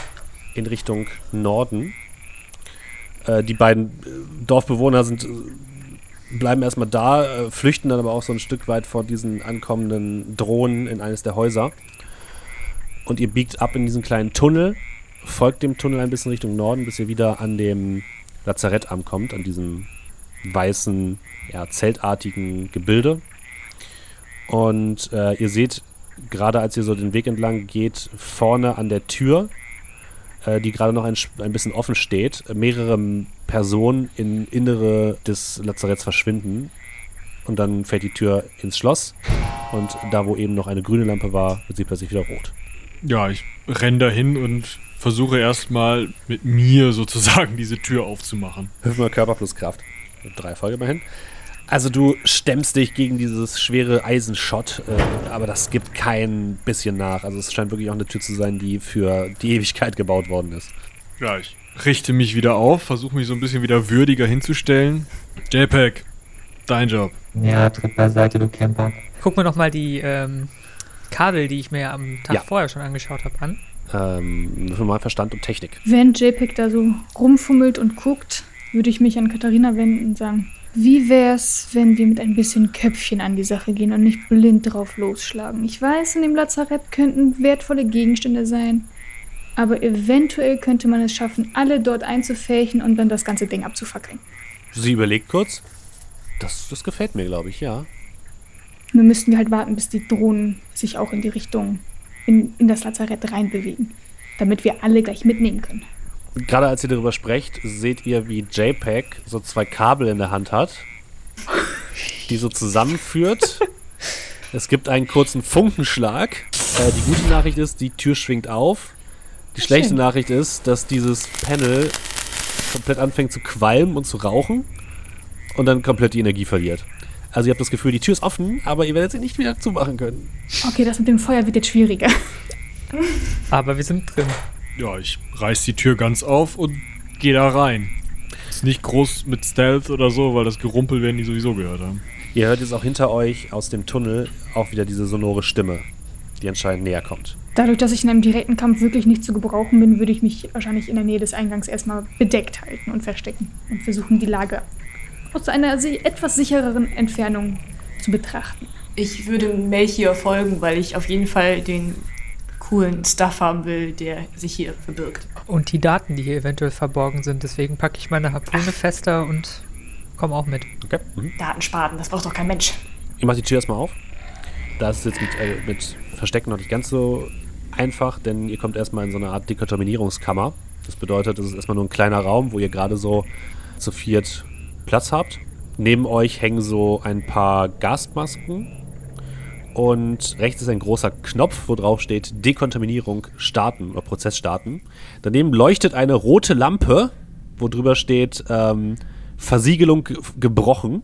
in Richtung Norden. Äh, die beiden äh, Dorfbewohner sind, äh, bleiben erstmal da, äh, flüchten dann aber auch so ein Stück weit vor diesen ankommenden Drohnen in eines der Häuser. Und ihr biegt ab in diesen kleinen Tunnel, folgt dem Tunnel ein bisschen Richtung Norden, bis ihr wieder an dem Lazarett ankommt, an diesem weißen, ja, zeltartigen Gebilde. Und äh, ihr seht, gerade als ihr so den Weg entlang geht, vorne an der Tür, äh, die gerade noch ein, ein bisschen offen steht, mehrere Personen in Innere des Lazaretts verschwinden. Und dann fällt die Tür ins Schloss. Und da, wo eben noch eine grüne Lampe war, wird sie plötzlich wieder rot. Ja, ich renne dahin und versuche erstmal mit mir sozusagen diese Tür aufzumachen. Hilf mal Körper plus Kraft. Drei Erfolge immerhin. Also du stemmst dich gegen dieses schwere Eisenschott, äh, aber das gibt kein bisschen nach. Also es scheint wirklich auch eine Tür zu sein, die für die Ewigkeit gebaut worden ist. Ja, ich richte mich wieder auf, versuche mich so ein bisschen wieder würdiger hinzustellen. JPEG, dein Job. Ja, tritt beiseite, du Camper. Guck mir noch mal die ähm, Kabel, die ich mir am Tag Ja. vorher schon angeschaut habe, an. Ähm, nur mal Verstand und Technik. Während JPEG da so rumfummelt und guckt, würde ich mich an Katharina wenden und sagen, wie wär's, wenn wir mit ein bisschen Köpfchen an die Sache gehen und nicht blind drauf losschlagen? Ich weiß, in dem Lazarett könnten wertvolle Gegenstände sein, aber eventuell könnte man es schaffen, alle dort einzufächen und dann das ganze Ding abzufackeln. Sie überlegt kurz. Das, das gefällt mir, glaube ich, ja. Nur müssten wir halt warten, bis die Drohnen sich auch in die Richtung, in, in das Lazarett reinbewegen, damit wir alle gleich mitnehmen können. Gerade als ihr darüber sprecht, seht ihr, wie JPEG so zwei Kabel in der Hand hat, die so zusammenführt. es gibt einen kurzen Funkenschlag. Äh, die gute Nachricht ist, die Tür schwingt auf. Die schlechte Schön. Nachricht ist, dass dieses Panel komplett anfängt zu qualmen und zu rauchen und dann komplett die Energie verliert. Also ihr habt das Gefühl, die Tür ist offen, aber ihr werdet sie nicht wieder zumachen können. Okay, das mit dem Feuer wird jetzt schwieriger. Aber wir sind drin. Ja, ich reiß die Tür ganz auf und gehe da rein. Ist nicht groß mit Stealth oder so, weil das Gerumpel werden die sowieso gehört haben. Ihr hört jetzt auch hinter euch aus dem Tunnel auch wieder diese sonore Stimme, die anscheinend näher kommt. Dadurch, dass ich in einem direkten Kampf wirklich nicht zu gebrauchen bin, würde ich mich wahrscheinlich in der Nähe des Eingangs erstmal bedeckt halten und verstecken und versuchen, die Lage aus einer etwas sichereren Entfernung zu betrachten. Ich würde Melchior folgen, weil ich auf jeden Fall den coolen Stuff haben will, der sich hier verbirgt. Und die Daten, die hier eventuell verborgen sind. Deswegen packe ich meine Harpune fester und komme auch mit. Okay. Mhm. Datenspaten, das braucht doch kein Mensch. Ich mache die Tür erstmal auf. Da ist es jetzt mit, äh, mit Verstecken noch nicht ganz so einfach, denn ihr kommt erstmal in so eine Art Dekontaminierungskammer. Das bedeutet, es ist erstmal nur ein kleiner Raum, wo ihr gerade so zu viert Platz habt. Neben euch hängen so ein paar Gasmasken. Und rechts ist ein großer Knopf, wo drauf steht Dekontaminierung starten oder Prozess starten. Daneben leuchtet eine rote Lampe, wo drüber steht ähm, Versiegelung ge- gebrochen.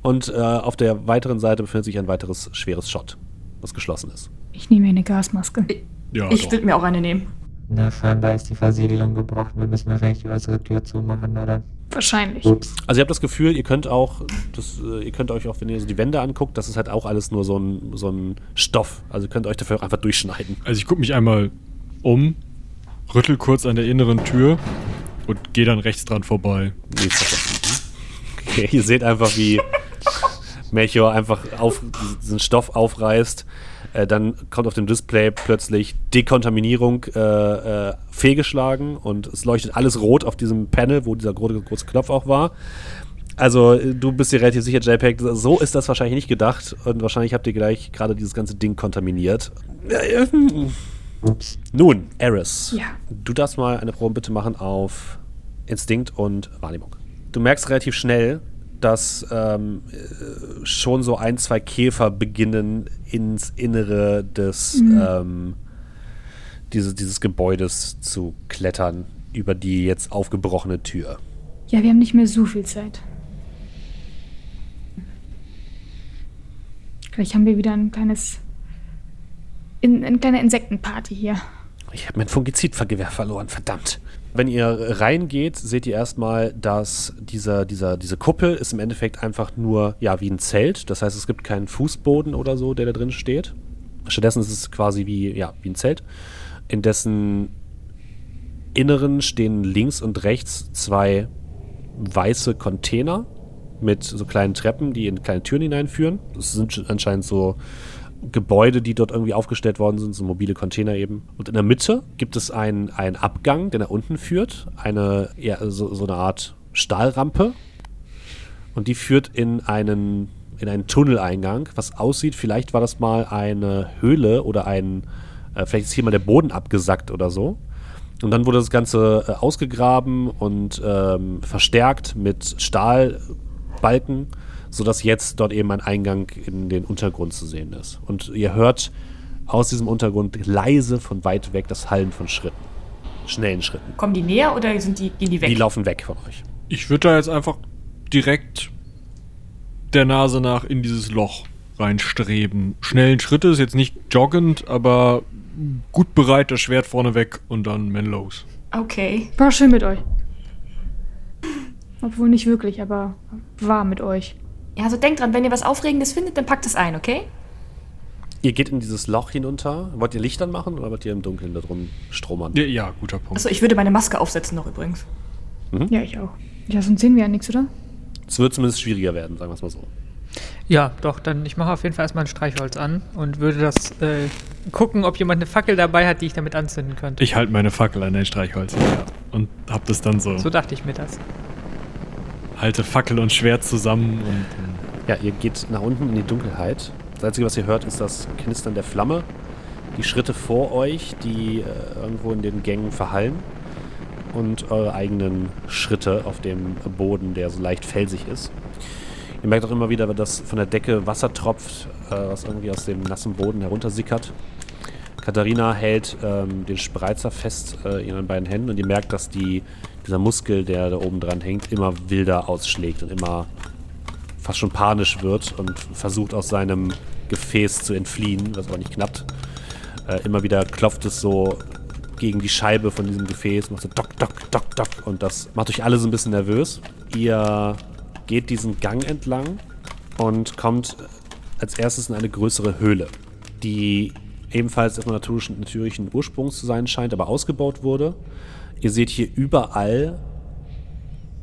Und äh, auf der weiteren Seite befindet sich ein weiteres schweres Shot, was geschlossen ist. Ich nehme mir eine Gasmaske. Ja, ich würde mir auch eine nehmen. Na, scheinbar ist die Versiegelung gebrochen. Wir müssen wahrscheinlich die äußere Tür zumachen, oder? Wahrscheinlich. Ups. Also ihr habt das Gefühl, ihr könnt auch, das, äh, ihr könnt euch auch, wenn ihr so die Wände anguckt, das ist halt auch alles nur so ein, so ein Stoff. Also ihr könnt euch dafür auch einfach durchschneiden. Also ich gucke mich einmal um, rüttel kurz an der inneren Tür und gehe dann rechts dran vorbei. Nee, ist doch das. Okay, ihr seht einfach, wie Melchior einfach auf, diesen Stoff aufreißt. Äh, dann kommt auf dem Display plötzlich Dekontaminierung äh, äh, fehlgeschlagen und es leuchtet alles rot auf diesem Panel, wo dieser große, große Knopf auch war. Also, äh, du bist dir relativ sicher, JPEG, so ist das wahrscheinlich nicht gedacht und wahrscheinlich habt ihr gleich gerade dieses ganze Ding kontaminiert. Äh, äh. Nun, Eris. Ja. Du darfst mal eine Probe bitte machen auf Instinkt und Wahrnehmung. Du merkst relativ schnell, dass ähm, äh, schon so ein, zwei Käfer beginnen ins Innere des ähm, dieses, dieses Gebäudes zu klettern über die jetzt aufgebrochene Tür. Ja, wir haben nicht mehr so viel Zeit. Vielleicht haben wir wieder ein kleines. In, eine kleine Insektenparty hier. Ich habe mein Fungizidgewehr verloren, verdammt. Wenn ihr reingeht, seht ihr erstmal, dass dieser, dieser, diese Kuppel ist im Endeffekt einfach nur ja, wie ein Zelt. Das heißt, es gibt keinen Fußboden oder so, der da drin steht. Stattdessen ist es quasi wie, ja, wie ein Zelt, in dessen Inneren stehen links und rechts zwei weiße Container mit so kleinen Treppen, die in kleine Türen hineinführen. Das sind anscheinend so Gebäude, die dort irgendwie aufgestellt worden sind, so mobile Container eben. Und in der Mitte gibt es einen, einen Abgang, der nach unten führt. Eine, ja, so, so eine Art Stahlrampe. Und die führt in einen, in einen Tunneleingang, was aussieht, vielleicht war das mal eine Höhle oder ein, äh, vielleicht ist hier mal der Boden abgesackt oder so. Und dann wurde das Ganze äh, ausgegraben und ähm, verstärkt mit Stahlbalken, sodass jetzt dort eben ein Eingang in den Untergrund zu sehen ist. Und ihr hört aus diesem Untergrund leise von weit weg das Hallen von Schritten. Schnellen Schritten. Kommen die näher oder sind die, gehen die weg? Die laufen weg von euch. Ich würde da jetzt einfach direkt der Nase nach in dieses Loch reinstreben. Schnellen Schritte ist jetzt nicht joggend, aber gut bereit, das Schwert vorne weg und dann Menlos. okay. War schön mit euch. Obwohl nicht wirklich, aber war mit euch. Ja, also denkt dran, wenn ihr was Aufregendes findet, dann packt es ein, okay? Ihr geht in dieses Loch hinunter. Wollt ihr Licht anmachen oder wollt ihr im Dunkeln da drum stromern? Ja, ja guter Punkt. Achso, ich würde meine Maske aufsetzen noch übrigens. Ja, ich auch. Ja, sonst sehen wir ja nichts, oder? Es wird zumindest schwieriger werden, sagen wir es mal so. Ja, doch, dann ich mache auf jeden Fall erstmal ein Streichholz an und würde das äh, gucken, ob jemand eine Fackel dabei hat, die ich damit anzünden könnte. Ich halte meine Fackel an den Streichholz ja, und hab das dann so. so dachte ich mir das. Halte Fackel und Schwert zusammen und. ähm, Ja, ihr geht nach unten in die Dunkelheit. Das Einzige, was ihr hört, ist das Knistern der Flamme. Die Schritte vor euch, die äh, irgendwo in den Gängen verhallen. Und eure eigenen Schritte auf dem Boden, der so leicht felsig ist. Ihr merkt auch immer wieder, dass von der Decke Wasser tropft, äh, was irgendwie aus dem nassen Boden heruntersickert. Katharina hält ähm, den Spreizer fest äh, in ihren beiden Händen und ihr merkt, dass die, dieser Muskel, der da oben dran hängt, immer wilder ausschlägt und immer fast schon panisch wird und versucht aus seinem Gefäß zu entfliehen, was aber nicht knappt. Äh, immer wieder klopft es so gegen die Scheibe von diesem Gefäß, macht so dock, dock, dock, dock und das macht euch alle so ein bisschen nervös. Ihr geht diesen Gang entlang und kommt als erstes in eine größere Höhle, die ebenfalls erstmal natürlichen Ursprungs zu sein scheint, aber ausgebaut wurde. Ihr seht hier überall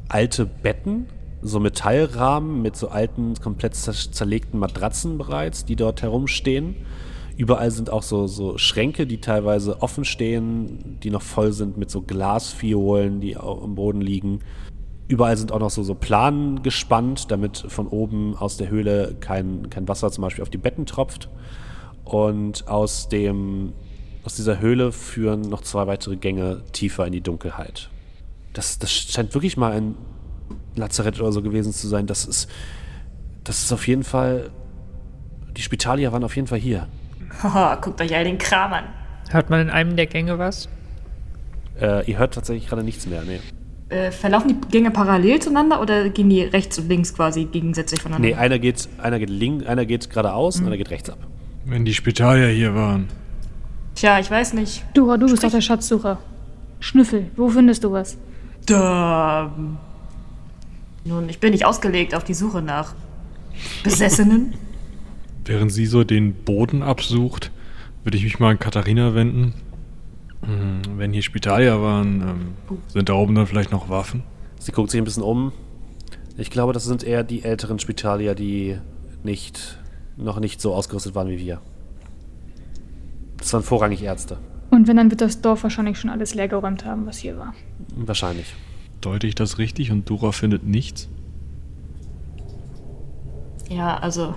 alte Betten, so Metallrahmen mit so alten, komplett zer- zerlegten Matratzen bereits, die dort herumstehen. Überall sind auch so, so Schränke, die teilweise offen stehen, die noch voll sind mit so Glasfiolen, die au- am Boden liegen. Überall sind auch noch so, so Planen gespannt, damit von oben aus der Höhle kein, kein Wasser zum Beispiel auf die Betten tropft. Und aus, dem, aus dieser Höhle führen noch zwei weitere Gänge tiefer in die Dunkelheit. Das, das scheint wirklich mal ein Lazarett oder so gewesen zu sein. Das ist, das ist auf jeden Fall. Die Spitalier waren auf jeden Fall hier. Haha, [LAUGHS] guckt euch all den Kram an. Hört man in einem der Gänge was? Äh, ihr hört tatsächlich gerade nichts mehr. Nee. Äh, verlaufen die Gänge parallel zueinander oder gehen die rechts und links quasi gegensätzlich voneinander? Nee, einer geht, einer geht links, einer geht geradeaus und einer geht rechts ab. Wenn die Spitalier hier waren. Tja, ich weiß nicht. Dora, du bist doch der Schatzsucher. Schnüffel, wo findest du was? Da. Nun, ich bin nicht ausgelegt auf die Suche nach Besessenen. [LAUGHS] Während sie so den Boden absucht, würde ich mich mal an Katharina wenden. Hm, Wenn hier Spitalier waren, ähm, sind da oben dann vielleicht noch Waffen? Sie guckt sich ein bisschen um. Ich glaube, das sind eher die älteren Spitalier, die nicht, noch nicht so ausgerüstet waren wie wir. Das waren vorrangig Ärzte. Und wenn, dann wird das Dorf wahrscheinlich schon alles leergeräumt haben, was hier war. Wahrscheinlich. Deute ich das richtig und Dora findet nichts? ja, also.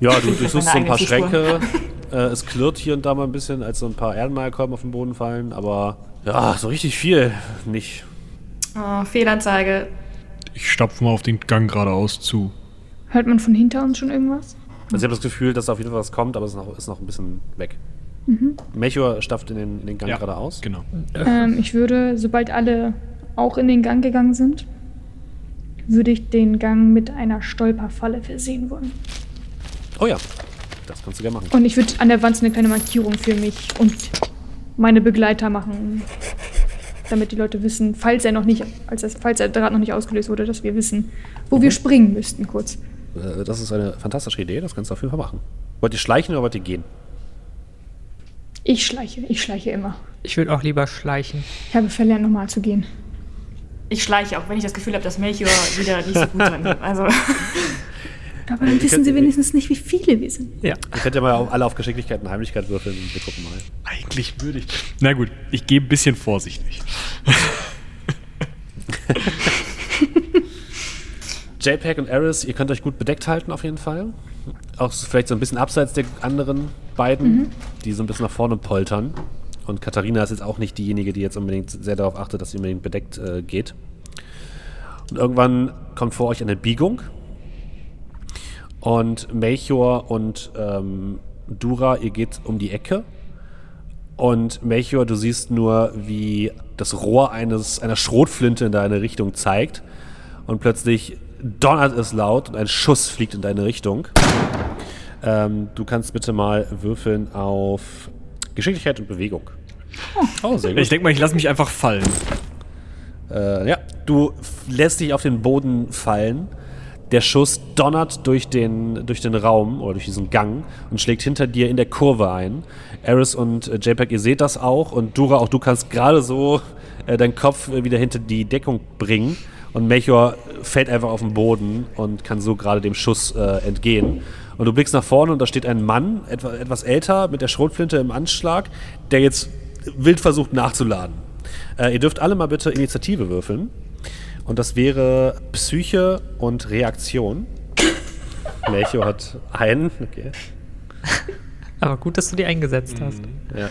Ja, du [LAUGHS] durchsuchst so ein paar Schränke. [LAUGHS] Äh, es klirrt hier und da mal ein bisschen, als so ein paar Erdenmalkolben auf den Boden fallen. Aber ja, so richtig viel nicht. Oh, Fehlanzeige. Ich stapfe mal auf den Gang geradeaus zu. Hört man von hinter uns schon irgendwas? Also ich habe das Gefühl, dass auf jeden Fall was kommt, aber es ist noch, ist noch ein bisschen weg. Melchior stafft in den, in den Gang geradeaus. Genau. Ähm, ich würde, sobald alle auch in den Gang gegangen sind, würde ich den Gang mit einer Stolperfalle versehen wollen. Oh ja, das kannst du gerne machen. Und ich würde an der Wand so eine kleine Markierung für mich und meine Begleiter machen, damit die Leute wissen, falls er noch nicht, als das, falls der Draht noch nicht ausgelöst wurde, dass wir wissen, wo wir springen müssten kurz. Äh, Das ist eine fantastische Idee, das kannst du auf jeden Fall machen. Wollt ihr schleichen oder wollt ihr gehen? Ich schleiche, ich schleiche immer. Ich würde auch lieber schleichen. Ich habe verlernt, nochmal zu gehen. Ich schleiche, auch wenn ich das Gefühl habe, dass Melchior wieder nicht so gut drin ist. Also, [LAUGHS] Aber dann wissen sie wenigstens nicht, wie viele wir sind. Ja. Ihr könnt ja mal alle auf Geschicklichkeit und Heimlichkeit würfeln und wir gucken mal. Eigentlich würde ich. Na gut, ich gehe ein bisschen vorsichtig. [LAUGHS] JPEG und Eris, ihr könnt euch gut bedeckt halten auf jeden Fall. Auch vielleicht so ein bisschen abseits der anderen beiden, die so ein bisschen nach vorne poltern. Und Katharina ist jetzt auch nicht diejenige, die jetzt unbedingt sehr darauf achtet, dass sie unbedingt bedeckt äh, geht. Und irgendwann kommt vor euch eine Biegung. Und Melchior und ähm, Dura, ihr geht um die Ecke. Und Melchior, du siehst nur, wie das Rohr eines, einer Schrotflinte in deine Richtung zeigt. Und plötzlich donnert es laut und ein Schuss fliegt in deine Richtung. Ähm, du kannst bitte mal würfeln auf Geschicklichkeit und Bewegung. Oh, sehr Ich denke mal, ich lasse mich einfach fallen. Äh, ja, du lässt dich auf den Boden fallen. Der Schuss donnert durch den, durch den Raum oder durch diesen Gang und schlägt hinter dir in der Kurve ein. Eris und äh, JPEG, ihr seht das auch. Und Dura, auch du kannst gerade so äh, deinen Kopf äh, wieder hinter die Deckung bringen. Und Melchior fällt einfach auf den Boden und kann so gerade dem Schuss äh, entgehen. Und du blickst nach vorne und da steht ein Mann, etwa, etwas älter, mit der Schrotflinte im Anschlag, der jetzt wild versucht nachzuladen. Äh, ihr dürft alle mal bitte Initiative würfeln. Und das wäre Psyche und Reaktion. [LAUGHS] Melchior hat einen. Okay. Aber gut, dass du die eingesetzt hast. Ja.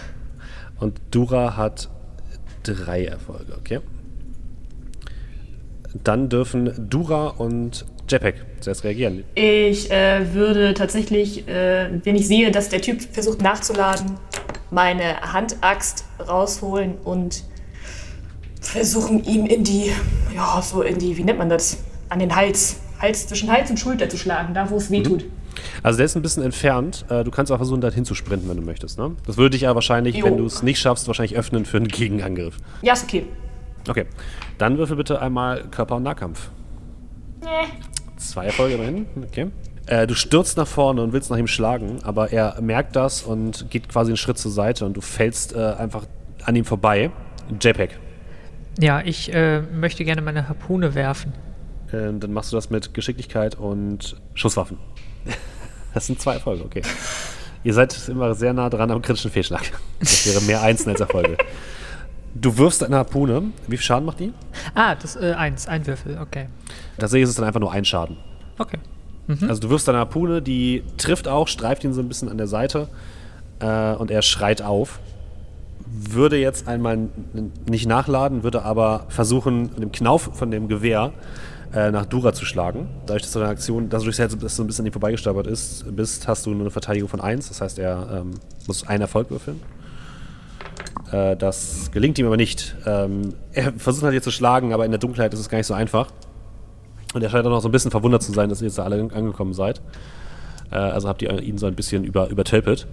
Und Dura hat drei Erfolge, okay. Dann dürfen Dura und Jepek zuerst reagieren. ich äh, würde tatsächlich, äh, wenn ich sehe, dass der Typ versucht nachzuladen, meine Handaxt rausholen und versuchen, ihm in die, ja, so in die, wie nennt man das? An den Hals. Hals zwischen Hals und Schulter zu schlagen, da wo es weh tut. Also der ist ein bisschen entfernt. Äh, Du kannst auch versuchen, da hinzusprinten, wenn du möchtest. Ne? Das würde dich ja wahrscheinlich, Jo. wenn du es nicht schaffst, wahrscheinlich öffnen für einen Gegenangriff. Ja, ist okay. Okay. Dann würfel bitte einmal Körper- und Nahkampf. Zwei Erfolge immerhin. Okay. Äh, du stürzt nach vorne und willst nach ihm schlagen, aber er merkt das und geht quasi einen Schritt zur Seite und du fällst äh, einfach an ihm vorbei. JPEG. Ja, ich äh, möchte gerne meine Harpune werfen. Ähm, dann machst du das mit Geschicklichkeit und Schusswaffen. [LAUGHS] Das sind zwei Erfolge, okay. Ihr seid immer sehr nah dran am kritischen Fehlschlag. Das wäre mehr Einsen als Erfolge. [LAUGHS] Du wirfst eine Harpune. Wie viel Schaden macht die? Ah, das äh, eins, ein Würfel, okay. Tatsächlich ist es dann einfach nur ein Schaden. Okay. Also du wirfst deine Harpune, die trifft auch, streift ihn so ein bisschen an der Seite äh, und er schreit auf. Würde jetzt einmal nicht nachladen, würde aber versuchen, mit dem Knauf von dem Gewehr äh, nach Dura zu schlagen. Dadurch, dass du deine Aktion, dadurch, dass du so ein bisschen an ihm vorbeigestolpert ist, bist, hast du nur eine Verteidigung von 1. Das heißt, er ähm, muss einen Erfolg würfeln. Äh, das gelingt ihm aber nicht. Ähm, er versucht halt jetzt zu schlagen, aber in der Dunkelheit ist es gar nicht so einfach. Und er scheint auch noch so ein bisschen verwundert zu sein, dass ihr jetzt da alle angekommen seid. Äh, also habt ihr ihn so ein bisschen über, übertölpelt.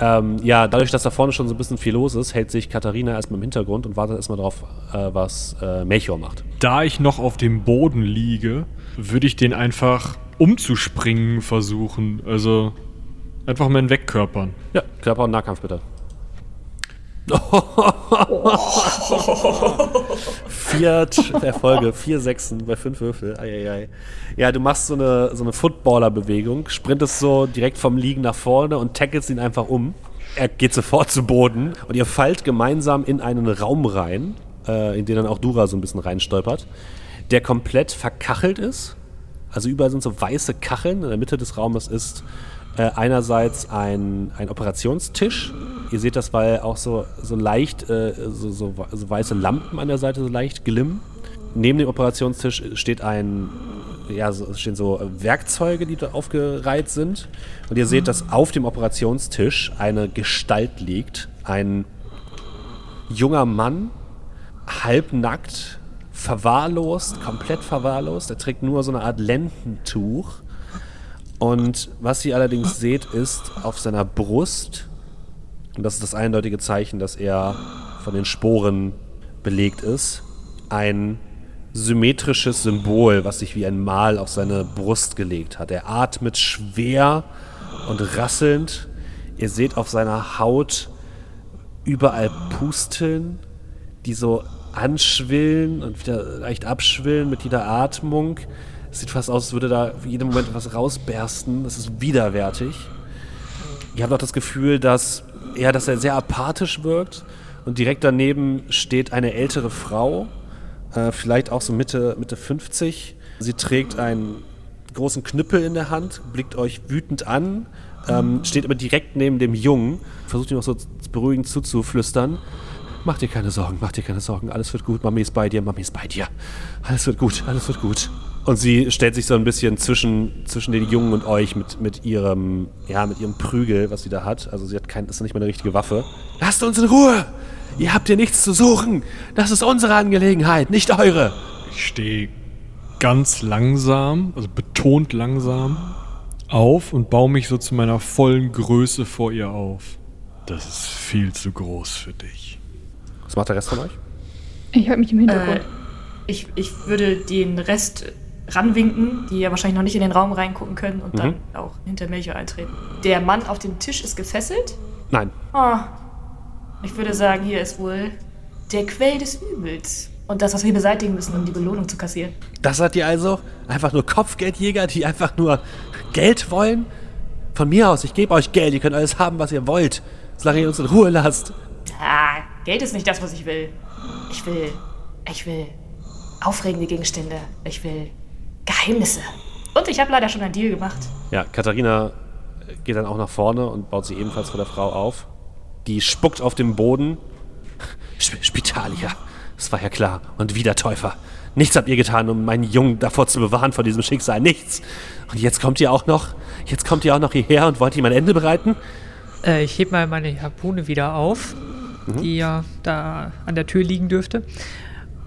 Ähm, ja, dadurch, dass da vorne schon so ein bisschen viel los ist, hält sich Katharina erstmal im Hintergrund und wartet erstmal drauf, äh, was äh, Melchior macht. Da ich noch auf dem Boden liege, würde ich den einfach umzuspringen versuchen. Also einfach mal wegkörpern. Ja, Körper- und Nahkampf bitte. [LAUGHS] vier Erfolge, vier Sechsen bei fünf Würfel. Eieiei. Ja, du machst so eine, so eine Footballer-Bewegung, sprintest so direkt vom Liegen nach vorne und tackelst ihn einfach um. Er geht sofort zu Boden und ihr fallt gemeinsam in einen Raum rein, äh, in den dann auch Dura so ein bisschen reinstolpert, der komplett verkachelt ist. Also überall sind so weiße Kacheln. In der Mitte des Raumes ist äh, einerseits ein, ein Operationstisch. Ihr seht das, weil auch so, so leicht, äh, so, so, so weiße Lampen an der Seite so leicht glimmen. Neben dem Operationstisch steht ein, ja, so, stehen so Werkzeuge, die da aufgereiht sind. Und ihr seht, dass auf dem Operationstisch eine Gestalt liegt. Ein junger Mann, halbnackt, verwahrlost, komplett verwahrlost. Er trägt nur so eine Art Lendentuch. Und was ihr allerdings seht, ist auf seiner Brust, und das ist das eindeutige Zeichen, dass er von den Sporen belegt ist, ein symmetrisches Symbol, was sich wie ein Mal auf seine Brust gelegt hat. Er atmet schwer und rasselnd. Ihr seht auf seiner Haut überall Pusteln, die so anschwillen und wieder leicht abschwillen mit jeder Atmung. Es sieht fast aus, als würde da jeden Moment was rausbersten. Das ist widerwärtig. Ihr habt auch das Gefühl, dass, ja, dass er sehr apathisch wirkt. Und direkt daneben steht eine ältere Frau, äh, vielleicht auch so Mitte, Mitte 50. Sie trägt einen großen Knüppel in der Hand, blickt euch wütend an, ähm, steht aber direkt neben dem Jungen, versucht ihm noch so beruhigend zuzuflüstern. Mach dir keine Sorgen, mach dir keine Sorgen, alles wird gut, Mami ist bei dir, Mami ist bei dir. Alles wird gut, alles wird gut. Und sie stellt sich so ein bisschen zwischen, zwischen den Jungen und euch mit, mit ihrem, ja, mit ihrem Prügel, was sie da hat. Also sie hat kein, ist nicht mal eine richtige Waffe. Lasst uns in Ruhe! Ihr habt hier nichts zu suchen! Das ist unsere Angelegenheit, nicht eure! Ich stehe ganz langsam, also betont langsam, auf und baue mich so zu meiner vollen Größe vor ihr auf. Das ist viel zu groß für dich. Was macht der Rest von euch? Ich halte mich im Äh, Hintergrund. ich, ich würde den Rest ranwinken, die ja wahrscheinlich noch nicht in den Raum reingucken können und dann auch hinter Melchior eintreten. Der Mann auf dem Tisch ist gefesselt. Nein. Oh, ich würde sagen, hier ist wohl der Quell des Übels. Und das, was wir beseitigen müssen, um die Belohnung zu kassieren. Das seid ihr also? Einfach nur Kopfgeldjäger, die einfach nur Geld wollen? Von mir aus, ich gebe euch Geld, ihr könnt alles haben, was ihr wollt, solange ihr uns in Ruhe lasst. Ah, Geld ist nicht das, was ich will. Ich will. Ich will aufregende Gegenstände. Ich will Geheimnisse. Und ich habe leider schon einen Deal gemacht. Ja, Katharina geht dann auch nach vorne und baut sie ebenfalls vor der Frau auf. Die spuckt auf den Boden. [LAUGHS] Sp Spitalia, das war ja klar. Und wieder Täufer. Nichts habt ihr getan, um meinen Jungen davor zu bewahren vor diesem Schicksal. Nichts. Und jetzt kommt ihr auch noch, jetzt kommt ihr auch noch hierher und wollt ihm ein Ende bereiten? Äh, ich heb mal meine Harpune wieder auf, die ja da an der Tür liegen dürfte.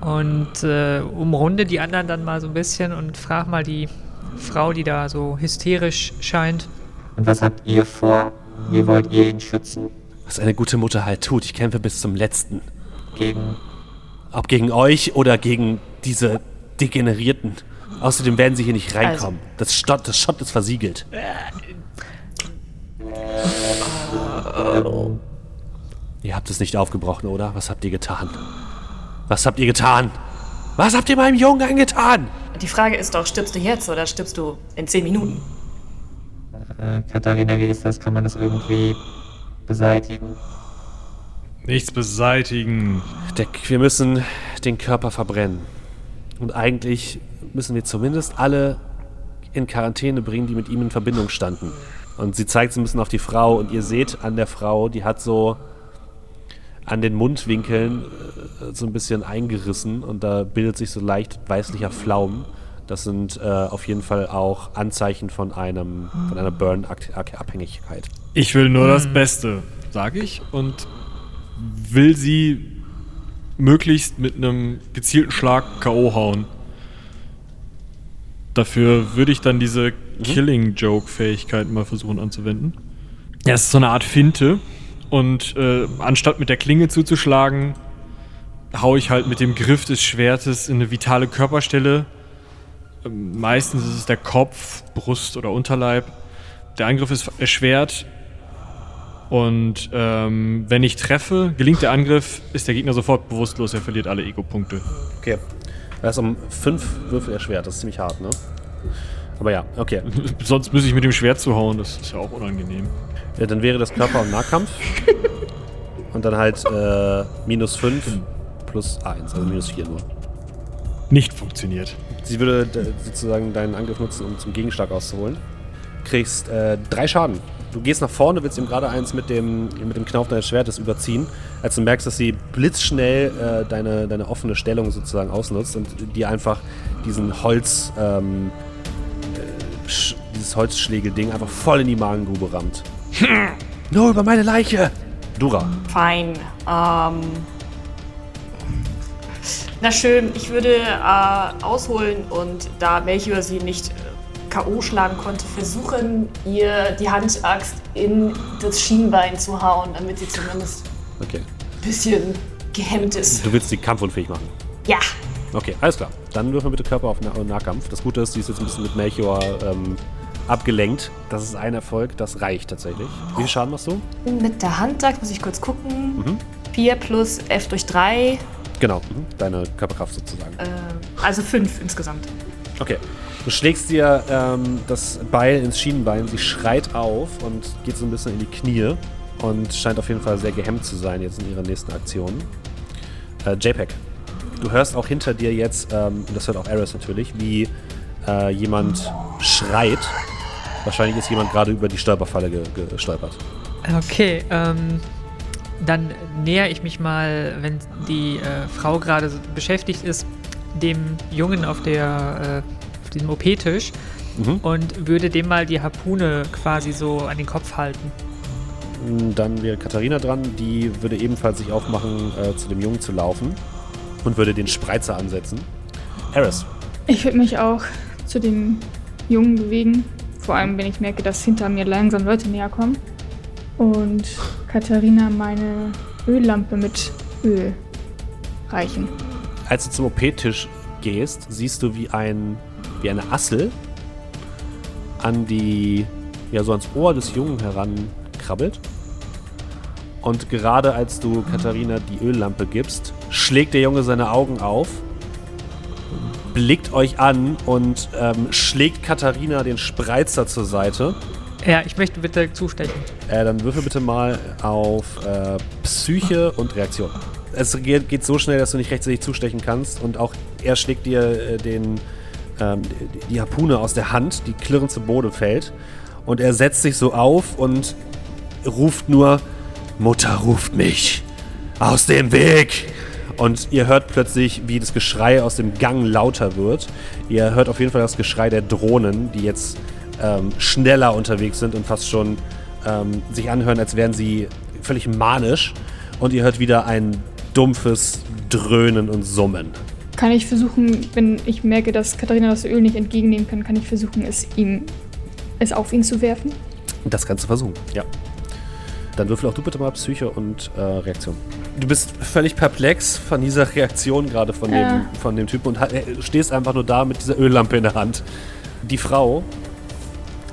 Und äh, umrunde die anderen dann mal so ein bisschen und frag mal die Frau, die da so hysterisch scheint. Und was habt ihr vor? Wie wollt ihr ihn schützen? Was eine gute Mutter halt tut. Ich kämpfe bis zum Letzten. Gegen Ob gegen euch oder gegen diese Degenerierten. Außerdem werden sie hier nicht reinkommen. Das, Stott, das Schott ist versiegelt. Ihr habt es nicht aufgebrochen, oder? Was habt ihr getan? Was habt ihr getan? Was habt ihr meinem Jungen angetan? Die Frage ist doch, stirbst du jetzt oder stirbst du in zehn Minuten? Äh, Katharina, wie ist das? Kann man das irgendwie beseitigen? Nichts beseitigen. Der, wir müssen den Körper verbrennen. Und eigentlich müssen wir zumindest alle in Quarantäne bringen, die mit ihm in Verbindung standen. Und sie zeigt so ein bisschen auf die Frau und ihr seht an der Frau, die hat so an den Mundwinkeln äh, so ein bisschen eingerissen und da bildet sich so leicht weißlicher Flaum. Das sind äh, auf jeden Fall auch Anzeichen von einem von einer Burn-Abhängigkeit. Ich will nur das Beste, sage ich, und will sie möglichst mit einem gezielten Schlag K.O. hauen. Dafür würde ich dann diese Killing-Joke-Fähigkeit mal versuchen anzuwenden. Ja, es ist so eine Art Finte. Und äh, anstatt mit der Klinge zuzuschlagen, haue ich halt mit dem Griff des Schwertes in eine vitale Körperstelle. Ähm, meistens ist es der Kopf, Brust oder Unterleib. Der Angriff ist erschwert. Und ähm, wenn ich treffe, gelingt der Angriff, ist der Gegner sofort bewusstlos, er verliert alle Ego-Punkte. Okay. Das ist um fünf Würfel erschwert, das ist ziemlich hart, ne? Aber ja, okay. [LAUGHS] Sonst müsste ich mit dem Schwert zuhauen, das ist ja auch unangenehm. Ja, dann wäre das Körper- und Nahkampf. [LAUGHS] und dann halt äh, minus 5 plus 1, also minus 4 nur. Nicht funktioniert. Sie würde äh, sozusagen deinen Angriff nutzen, um zum Gegenschlag auszuholen. Kriegst äh, drei Schaden. Du gehst nach vorne, willst ihm gerade eins mit dem, mit dem Knauf deines Schwertes überziehen, als du merkst, dass sie blitzschnell äh, deine, deine offene Stellung sozusagen ausnutzt und dir einfach diesen Holz, ähm, äh, dieses Holzschlägelding einfach voll in die Magengrube rammt. Nur über meine Leiche! Dura. Fein. Ähm. Na schön, ich würde äh, ausholen und da Melchior sie nicht äh, K.O. schlagen konnte, versuchen, ihr die Handaxt in das Schienbein zu hauen, damit sie zumindest Okay. ein bisschen gehemmt ist. Du willst sie kampfunfähig machen. Ja, Okay, alles klar. Dann würfeln wir bitte Körper auf nah Nahkampf. Das Gute ist, sie ist jetzt ein bisschen mit Melchior ähm, abgelenkt. Das ist ein Erfolg, das reicht tatsächlich. Wie viel Schaden machst du? mit der Handaxt muss ich kurz gucken. Mhm. 4 plus F durch 3, Genau, mhm. deine Körperkraft sozusagen. äh, also 5 insgesamt. Okay. Du schlägst dir ähm, das Beil ins Schienenbein, sie schreit auf und geht so ein bisschen in die Knie und scheint auf jeden Fall sehr gehemmt zu sein jetzt in ihrer nächsten Aktion. Äh, JPEG, du hörst auch hinter dir jetzt, ähm, und das hört auch Eris natürlich, wie äh, jemand schreit. Wahrscheinlich ist jemand gerade über die Stolperfalle ge gestolpert. Okay, ähm, dann näher ich mich mal, wenn die äh, Frau gerade so beschäftigt ist, dem Jungen auf der äh, auf diesem OP-Tisch Mhm. und würde dem mal die Harpune quasi so an den Kopf halten. Dann wäre Katharina dran, die würde ebenfalls sich aufmachen, äh, zu dem Jungen zu laufen und würde den Spreizer ansetzen. Eris, Ich würde mich auch zu dem Jungen bewegen. Vor allem, wenn ich merke, dass hinter mir langsam Leute näher kommen. Und Katharina meine Öllampe mit Öl reichen. als du zum OP-Tisch gehst, siehst du, wie, ein, wie eine Assel an die, ja, so ans Ohr des Jungen herankrabbelt. Und gerade als du Katharina die Öllampe gibst, schlägt der Junge seine Augen auf, blickt euch an und ähm, schlägt Katharina den Spreizer zur Seite. Ja, ich möchte bitte zustechen. Äh, dann würfel bitte mal auf äh, Psyche und Reaktion. Es geht, geht so schnell, dass du nicht rechtzeitig zustechen kannst und auch er schlägt dir äh, den, ähm, die- die Harpune aus der Hand, die klirrend zu Boden fällt und er setzt sich so auf und ruft nur, Mutter ruft mich aus dem Weg. Und ihr hört plötzlich, wie das Geschrei aus dem Gang lauter wird. Ihr hört auf jeden Fall das Geschrei der Drohnen, die jetzt ähm, schneller unterwegs sind und fast schon ähm, sich anhören, als wären sie völlig manisch. Und ihr hört wieder ein dumpfes Dröhnen und Summen. Kann ich versuchen, wenn ich merke, dass Katharina das Öl nicht entgegennehmen kann, kann ich versuchen, es ihm es auf ihn zu werfen? Das kannst du versuchen, ja. Dann würfel auch du bitte mal Psyche und äh, Reaktion. Du bist völlig perplex von dieser Reaktion gerade von, Ja. dem, von dem Typen und äh, stehst einfach nur da mit dieser Öllampe in der Hand. Die Frau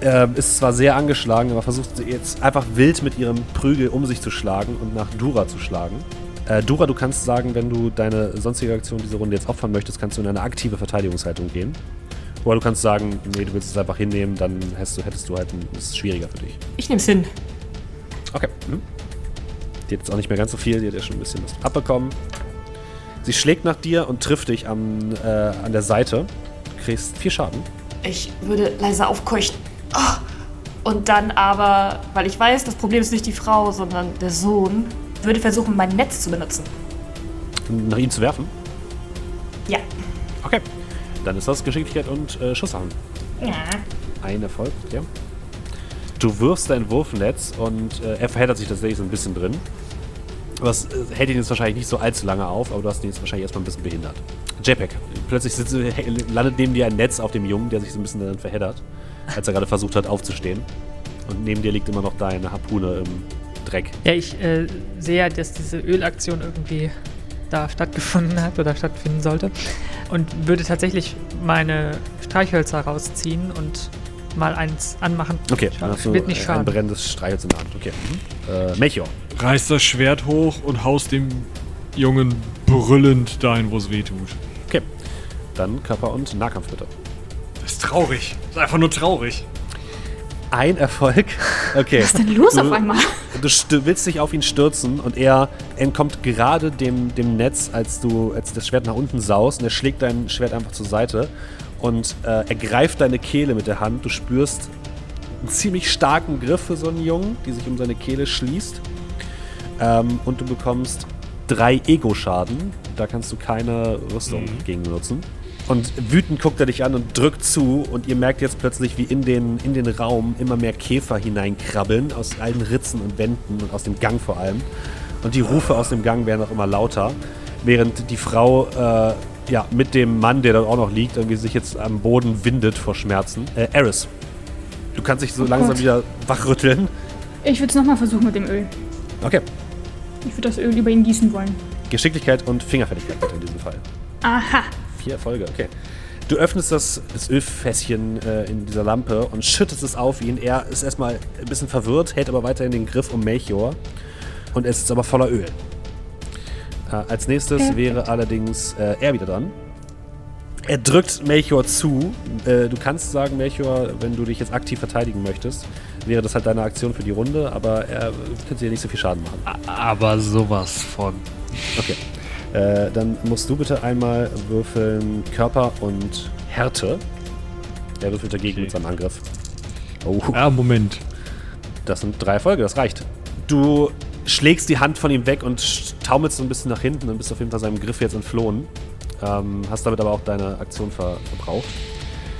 äh, ist zwar sehr angeschlagen, aber versucht jetzt einfach wild mit ihrem Prügel um sich zu schlagen und nach Dura zu schlagen. Äh, Dura, du kannst sagen, wenn du deine sonstige Aktion diese Runde jetzt opfern möchtest, kannst du in eine aktive Verteidigungshaltung gehen Oder du kannst sagen, nee, du willst es einfach hinnehmen, dann hättest du, hättest du halt, ein, das ist schwieriger für dich. Ich nehm's hin. Okay. Mhm. Die hat jetzt auch nicht mehr ganz so viel, die hat ja schon ein bisschen was abbekommen. Sie schlägt nach dir und trifft dich am, äh, an der Seite. Du kriegst vier Schaden. Ich würde leise aufkeuchen. Oh. Und dann aber, weil ich weiß, das Problem ist nicht die Frau, sondern der Sohn, würde versuchen, mein Netz zu benutzen. Nach ihm zu werfen. Ja. Okay. Dann ist das Geschicklichkeit und äh, Schusshauen. Ja. Ein Erfolg, ja. Du wirfst dein Wurfnetz und äh, er verheddert sich tatsächlich so ein bisschen drin. Es äh, hält ihn jetzt wahrscheinlich nicht so allzu lange auf, aber du hast ihn jetzt wahrscheinlich erstmal ein bisschen behindert. JPEG. Plötzlich sitzt, landet neben dir ein Netz auf dem Jungen, der sich so ein bisschen dann verheddert, als er gerade versucht hat aufzustehen. Und neben dir liegt immer noch deine Harpune im Dreck. Ja, ich äh, sehe ja, dass diese Ölaktion irgendwie da stattgefunden hat oder stattfinden sollte. Und würde tatsächlich meine Streichhölzer rausziehen und mal eins anmachen. Okay, du wird nicht ein schaden. brennendes Streichholz in der Hand. Okay. Mhm. Äh, Melchior. Reißt das Schwert hoch und haust dem Jungen brüllend dahin, wo es weh tut. Okay. Dann Körper- und Nahkampf bitte. Das ist traurig. Das ist einfach nur traurig. Ein Erfolg. [LAUGHS] Okay. Was ist denn los Du- auf einmal? Du st willst dich auf ihn stürzen und er entkommt gerade dem, dem Netz, als du als das Schwert nach unten saust und er schlägt dein Schwert einfach zur Seite und äh, er greift deine Kehle mit der Hand. Du spürst einen ziemlich starken Griff für so einen Jungen, die sich um seine Kehle schließt. Ähm, und du bekommst drei Ego-Schaden. Da kannst du keine Rüstung gegen benutzen. Und wütend guckt er dich an und drückt zu und ihr merkt jetzt plötzlich, wie in den, in den Raum immer mehr Käfer hineinkrabbeln, aus allen Ritzen und Wänden und aus dem Gang vor allem. Und die Rufe aus dem Gang werden auch immer lauter, während die Frau äh, ja, mit dem Mann, der dort auch noch liegt, irgendwie sich jetzt am Boden windet vor Schmerzen. Äh, Eris, du kannst dich so Oh langsam Gott. wieder wachrütteln. Ich würde es nochmal versuchen mit dem Öl. Okay, Ich würde das Öl über ihn gießen wollen. Geschicklichkeit und Fingerfertigkeit bitte in diesem Fall. Aha. Vier Erfolge, okay. Du öffnest das, das Ölfässchen äh, in dieser Lampe und schüttest es auf ihn. Er ist erstmal ein bisschen verwirrt, hält aber weiterhin den Griff um Melchior. Und es ist aber voller Öl. Äh, als nächstes wäre allerdings äh, er wieder dran. Er drückt Melchior zu. Äh, du kannst sagen, Melchior, wenn du dich jetzt aktiv verteidigen möchtest, wäre das halt deine Aktion für die Runde, aber er könnte dir nicht so viel Schaden machen. Aber sowas von. Okay. Äh, dann musst du bitte einmal würfeln Körper und Härte. Er würfelt dagegen Okay. mit seinem Angriff. Oh, Ah, Moment. das sind drei Erfolge, das reicht. Du schlägst die Hand von ihm weg und taumelst so ein bisschen nach hinten und bist auf jeden Fall seinem Griff jetzt entflohen. Ähm, hast damit aber auch deine Aktion ver verbraucht.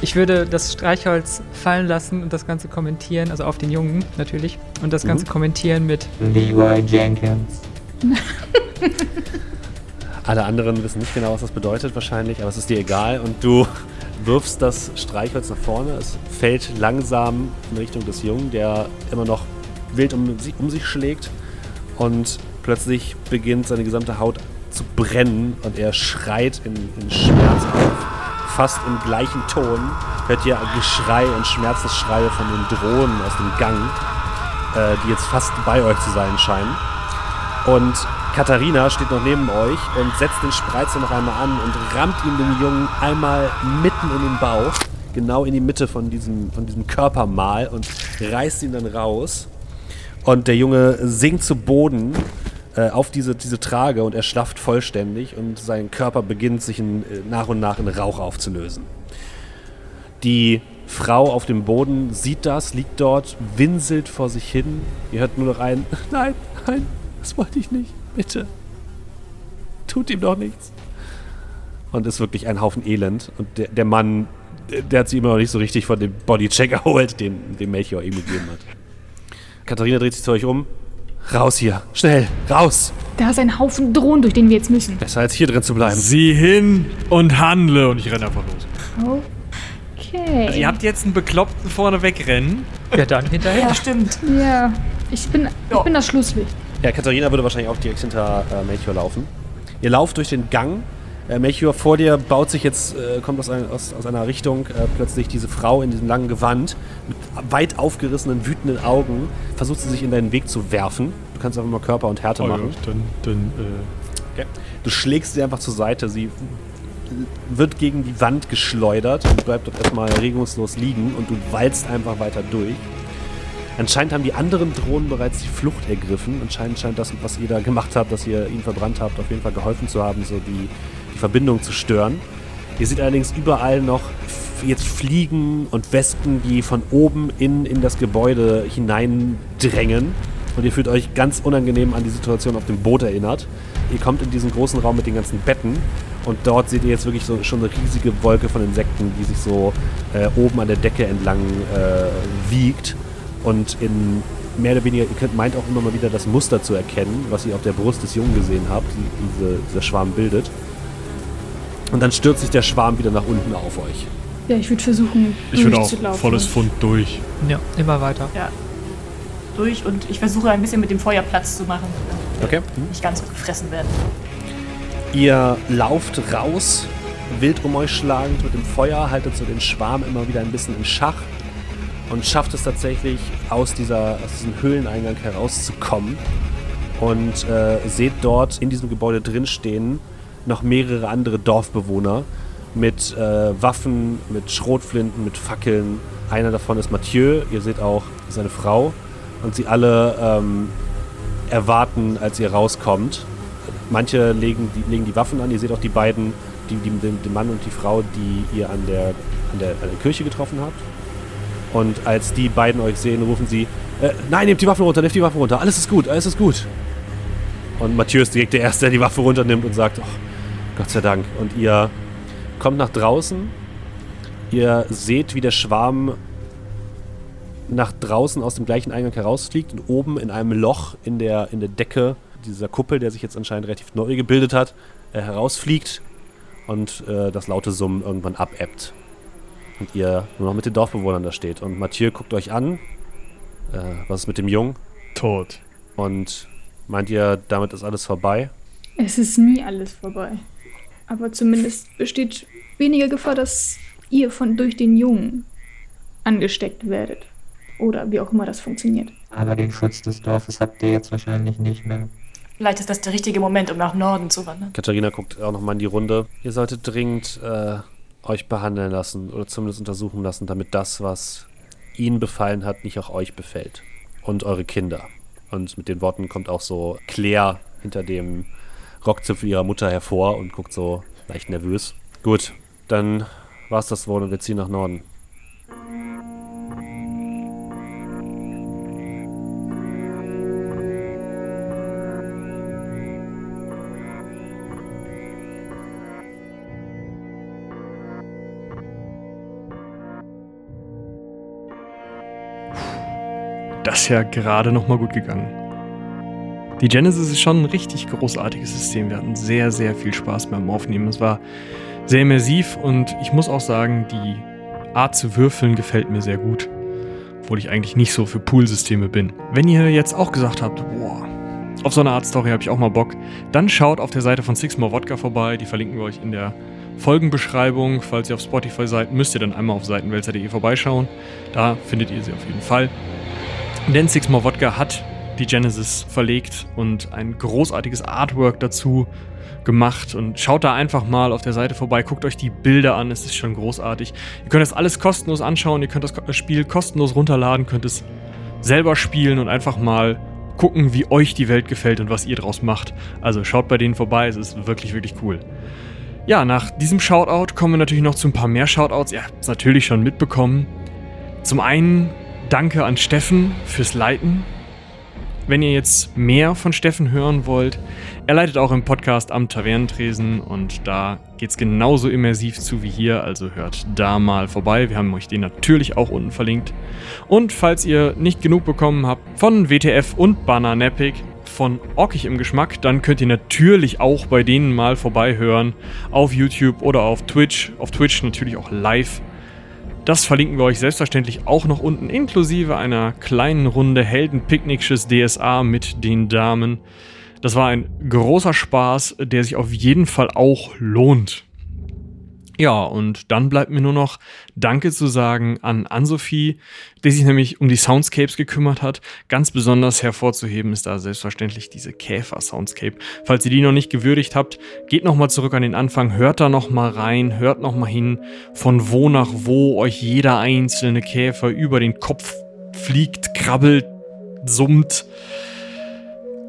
Ich würde das Streichholz fallen lassen und das Ganze kommentieren, also auf den Jungen natürlich, und das Ganze Mhm. kommentieren mit Leroy Jenkins. [LAUGHS] Alle anderen wissen nicht genau, was das bedeutet wahrscheinlich, aber es ist dir egal und du [LAUGHS] wirfst das Streichholz nach vorne. Es fällt langsam in Richtung des Jungen, der immer noch wild um, um sich schlägt und plötzlich beginnt seine gesamte Haut zu brennen und er schreit in, in Schmerz auf. Fast im gleichen Ton hört ihr Geschrei und Schmerzensschreie von den Drohnen aus dem Gang, äh, die jetzt fast bei euch zu sein scheinen. Und Katharina steht noch neben euch und setzt den Spreizer noch einmal an und rammt ihm den Jungen einmal mitten in den Bauch, genau in die Mitte von diesem, von diesem Körpermal und reißt ihn dann raus. Und der Junge sinkt zu Boden äh, auf diese, diese Trage und erschlafft vollständig und sein Körper beginnt sich in, äh, nach und nach in Rauch aufzulösen. Die Frau auf dem Boden sieht das, liegt dort, winselt vor sich hin. Ihr hört nur noch ein [LAUGHS] Nein, nein, das wollte ich nicht. Bitte. Tut ihm doch nichts. Und ist wirklich ein Haufen Elend. Und der, der Mann, der, hat sie immer noch nicht so richtig von dem Bodycheck [LAUGHS] erholt, den, den Melchior ihm gegeben hat. Katharina dreht sich zu euch um. Raus hier. Schnell. Raus. Da ist ein Haufen Drohnen, durch den wir jetzt müssen. Besser als hier drin zu bleiben. Sieh hin und handle. Und ich renne einfach los. Okay. Also ihr habt jetzt einen Bekloppten vorne wegrennen. ja dann hinterher. Ja, stimmt. ja, ich bin, ich bin das Schlusslicht. Ja, Katharina würde wahrscheinlich auch direkt hinter äh, Melchior laufen. Ihr lauft durch den Gang. Äh, Melchior vor dir baut sich jetzt, äh, kommt aus, ein, aus, aus einer Richtung äh, plötzlich diese Frau in diesem langen Gewand mit weit aufgerissenen, wütenden Augen. Versucht sie sich in deinen Weg zu werfen. Du kannst einfach mal Körper und Härte Oh, ja, machen. dann, dann, äh, Okay. Du schlägst sie einfach zur Seite. Sie wird gegen die Wand geschleudert und bleibt dort erstmal regungslos liegen und du walzt einfach weiter durch. Anscheinend haben die anderen Drohnen bereits die Flucht ergriffen. Anscheinend scheint das, was ihr da gemacht habt, dass ihr ihn verbrannt habt, auf jeden Fall geholfen zu haben, so die, die Verbindung zu stören. Ihr seht allerdings überall noch jetzt Fliegen und Wespen, die von oben in, in das Gebäude hineindrängen. Und ihr fühlt euch ganz unangenehm an die Situation auf dem Boot erinnert. Ihr kommt in diesen großen Raum mit den ganzen Betten und dort seht ihr jetzt wirklich so schon eine riesige Wolke von Insekten, die sich so äh, oben an der Decke entlang äh, wiegt. Und in mehr oder weniger, ihr könnt, meint auch immer mal wieder das Muster zu erkennen, was ihr auf der Brust des Jungen gesehen habt, die diese, dieser Schwarm bildet. Und dann stürzt sich der Schwarm wieder nach unten auf euch. Ja, ich würde versuchen, Ich würde auch durchzulaufen. volles Pfund durch. Ja, immer weiter. Ja. Durch und ich versuche ein bisschen mit dem Feuer Platz zu machen, Okay. nicht ganz so gefressen werden. Ihr lauft raus, wild um euch schlagend mit dem Feuer, haltet so den Schwarm immer wieder ein bisschen in Schach und schafft es tatsächlich, aus, dieser, aus diesem Höhleneingang herauszukommen. Und äh, seht dort in diesem Gebäude drin stehen noch mehrere andere Dorfbewohner mit äh, Waffen, mit Schrotflinten, mit Fackeln. Einer davon ist Mathieu, ihr seht auch seine Frau. Und sie alle ähm, erwarten, als ihr rauskommt. Manche legen die, legen die Waffen an. Ihr seht auch die beiden, die, die, den, Mann und die Frau, die ihr an der, an, der, an der Kirche getroffen habt. Und als die beiden euch sehen, rufen sie: äh, Nein, nehmt die Waffen runter, nehmt die Waffen runter. Alles ist gut, alles ist gut. Und Mathieu ist direkt der Erste, der die Waffe runternimmt und sagt: oh, Gott sei Dank. Und ihr kommt nach draußen. Ihr seht, wie der Schwarm nach draußen aus dem gleichen Eingang herausfliegt und oben in einem Loch in der, in der Decke dieser Kuppel, der sich jetzt anscheinend relativ neu gebildet hat, äh, herausfliegt und äh, das laute Summen irgendwann abebbt. Und ihr nur noch mit den Dorfbewohnern da steht. Und Mathieu guckt euch an. Äh, was ist mit dem Jungen? Tot. Und meint ihr, damit ist alles vorbei? Es ist nie alles vorbei. Aber zumindest besteht weniger Gefahr, dass ihr von durch den Jungen angesteckt werdet. Oder wie auch immer das funktioniert. Aber den Schutz des Dorfes habt ihr jetzt wahrscheinlich nicht mehr. Vielleicht ist das der richtige Moment, um nach Norden zu wandern. Katharina guckt auch nochmal in die Runde. Ihr solltet dringend äh, euch behandeln lassen oder zumindest untersuchen lassen, damit das, was ihnen befallen hat, nicht auch euch befällt. Und eure Kinder. Und mit den Worten kommt auch so Claire hinter dem Rockzipfel ihrer Mutter hervor und guckt so leicht nervös. Gut, dann war's das wohl und wir ziehen nach Norden. Das ist ja gerade noch mal gut gegangen. Die Genesis ist schon ein richtig großartiges System. Wir hatten sehr, sehr viel Spaß beim Aufnehmen. Es war sehr immersiv und ich muss auch sagen, die Art zu würfeln gefällt mir sehr gut. Obwohl ich eigentlich nicht so für Poolsysteme bin. Wenn ihr jetzt auch gesagt habt, boah, auf so eine Art Story habe ich auch mal Bock, dann schaut auf der Seite von Six More Vodka vorbei. Die verlinken wir euch in der Folgenbeschreibung. Falls ihr auf Spotify seid, müsst ihr dann einmal auf seitenwälzer.de vorbeischauen. Da findet ihr sie auf jeden Fall. Denn Six More Vodka hat die Genesis verlegt und ein großartiges Artwork dazu gemacht und schaut da einfach mal auf der Seite vorbei, guckt euch die Bilder an, es ist schon großartig. Ihr könnt das alles kostenlos anschauen, ihr könnt das Spiel kostenlos runterladen, könnt es selber spielen und einfach mal gucken, wie euch die Welt gefällt und was ihr draus macht. Also schaut bei denen vorbei, es ist wirklich, wirklich cool. Ja, nach diesem Shoutout kommen wir natürlich noch zu ein paar mehr Shoutouts. Ihr habt es natürlich schon mitbekommen. Zum einen danke an Steffen fürs Leiten. Wenn ihr jetzt mehr von Steffen hören wollt, er leitet auch im Podcast am Tavernentresen und da geht es genauso immersiv zu wie hier, also hört da mal vorbei. Wir haben euch den natürlich auch unten verlinkt. Und falls ihr nicht genug bekommen habt von WTF und Bananapic, von Orkig im Geschmack, dann könnt ihr natürlich auch bei denen mal vorbeihören auf YouTube oder auf Twitch. Auf Twitch natürlich auch live. Das verlinken wir euch selbstverständlich auch noch unten, inklusive einer kleinen Runde Heldenpicknicksches DSA mit den Damen. Das war ein großer Spaß, der sich auf jeden Fall auch lohnt. Ja, und dann bleibt mir nur noch Danke zu sagen an Ann-Sophie, die sich nämlich um die Soundscapes gekümmert hat. Ganz besonders hervorzuheben ist da selbstverständlich diese Käfer-Soundscape. Falls ihr die noch nicht gewürdigt habt, geht nochmal zurück an den Anfang, hört da nochmal rein, hört nochmal hin, von wo nach wo euch jeder einzelne Käfer über den Kopf fliegt, krabbelt, summt.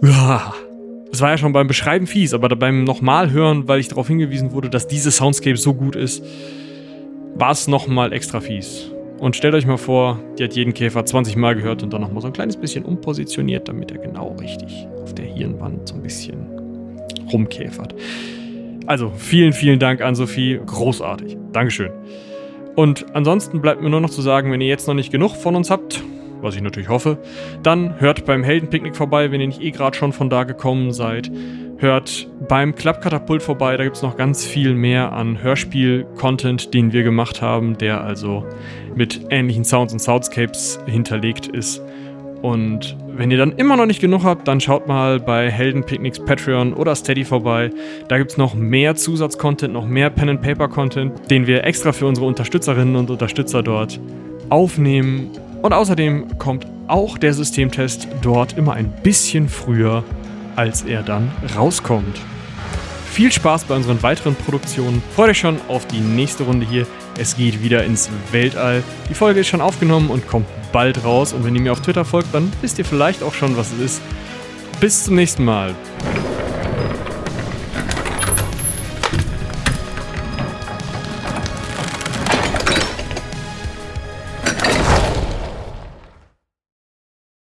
Uah. Es war ja schon beim Beschreiben fies, aber beim nochmal hören, weil ich darauf hingewiesen wurde, dass diese Soundscape so gut ist, war es nochmal extra fies. Und stellt euch mal vor, die hat jeden Käfer 20 Mal gehört und dann nochmal so ein kleines bisschen umpositioniert, damit er genau richtig auf der Hirnwand so ein bisschen rumkäfert. Also vielen, vielen Dank an Sophie. Großartig. Dankeschön. Und ansonsten bleibt mir nur noch zu sagen, wenn ihr jetzt noch nicht genug von uns habt, was ich natürlich hoffe, dann hört beim Heldenpicknick vorbei, wenn ihr nicht eh gerade schon von da gekommen seid. Hört beim Klappkatapult vorbei, da gibt es noch ganz viel mehr an Hörspiel-Content, den wir gemacht haben, der also mit ähnlichen Sounds und Soundscapes hinterlegt ist. Und wenn ihr dann immer noch nicht genug habt, dann schaut mal bei Heldenpicknicks Patreon oder Steady vorbei. Da gibt es noch mehr Zusatzcontent, noch mehr Pen-and-Paper-Content, den wir extra für unsere Unterstützerinnen und Unterstützer dort aufnehmen und außerdem kommt auch der Systemtest dort immer ein bisschen früher, als er dann rauskommt. Viel Spaß bei unseren weiteren Produktionen. Freut euch schon auf die nächste Runde hier. Es geht wieder ins Weltall. Die Folge ist schon aufgenommen und kommt bald raus. Und wenn ihr mir auf Twitter folgt, dann wisst ihr vielleicht auch schon, was es ist. Bis zum nächsten Mal.